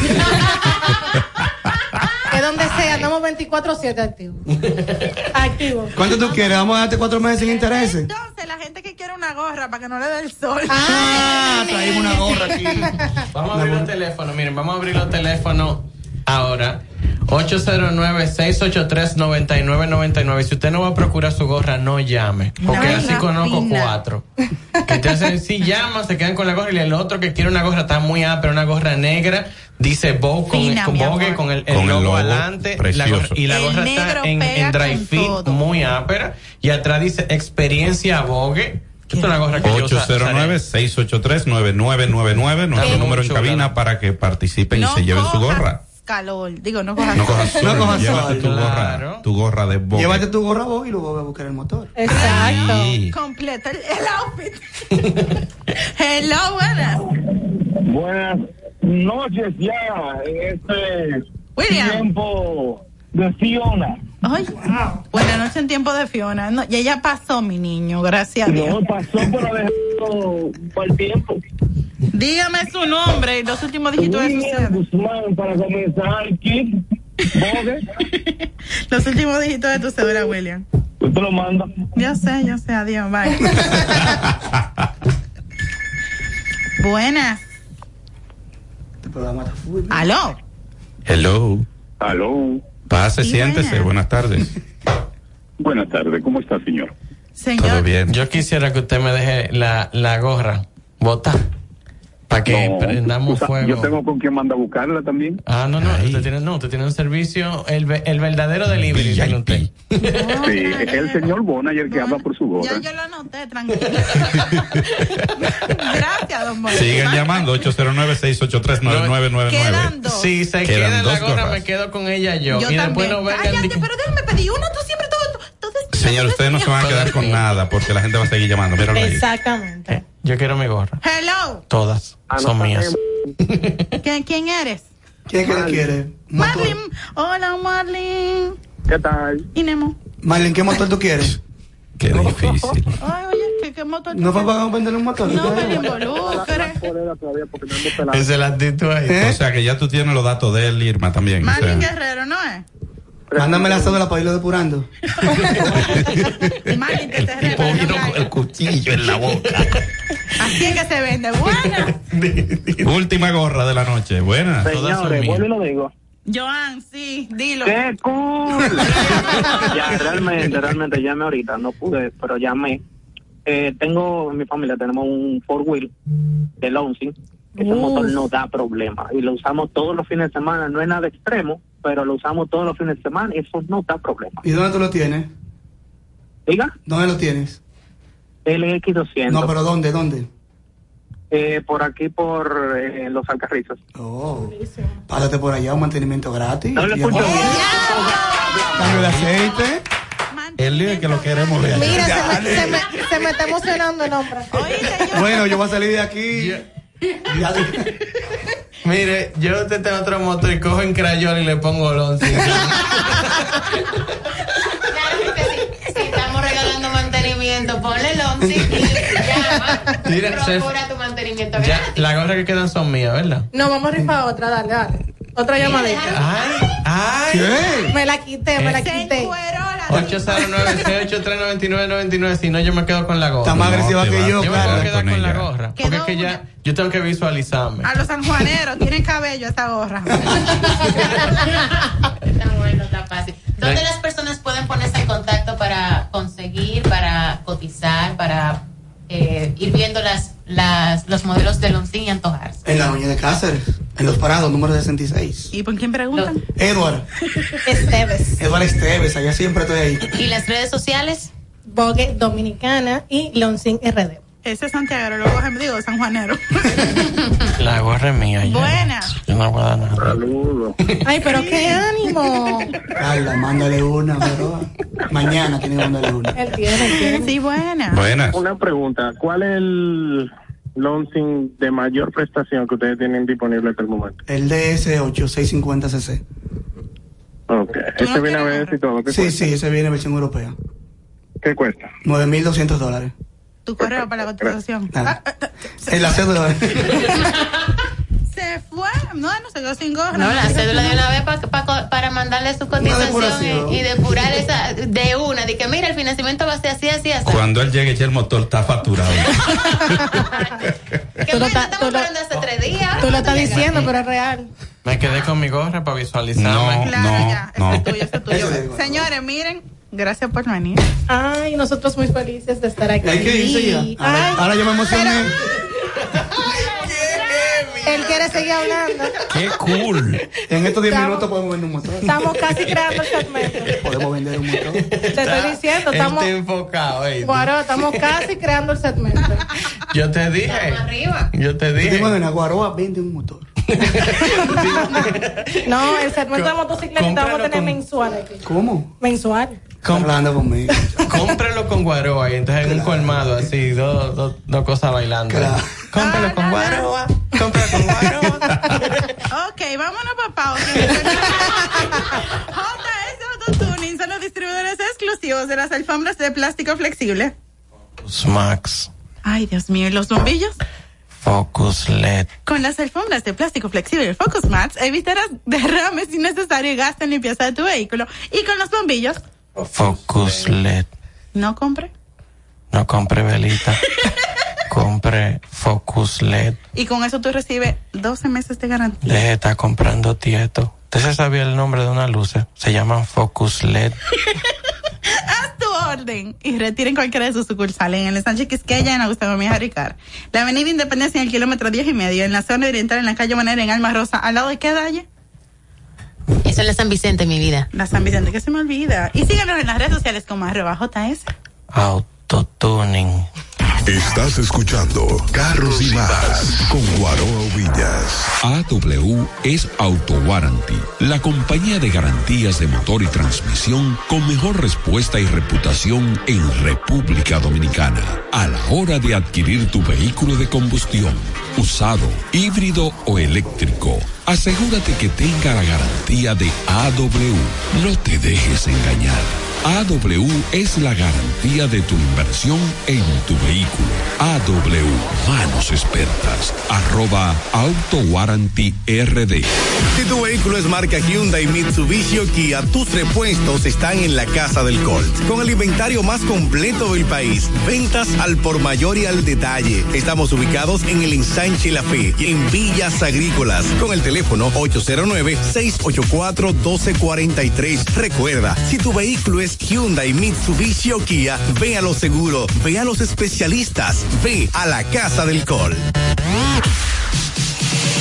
Es donde sea, andamos 24-7 activos. Activos. ¿Cuánto tú quieres? Vamos a darte cuatro meses sin intereses. Entonces, la gente que quiere una gorra para que no le dé el sol. Ah, traímos una gorra aquí. Vamos a abrir los teléfonos, miren, vamos a abrir los teléfonos ahora. 809-683-9999. Si usted no va a procurar su gorra, no llame. Porque así la conozco fina. cuatro. Entonces, si llama, se quedan con la gorra. Y el otro que quiere una gorra está muy pero una gorra negra. Dice Vogue con, Fina, con, Vogue, el, el Con el logo, logo, adelante. La gorra- precioso. y la El gorra está en, en dry fit, todo. muy ápera. Y atrás dice experiencia Vogue. Es una gorra que yo usa- usaré. 809-683-9999, nuestro número en cabina para que participen y se lleven su gorra. Calor. Digo, no cojas No cojas sol, No cojas llévate sol. tu gorra, Claro. tu gorra de Vogue. Llévate tu gorra vos y luego voy a buscar el motor. Exacto. Sí. Completa el, el outfit. Hello, buenas. Buenas noches ya en este William. tiempo de Fiona. Ay, buenas noches en tiempo de Fiona. No, y ella pasó, mi niño, gracias a Dios. No pasó por dejado por el tiempo. Dígame su nombre y los últimos dígitos de su. Guzmán para comenzar Kid. Los últimos dígitos de tu cédula, William. Usted lo manda. Yo sé, yo sé, adiós, bye. Buenas. Este. Aló. Hello. Aló. Pase, Sí, siéntese. buenas. Buenas tardes. Buenas tardes, ¿cómo está, señor? Todo Señor, bien. Yo quisiera que usted me deje la, la gorra botar para que No, prendamos fuego. Yo tengo con quien manda a buscarla también. Ah, no, no, usted tiene, no, usted tiene un servicio, el, el verdadero delivery. Sí, el señor Bona y el que habla por su gorra. ya yo lo anoté, tranquilo. Gracias, don Moisés. Sigan llamando 809-683-9999. Quedan dos. Si se Quedan queda en la gorra, me quedo con ella yo. Yo y después también. no vengan. Cállate, pero déjame pedir una, tú siempre todo. todo- todo- Señor, ustedes no se van a quedar con nada porque la gente va a seguir llamando. Míralo ahí. Yo quiero mi gorra. Hello. Todas son mías. ¿Quién, quién eres? ¿Quién es que quiere? Motor. Marlin. Hola, Marlin. ¿Qué tal? Y Nemo. Marlene, ¿qué motor tú quieres? Qué difícil. Ay, oye, ¿qué, qué motor? ¿No fue para venderle un motor? No me ¿Qué? involucre. Esa es la actitud ahí. O sea que ya tú tienes los datos de él, Irma, también. o sea. Marlin Guerrero, ¿no es? Mándame la cédula para irlo depurando. el cuchillo en la boca. Así es que se vende. Buena. Última gorra de la noche. Buena. Señores, vuelvo y lo digo. Joan, sí, dilo. ¡Qué cool! ya, realmente, realmente llamé ahorita, no pude, pero llamé. Eh, tengo, en mi familia tenemos un four wheel de Launching, que ese Uf. motor no da problema y lo usamos todos los fines de semana, no es nada extremo, pero lo usamos todos los fines de semana y eso no da problema. ¿Y dónde tú lo tienes? Diga, ¿Dónde lo tienes? el X200. No, pero ¿dónde? ¿Dónde? Eh, por aquí, por eh, los Alcarrizos. Oh. Pásate por allá, un mantenimiento gratis. No le escucho amor, Cambio de aceite. El líder que lo queremos ver. Mira, se me, se, me, se me está emocionando el hombre. Bueno, yo voy a salir de aquí. Mire, yo te tengo otro motor y cojo en crayola y le pongo el 11. Si estamos regalando mantenimiento, ponle el once y llama. Mira, se- procura tu mantenimiento. ya, las gorras que quedan son mías, ¿verdad? No, vamos a rifar otra, dale, dale. Otra llamadita. Ay, ay. Me la quité, me la quité. 809-683-9999. Si no, yo me quedo con la gorra. Está más agresiva te que yo, Yo me voy a quedar Con con la gorra. Porque es que ya, yo tengo que visualizarme. A los sanjuaneros, tienen cabello esta gorra. Está bueno, está fácil. ¿Dónde las personas pueden ponerse en contacto para conseguir, para cotizar, para eh, ir viendo las, las, los modelos de Loncín y antojarse? En la Noña de Cáceres, en Los Parados, número 66. ¿Y por quién preguntan? Edward. Esteves. Edward Esteves, allá siempre estoy ahí. ¿Y las redes sociales? Bogue Dominicana y Loncin RD. Ese es Santiago, luego me digo sanjuanero. La gorra es mía. ya. Buena. Yo no voy a dar nada. Saludos. Ay, pero qué ánimo. Carla, mándale una, pero mañana tiene que mandarle una. Él tiene, él tiene. Sí, buena. Buenas. Una pregunta, ¿cuál es el launching de mayor prestación que ustedes tienen disponible hasta el momento? El DS8650cc. Ok, ese viene a ver y todo. ¿Qué Sí, cuesta? sí, ese viene en versión europea. ¿Qué cuesta? 9.200 dólares. Tu correo para la cotización. Nada. En la cédula. Se fue. No, no se quedó sin gorra. No, la cédula de una vez pa- pa- para mandarle su cotización y, y depurar esa de una. De que mira, el financiamiento va a ser así, así, así. Cuando él llegue, ya el motor está facturado. Que Tú lo estamos lo- esperando hace tres días. Tú lo estás diciendo, pero es real. Me quedé con mi gorra para visualizarme. No, Claro, no, ya. no. Es tuyo, es tuyo. Señores, miren. Gracias por venir. Ay, nosotros muy felices de estar aquí. Hay que irse ya. Ahora, Ay, ahora yo me emocioné. él quiere seguir hablando. ¡Qué cool! En estos 10 Estamos- minutos podemos vender un motor. Estamos casi creando el segmento. Podemos vender un motor. Te estoy diciendo, estamos. está enfocado, ¿eh? Guaro, estamos casi creando el segmento. Yo te dije. Estamos arriba. Yo te Yo dije. digo, en Aguaroa vende un motor. No, el segmento de motocicleta vamos a tener con- mensual aquí. ¿Cómo? Mensual. Está hablando conmigo. Cómpralo con Guaroa y entonces en un colmado así, dos, dos, dos cosas bailando. Claro. Cómpralo con Guaroa. Cómpralo con Guaroa. Ok, vámonos para pausa. JS Autotuning son los distribuidores exclusivos de las alfombras de plástico flexible. Max. Ay, Dios mío, ¿y los bombillos? Focus LED. Con las alfombras de plástico flexible Focus Mats evitarás derrames innecesarios y gasto en limpieza de tu vehículo. Y con los bombillos, Focus LED. no compre. No compre velita. compre Focus LED. Y con eso tú recibes 12 meses de garantía. Le está comprando tieto. ¿Usted se sabía el nombre de una luz? Se llaman Focus LED. Haz tu orden y retiren cualquiera de sus sucursales en el Sánchez Quisqueya, en Augusto Gómez Ricard. La avenida Independencia en el kilómetro 10 y medio, en la zona oriental, en la calle Manera, en Alma Rosa, al lado de qué dalle? Eso es la San Vicente, mi vida. La San Vicente, que se me olvida. Y síganos en las redes sociales como arroba JS. Autotuning. Estás escuchando Carros y Más con Guaroa Villas. AW es Auto Warranty, la compañía de garantías de motor y transmisión con mejor respuesta y reputación en República Dominicana. A la hora de adquirir tu vehículo de combustión, usado, híbrido o eléctrico, asegúrate que tenga la garantía de AW. No te dejes engañar. AW es la garantía de tu inversión en tu vehículo. AW, manos expertas, arroba Auto Warranty RD. Si tu vehículo es marca Hyundai, Mitsubishi o Kia, tus repuestos están en la Casa del Colt. Con el inventario más completo del país. Ventas al por mayor y al detalle. Estamos ubicados en el Ensanche La Fe, en Villas Agrícolas. Con el teléfono 809-684-1243. Recuerda, si tu vehículo es Hyundai, Mitsubishi o Kia, ve a lo seguro, ve a los especialistas, ve a la Casa del Colt.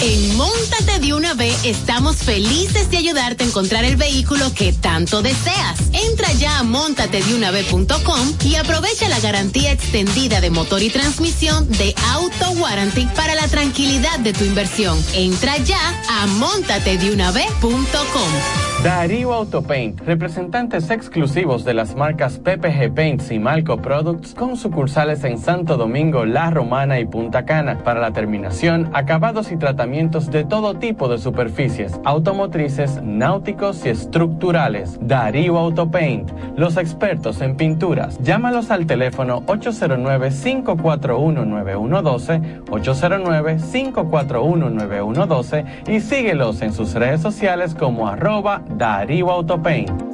En Móntate de una vez estamos felices de ayudarte a encontrar el vehículo que tanto deseas. Entra ya a montatedeunavez.com y aprovecha la garantía extendida de motor y transmisión de Auto Warranty para la tranquilidad de tu inversión. Entra ya a montatedeunavez.com. Darío Autopaint, representantes exclusivos de las marcas PPG Paints y Malco Products con sucursales en Santo Domingo, La Romana y Punta Cana para la terminación, acabados y tratamientos de todo tipo de superficies, automotrices, náuticos y estructurales. Darío Autopaint, los expertos en pinturas. Llámalos al teléfono 809-541-9112, 809-541-9112 y síguelos en sus redes sociales como arroba Darío Autopaint.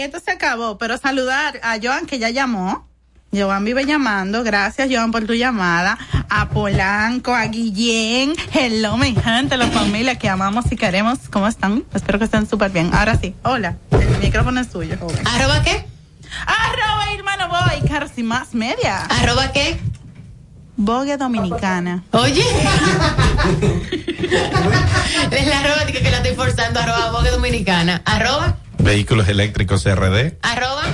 y esto se acabó, pero saludar a Joan que ya llamó. Joan vive llamando, gracias Joan por tu llamada, a Polanco, a Guillén, hello mi gente, la familia que amamos y queremos, ¿cómo están? Espero que estén súper bien. Ahora sí, hola, el micrófono es tuyo. ¿Arroba qué? Arroba hermano boy, Carlos y más media. ¿Arroba qué? Bogue Dominicana. Oye. es la arroba que, que la estoy forzando, arroba Bogue Dominicana. Arroba. Vehículos eléctricos RD. Arroba.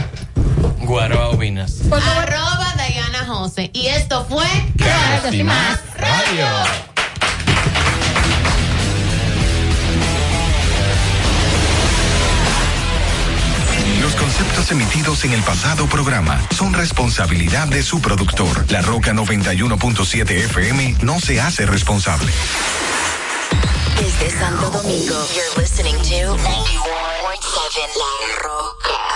Guaroa Ovinas. Arroba Diana Jose. Y esto fue Carlos y Más Radio. Los conceptos emitidos en el pasado programa son responsabilidad de su productor. La Roca 91.7 FM no se hace responsable. Desde Santo Domingo, you're listening to 91.7 La Roca.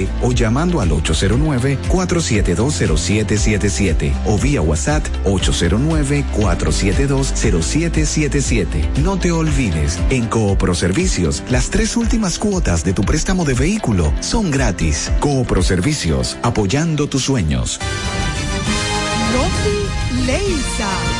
o llamando al 809-4720777. 787 o vía WhatsApp 809-472-0777. No te olvides, en Coopro Servicios, las tres últimas cuotas de tu préstamo de vehículo son gratis. Coopro Servicios, apoyando tus sueños. Loki Leisa.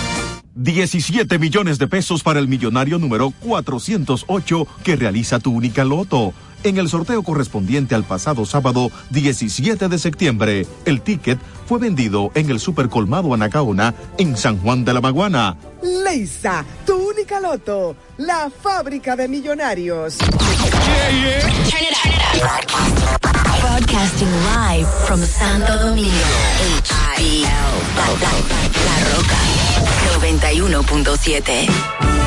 17 millones de pesos para el millonario número 408 que realiza tu única loto. En el sorteo correspondiente al pasado sábado 17 de septiembre, el ticket fue vendido en el Supercolmado Anacaona en San Juan de la Maguana. Leisa, tu única loto. La fábrica de millonarios. Broadcasting live from Santo Domingo. La, la Roca. 91.7.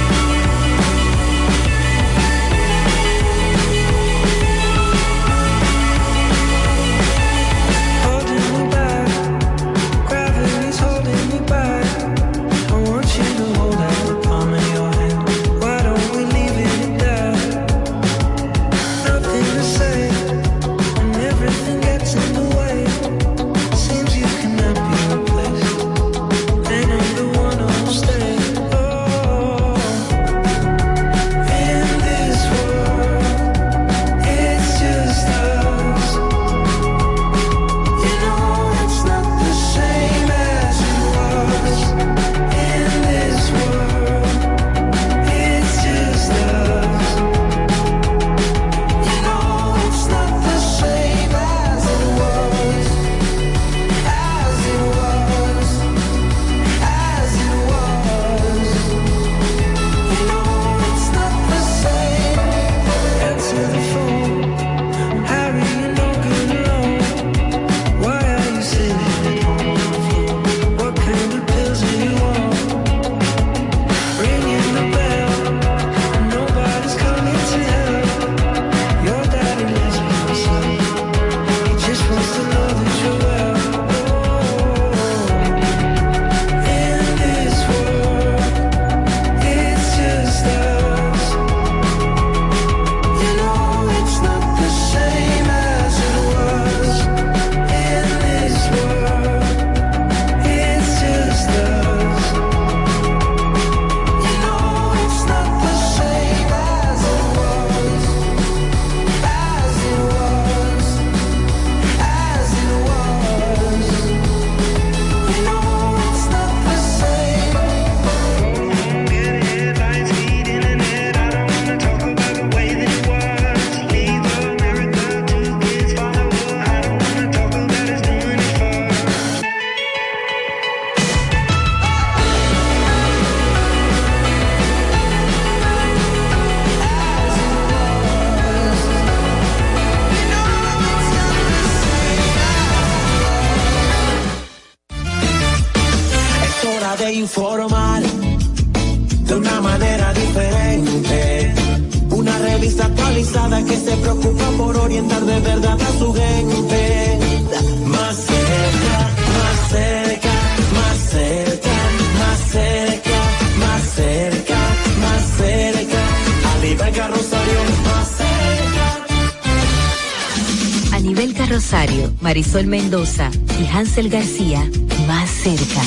Marisol Mendoza y Hansel García, más cerca.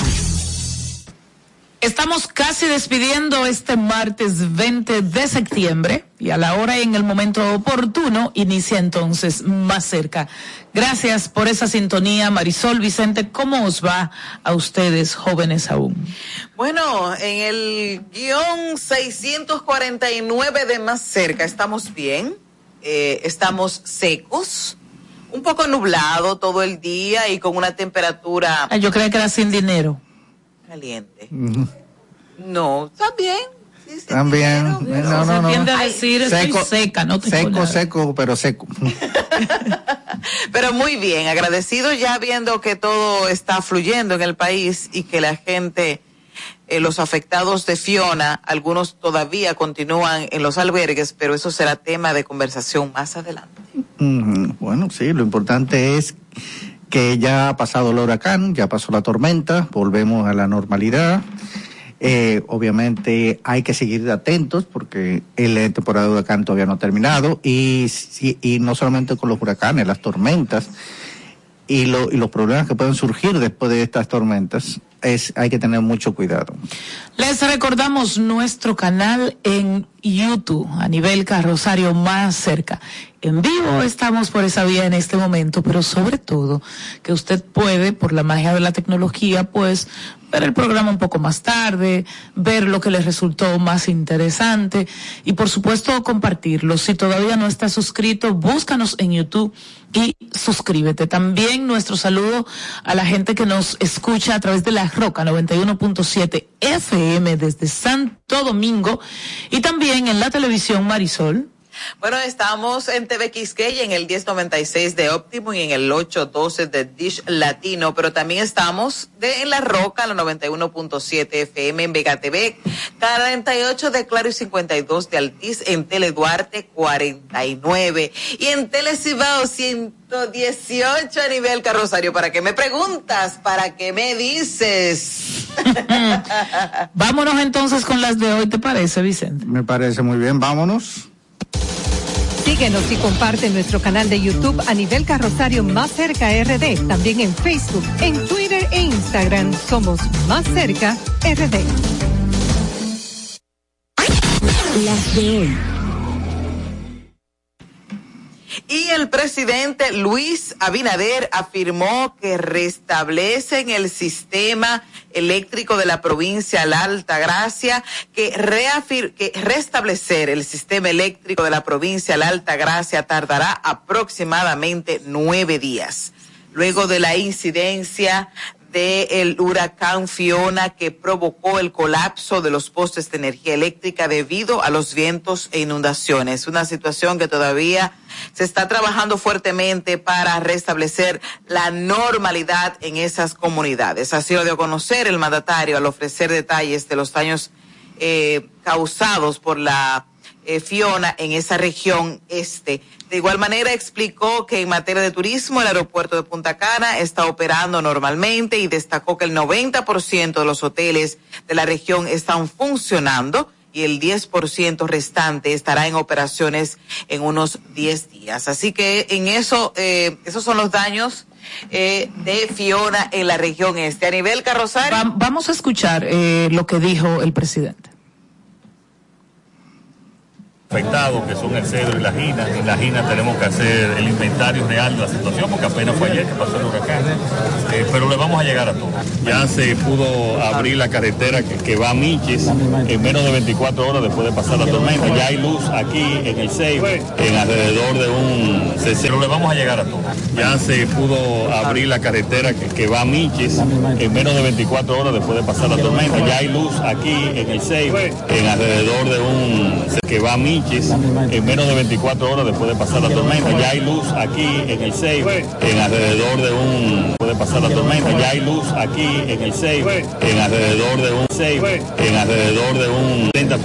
Estamos casi despidiendo este martes 20 de septiembre y a la hora y en el momento oportuno inicia entonces más cerca. Gracias por esa sintonía, Marisol Vicente. ¿Cómo os va a ustedes, jóvenes aún? Bueno, en el guion 649 de más cerca estamos bien, eh, estamos secos, un poco nublado todo el día y con una temperatura Ah, yo creía que era sin dinero. caliente. No, está bien. También. No, no, no. tiende a decir, estoy seca, no tengo Seco, nada. seco, pero seco. Pero muy bien, agradecido ya viendo que todo está fluyendo en el país y que la gente, eh, los afectados de Fiona, algunos todavía continúan en los albergues, pero eso será tema de conversación más adelante. Bueno, sí, lo importante es que ya ha pasado el huracán, ya pasó la tormenta, volvemos a la normalidad. Eh, obviamente hay que seguir atentos porque la temporada de huracán todavía no ha terminado y, y no solamente con los huracanes, las tormentas. y, lo- y los problemas que pueden surgir después de estas tormentas, hay que tener mucho cuidado. Les recordamos nuestro canal en YouTube a nivel carrosario más cerca. En vivo estamos por esa vía en este momento, pero sobre todo que usted puede, por la magia de la tecnología, pues ver el programa un poco más tarde, ver lo que les resultó más interesante y por supuesto compartirlo. Si todavía no estás suscrito, búscanos en YouTube y suscríbete. También nuestro saludo a la gente que nos escucha a través de la Roca 91.7 FM desde Santo Domingo y también en la televisión Marisol. Bueno, estamos en TV Quisqueya en el 1096 de Optimo y en el 812 de Dish Latino, pero también estamos de, en La Roca, la 91.7 FM en Vega TV, 48 de Claro y 52 de Altiz en Tele Duarte 49 y en Tele Cibao 118 a nivel carrosario. ¿Para qué me preguntas? ¿Para qué me dices? Vámonos entonces con las de hoy, ¿te parece, Vicente? Me parece muy bien, vámonos. Síguenos y comparte nuestro canal de YouTube a nivel carrosario Más Cerca RD. También en Facebook, en Twitter e Instagram somos Más Cerca RD. Las de hoy. Y el presidente Luis Abinader afirmó que restablecen el sistema eléctrico de la provincia La Alta Gracia, que, reafir- que restablecer el sistema eléctrico de la provincia La Alta Gracia tardará aproximadamente nueve días. Luego de la incidencia del huracán Fiona que provocó el colapso de los postes de energía eléctrica debido a los vientos e inundaciones. Una situación que todavía se está trabajando fuertemente para restablecer la normalidad en esas comunidades. Así lo dio a conocer el mandatario al ofrecer detalles de los daños eh, causados por la eh, Fiona en esa región este. De igual manera explicó que en materia de turismo el aeropuerto de Punta Cana está operando normalmente y destacó que el 90% de los hoteles de la región están funcionando y el 10% restante estará en operaciones en unos 10 días. Así que en eso, eh, esos son los daños eh, de Fiona en la región este. A nivel carrosario. Va- vamos a escuchar eh, lo que dijo el presidente. Afectados, que son el cedro y la gina. En la gina tenemos que hacer el inventario real de la situación, porque apenas fue ayer que pasó el huracán. Eh, pero le vamos a llegar a todo. Ya se pudo abrir la carretera que, que va a Miches en menos de 24 horas después de pasar la tormenta. Ya hay luz aquí en el Seibe, en alrededor de un... Pero le vamos a llegar a todo. Ya se pudo abrir la carretera que, que va a Miches en menos de 24 horas después de pasar la tormenta. Ya hay luz aquí en el Seibe, en alrededor de un... que va a Miches en menos de 24 horas después de pasar la tormenta. Ya hay luz aquí en el Seibe, en alrededor de un... puede pasar la tormenta. Ya hay luz aquí en el Seibe, en alrededor de un... Seibe, en alrededor de un 30%.